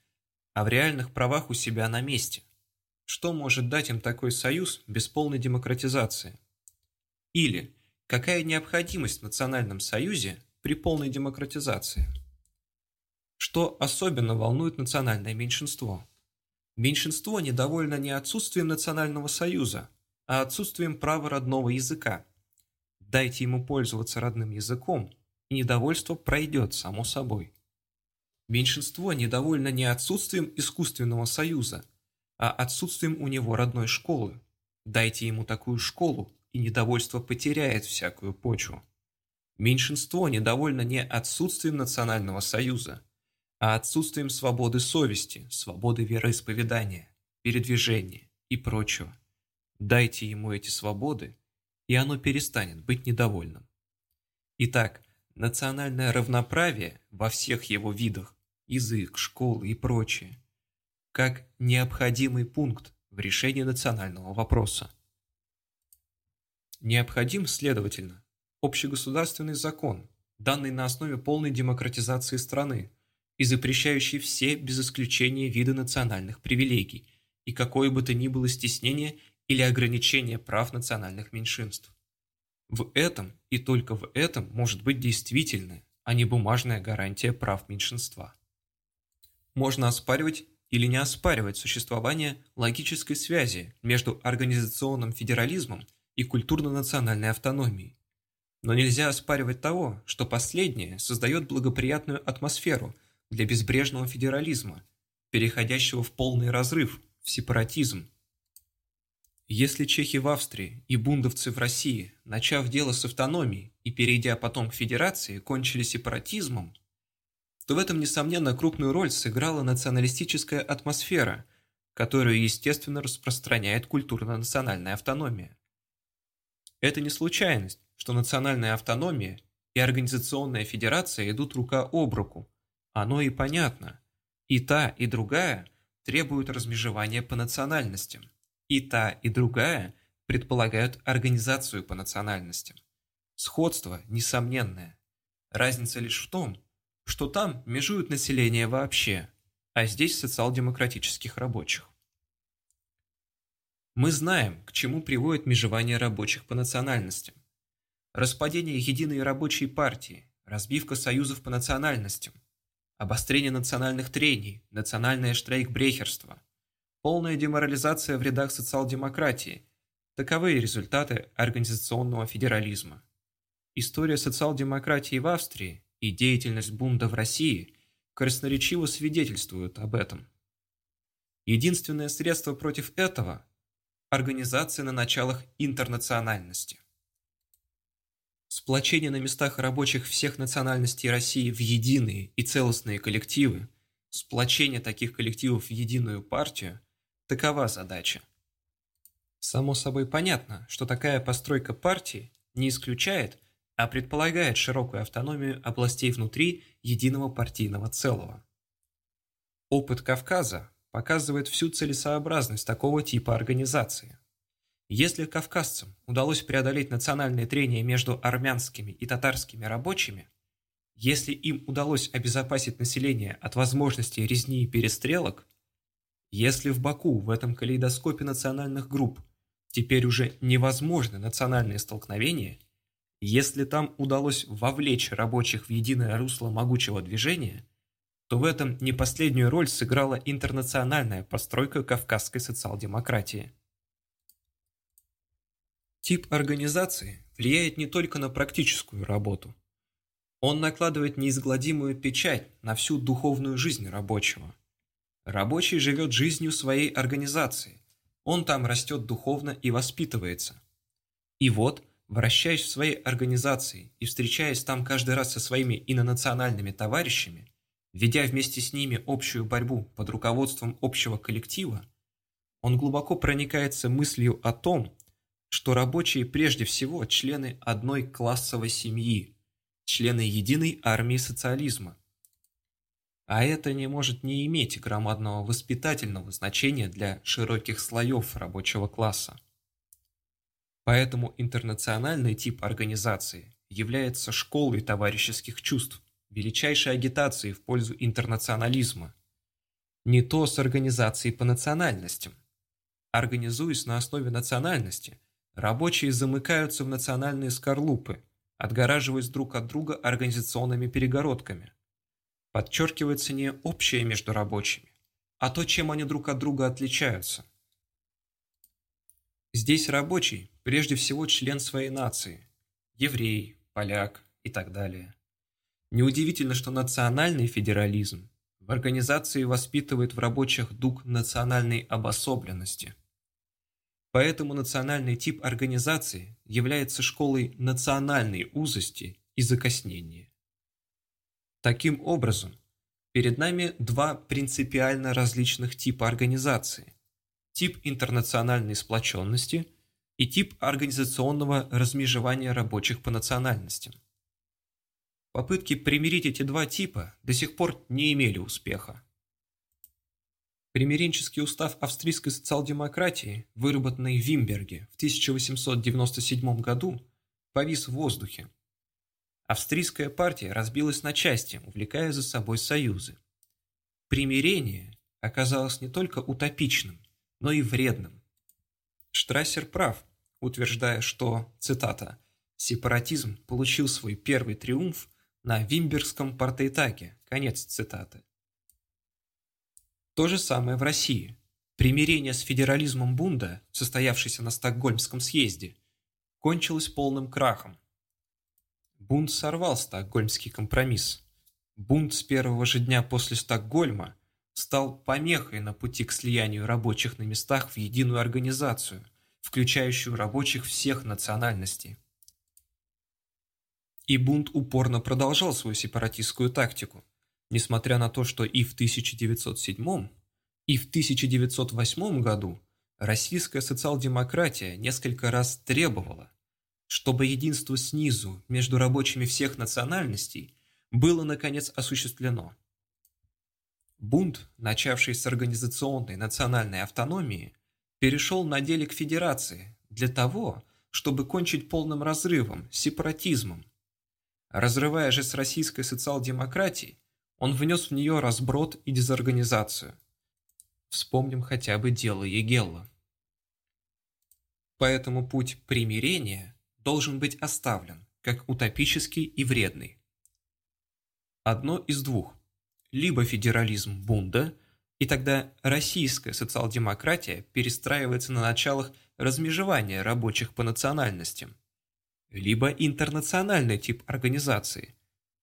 а в реальных правах у себя на месте. Что может дать им такой союз без полной демократизации? Или какая необходимость в национальном союзе при полной демократизации? Что особенно волнует национальное меньшинство? Меньшинство недовольно не отсутствием национального союза, а отсутствием права родного языка. Дайте ему пользоваться родным языком, и недовольство пройдет само собой. Меньшинство недовольно не отсутствием искусственного союза, а отсутствием у него родной школы. Дайте ему такую школу, и недовольство потеряет всякую почву. Меньшинство недовольно не отсутствием национального союза, а отсутствием свободы совести, свободы вероисповедания, передвижения и прочего. Дайте ему эти свободы, и оно перестанет быть недовольным. Итак, национальное равноправие во всех его видах, язык, школы и прочее, как необходимый пункт в решении национального вопроса. Необходим, следовательно, общегосударственный закон, данный на основе полной демократизации страны и запрещающий все без исключения виды национальных привилегий и какое бы то ни было стеснение или ограничение прав национальных меньшинств. В этом и только в этом может быть действительная, а не бумажная гарантия прав меньшинства. Можно оспаривать или не оспаривать существование логической связи между организационным федерализмом и культурно-национальной автономией. Но нельзя оспаривать того, что последнее создает благоприятную атмосферу для безбрежного федерализма, переходящего в полный разрыв, в сепаратизм. Если чехи в Австрии и бундовцы в России, начав дело с автономией и перейдя потом к федерации, кончили сепаратизмом, то в этом, несомненно, крупную роль сыграла националистическая атмосфера, которую, естественно, распространяет культурно-национальная автономия. Это не случайность, что национальная автономия и организационная федерация идут рука об руку. Оно и понятно. И та, и другая требуют размежевания по национальностям. И та, и другая предполагают организацию по национальностям. Сходство несомненное. Разница лишь в том, что там межуют население вообще, а здесь социал-демократических рабочих. Мы знаем, к чему приводит межевание рабочих по национальностям. Распадение единой рабочей партии, разбивка союзов по национальностям, обострение национальных трений, национальное штрейкбрехерство, полная деморализация в рядах социал-демократии – таковы результаты организационного федерализма. История социал-демократии в Австрии и деятельность Бунда в России красноречиво свидетельствуют об этом. Единственное средство против этого – организация на началах интернациональности. Сплочение на местах рабочих всех национальностей России в единые и целостные коллективы, сплочение таких коллективов в единую партию – такова задача. Само собой понятно, что такая постройка партии не исключает а предполагает широкую автономию областей внутри единого партийного целого. Опыт Кавказа показывает всю целесообразность такого типа организации. Если кавказцам удалось преодолеть национальные трения между армянскими и татарскими рабочими, если им удалось обезопасить население от возможности резни и перестрелок, если в Баку в этом калейдоскопе национальных групп теперь уже невозможны национальные столкновения – если там удалось вовлечь рабочих в единое русло могучего движения, то в этом не последнюю роль сыграла интернациональная постройка кавказской социал-демократии. Тип организации влияет не только на практическую работу. Он накладывает неизгладимую печать на всю духовную жизнь рабочего. Рабочий живет жизнью своей организации. Он там растет духовно и воспитывается. И вот – Вращаясь в своей организации и встречаясь там каждый раз со своими инонациональными товарищами, ведя вместе с ними общую борьбу под руководством общего коллектива, он глубоко проникается мыслью о том, что рабочие прежде всего члены одной классовой семьи, члены единой армии социализма. А это не может не иметь громадного воспитательного значения для широких слоев рабочего класса. Поэтому интернациональный тип организации является школой товарищеских чувств, величайшей агитацией в пользу интернационализма. Не то с организацией по национальностям. Организуясь на основе национальности, рабочие замыкаются в национальные скорлупы, отгораживаясь друг от друга организационными перегородками. Подчеркивается не общее между рабочими, а то, чем они друг от друга отличаются. Здесь рабочий прежде всего член своей нации – еврей, поляк и так далее. Неудивительно, что национальный федерализм в организации воспитывает в рабочих дух национальной обособленности. Поэтому национальный тип организации является школой национальной узости и закоснение. Таким образом, перед нами два принципиально различных типа организации. Тип интернациональной сплоченности и тип организационного размежевания рабочих по национальностям. Попытки примирить эти два типа до сих пор не имели успеха. Примиренческий устав австрийской социал-демократии, выработанный в Вимберге в 1897 году, повис в воздухе. Австрийская партия разбилась на части, увлекая за собой союзы. Примирение оказалось не только утопичным, но и вредным. Штрассер прав, утверждая, что, цитата, «сепаратизм получил свой первый триумф на Вимбергском партейтаге», конец цитаты. То же самое в России. Примирение с федерализмом Бунда, состоявшееся на Стокгольмском съезде, кончилось полным крахом. Бунд сорвал Стокгольмский компромисс. Бунд с первого же дня после Стокгольма стал помехой на пути к слиянию рабочих на местах в единую организацию, включающую рабочих всех национальностей. И Бунд упорно продолжал свою сепаратистскую тактику, несмотря на то, что и в 1907, и в 1908 году российская социал-демократия несколько раз требовала, чтобы единство снизу между рабочими всех национальностей было наконец осуществлено. Бунт, начавший с организационной национальной автономии, перешел на деле к федерации для того, чтобы кончить полным разрывом, сепаратизмом. Разрывая же с российской социал-демократией, он внес в нее разброд и дезорганизацию. Вспомним хотя бы дело Егелла. Поэтому путь примирения должен быть оставлен, как утопический и вредный. Одно из двух. Либо федерализм Бунда, и тогда российская социал-демократия перестраивается на началах размежевания рабочих по национальностям, либо интернациональный тип организации,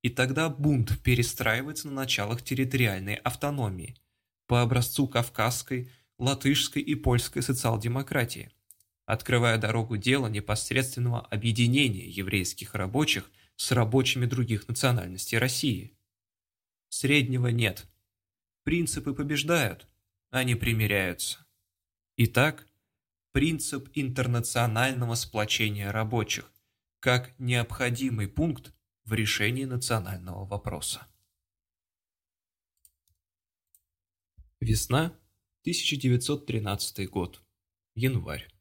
и тогда бунт перестраивается на началах территориальной автономии – по образцу кавказской, латышской и польской социал-демократии, открывая дорогу дела непосредственного объединения еврейских рабочих с рабочими других национальностей России. Среднего нет. Принципы побеждают, они примиряются. Итак, принцип интернационального сплочения рабочих как необходимый пункт в решении национального вопроса. Весна, 1913 год. Январь.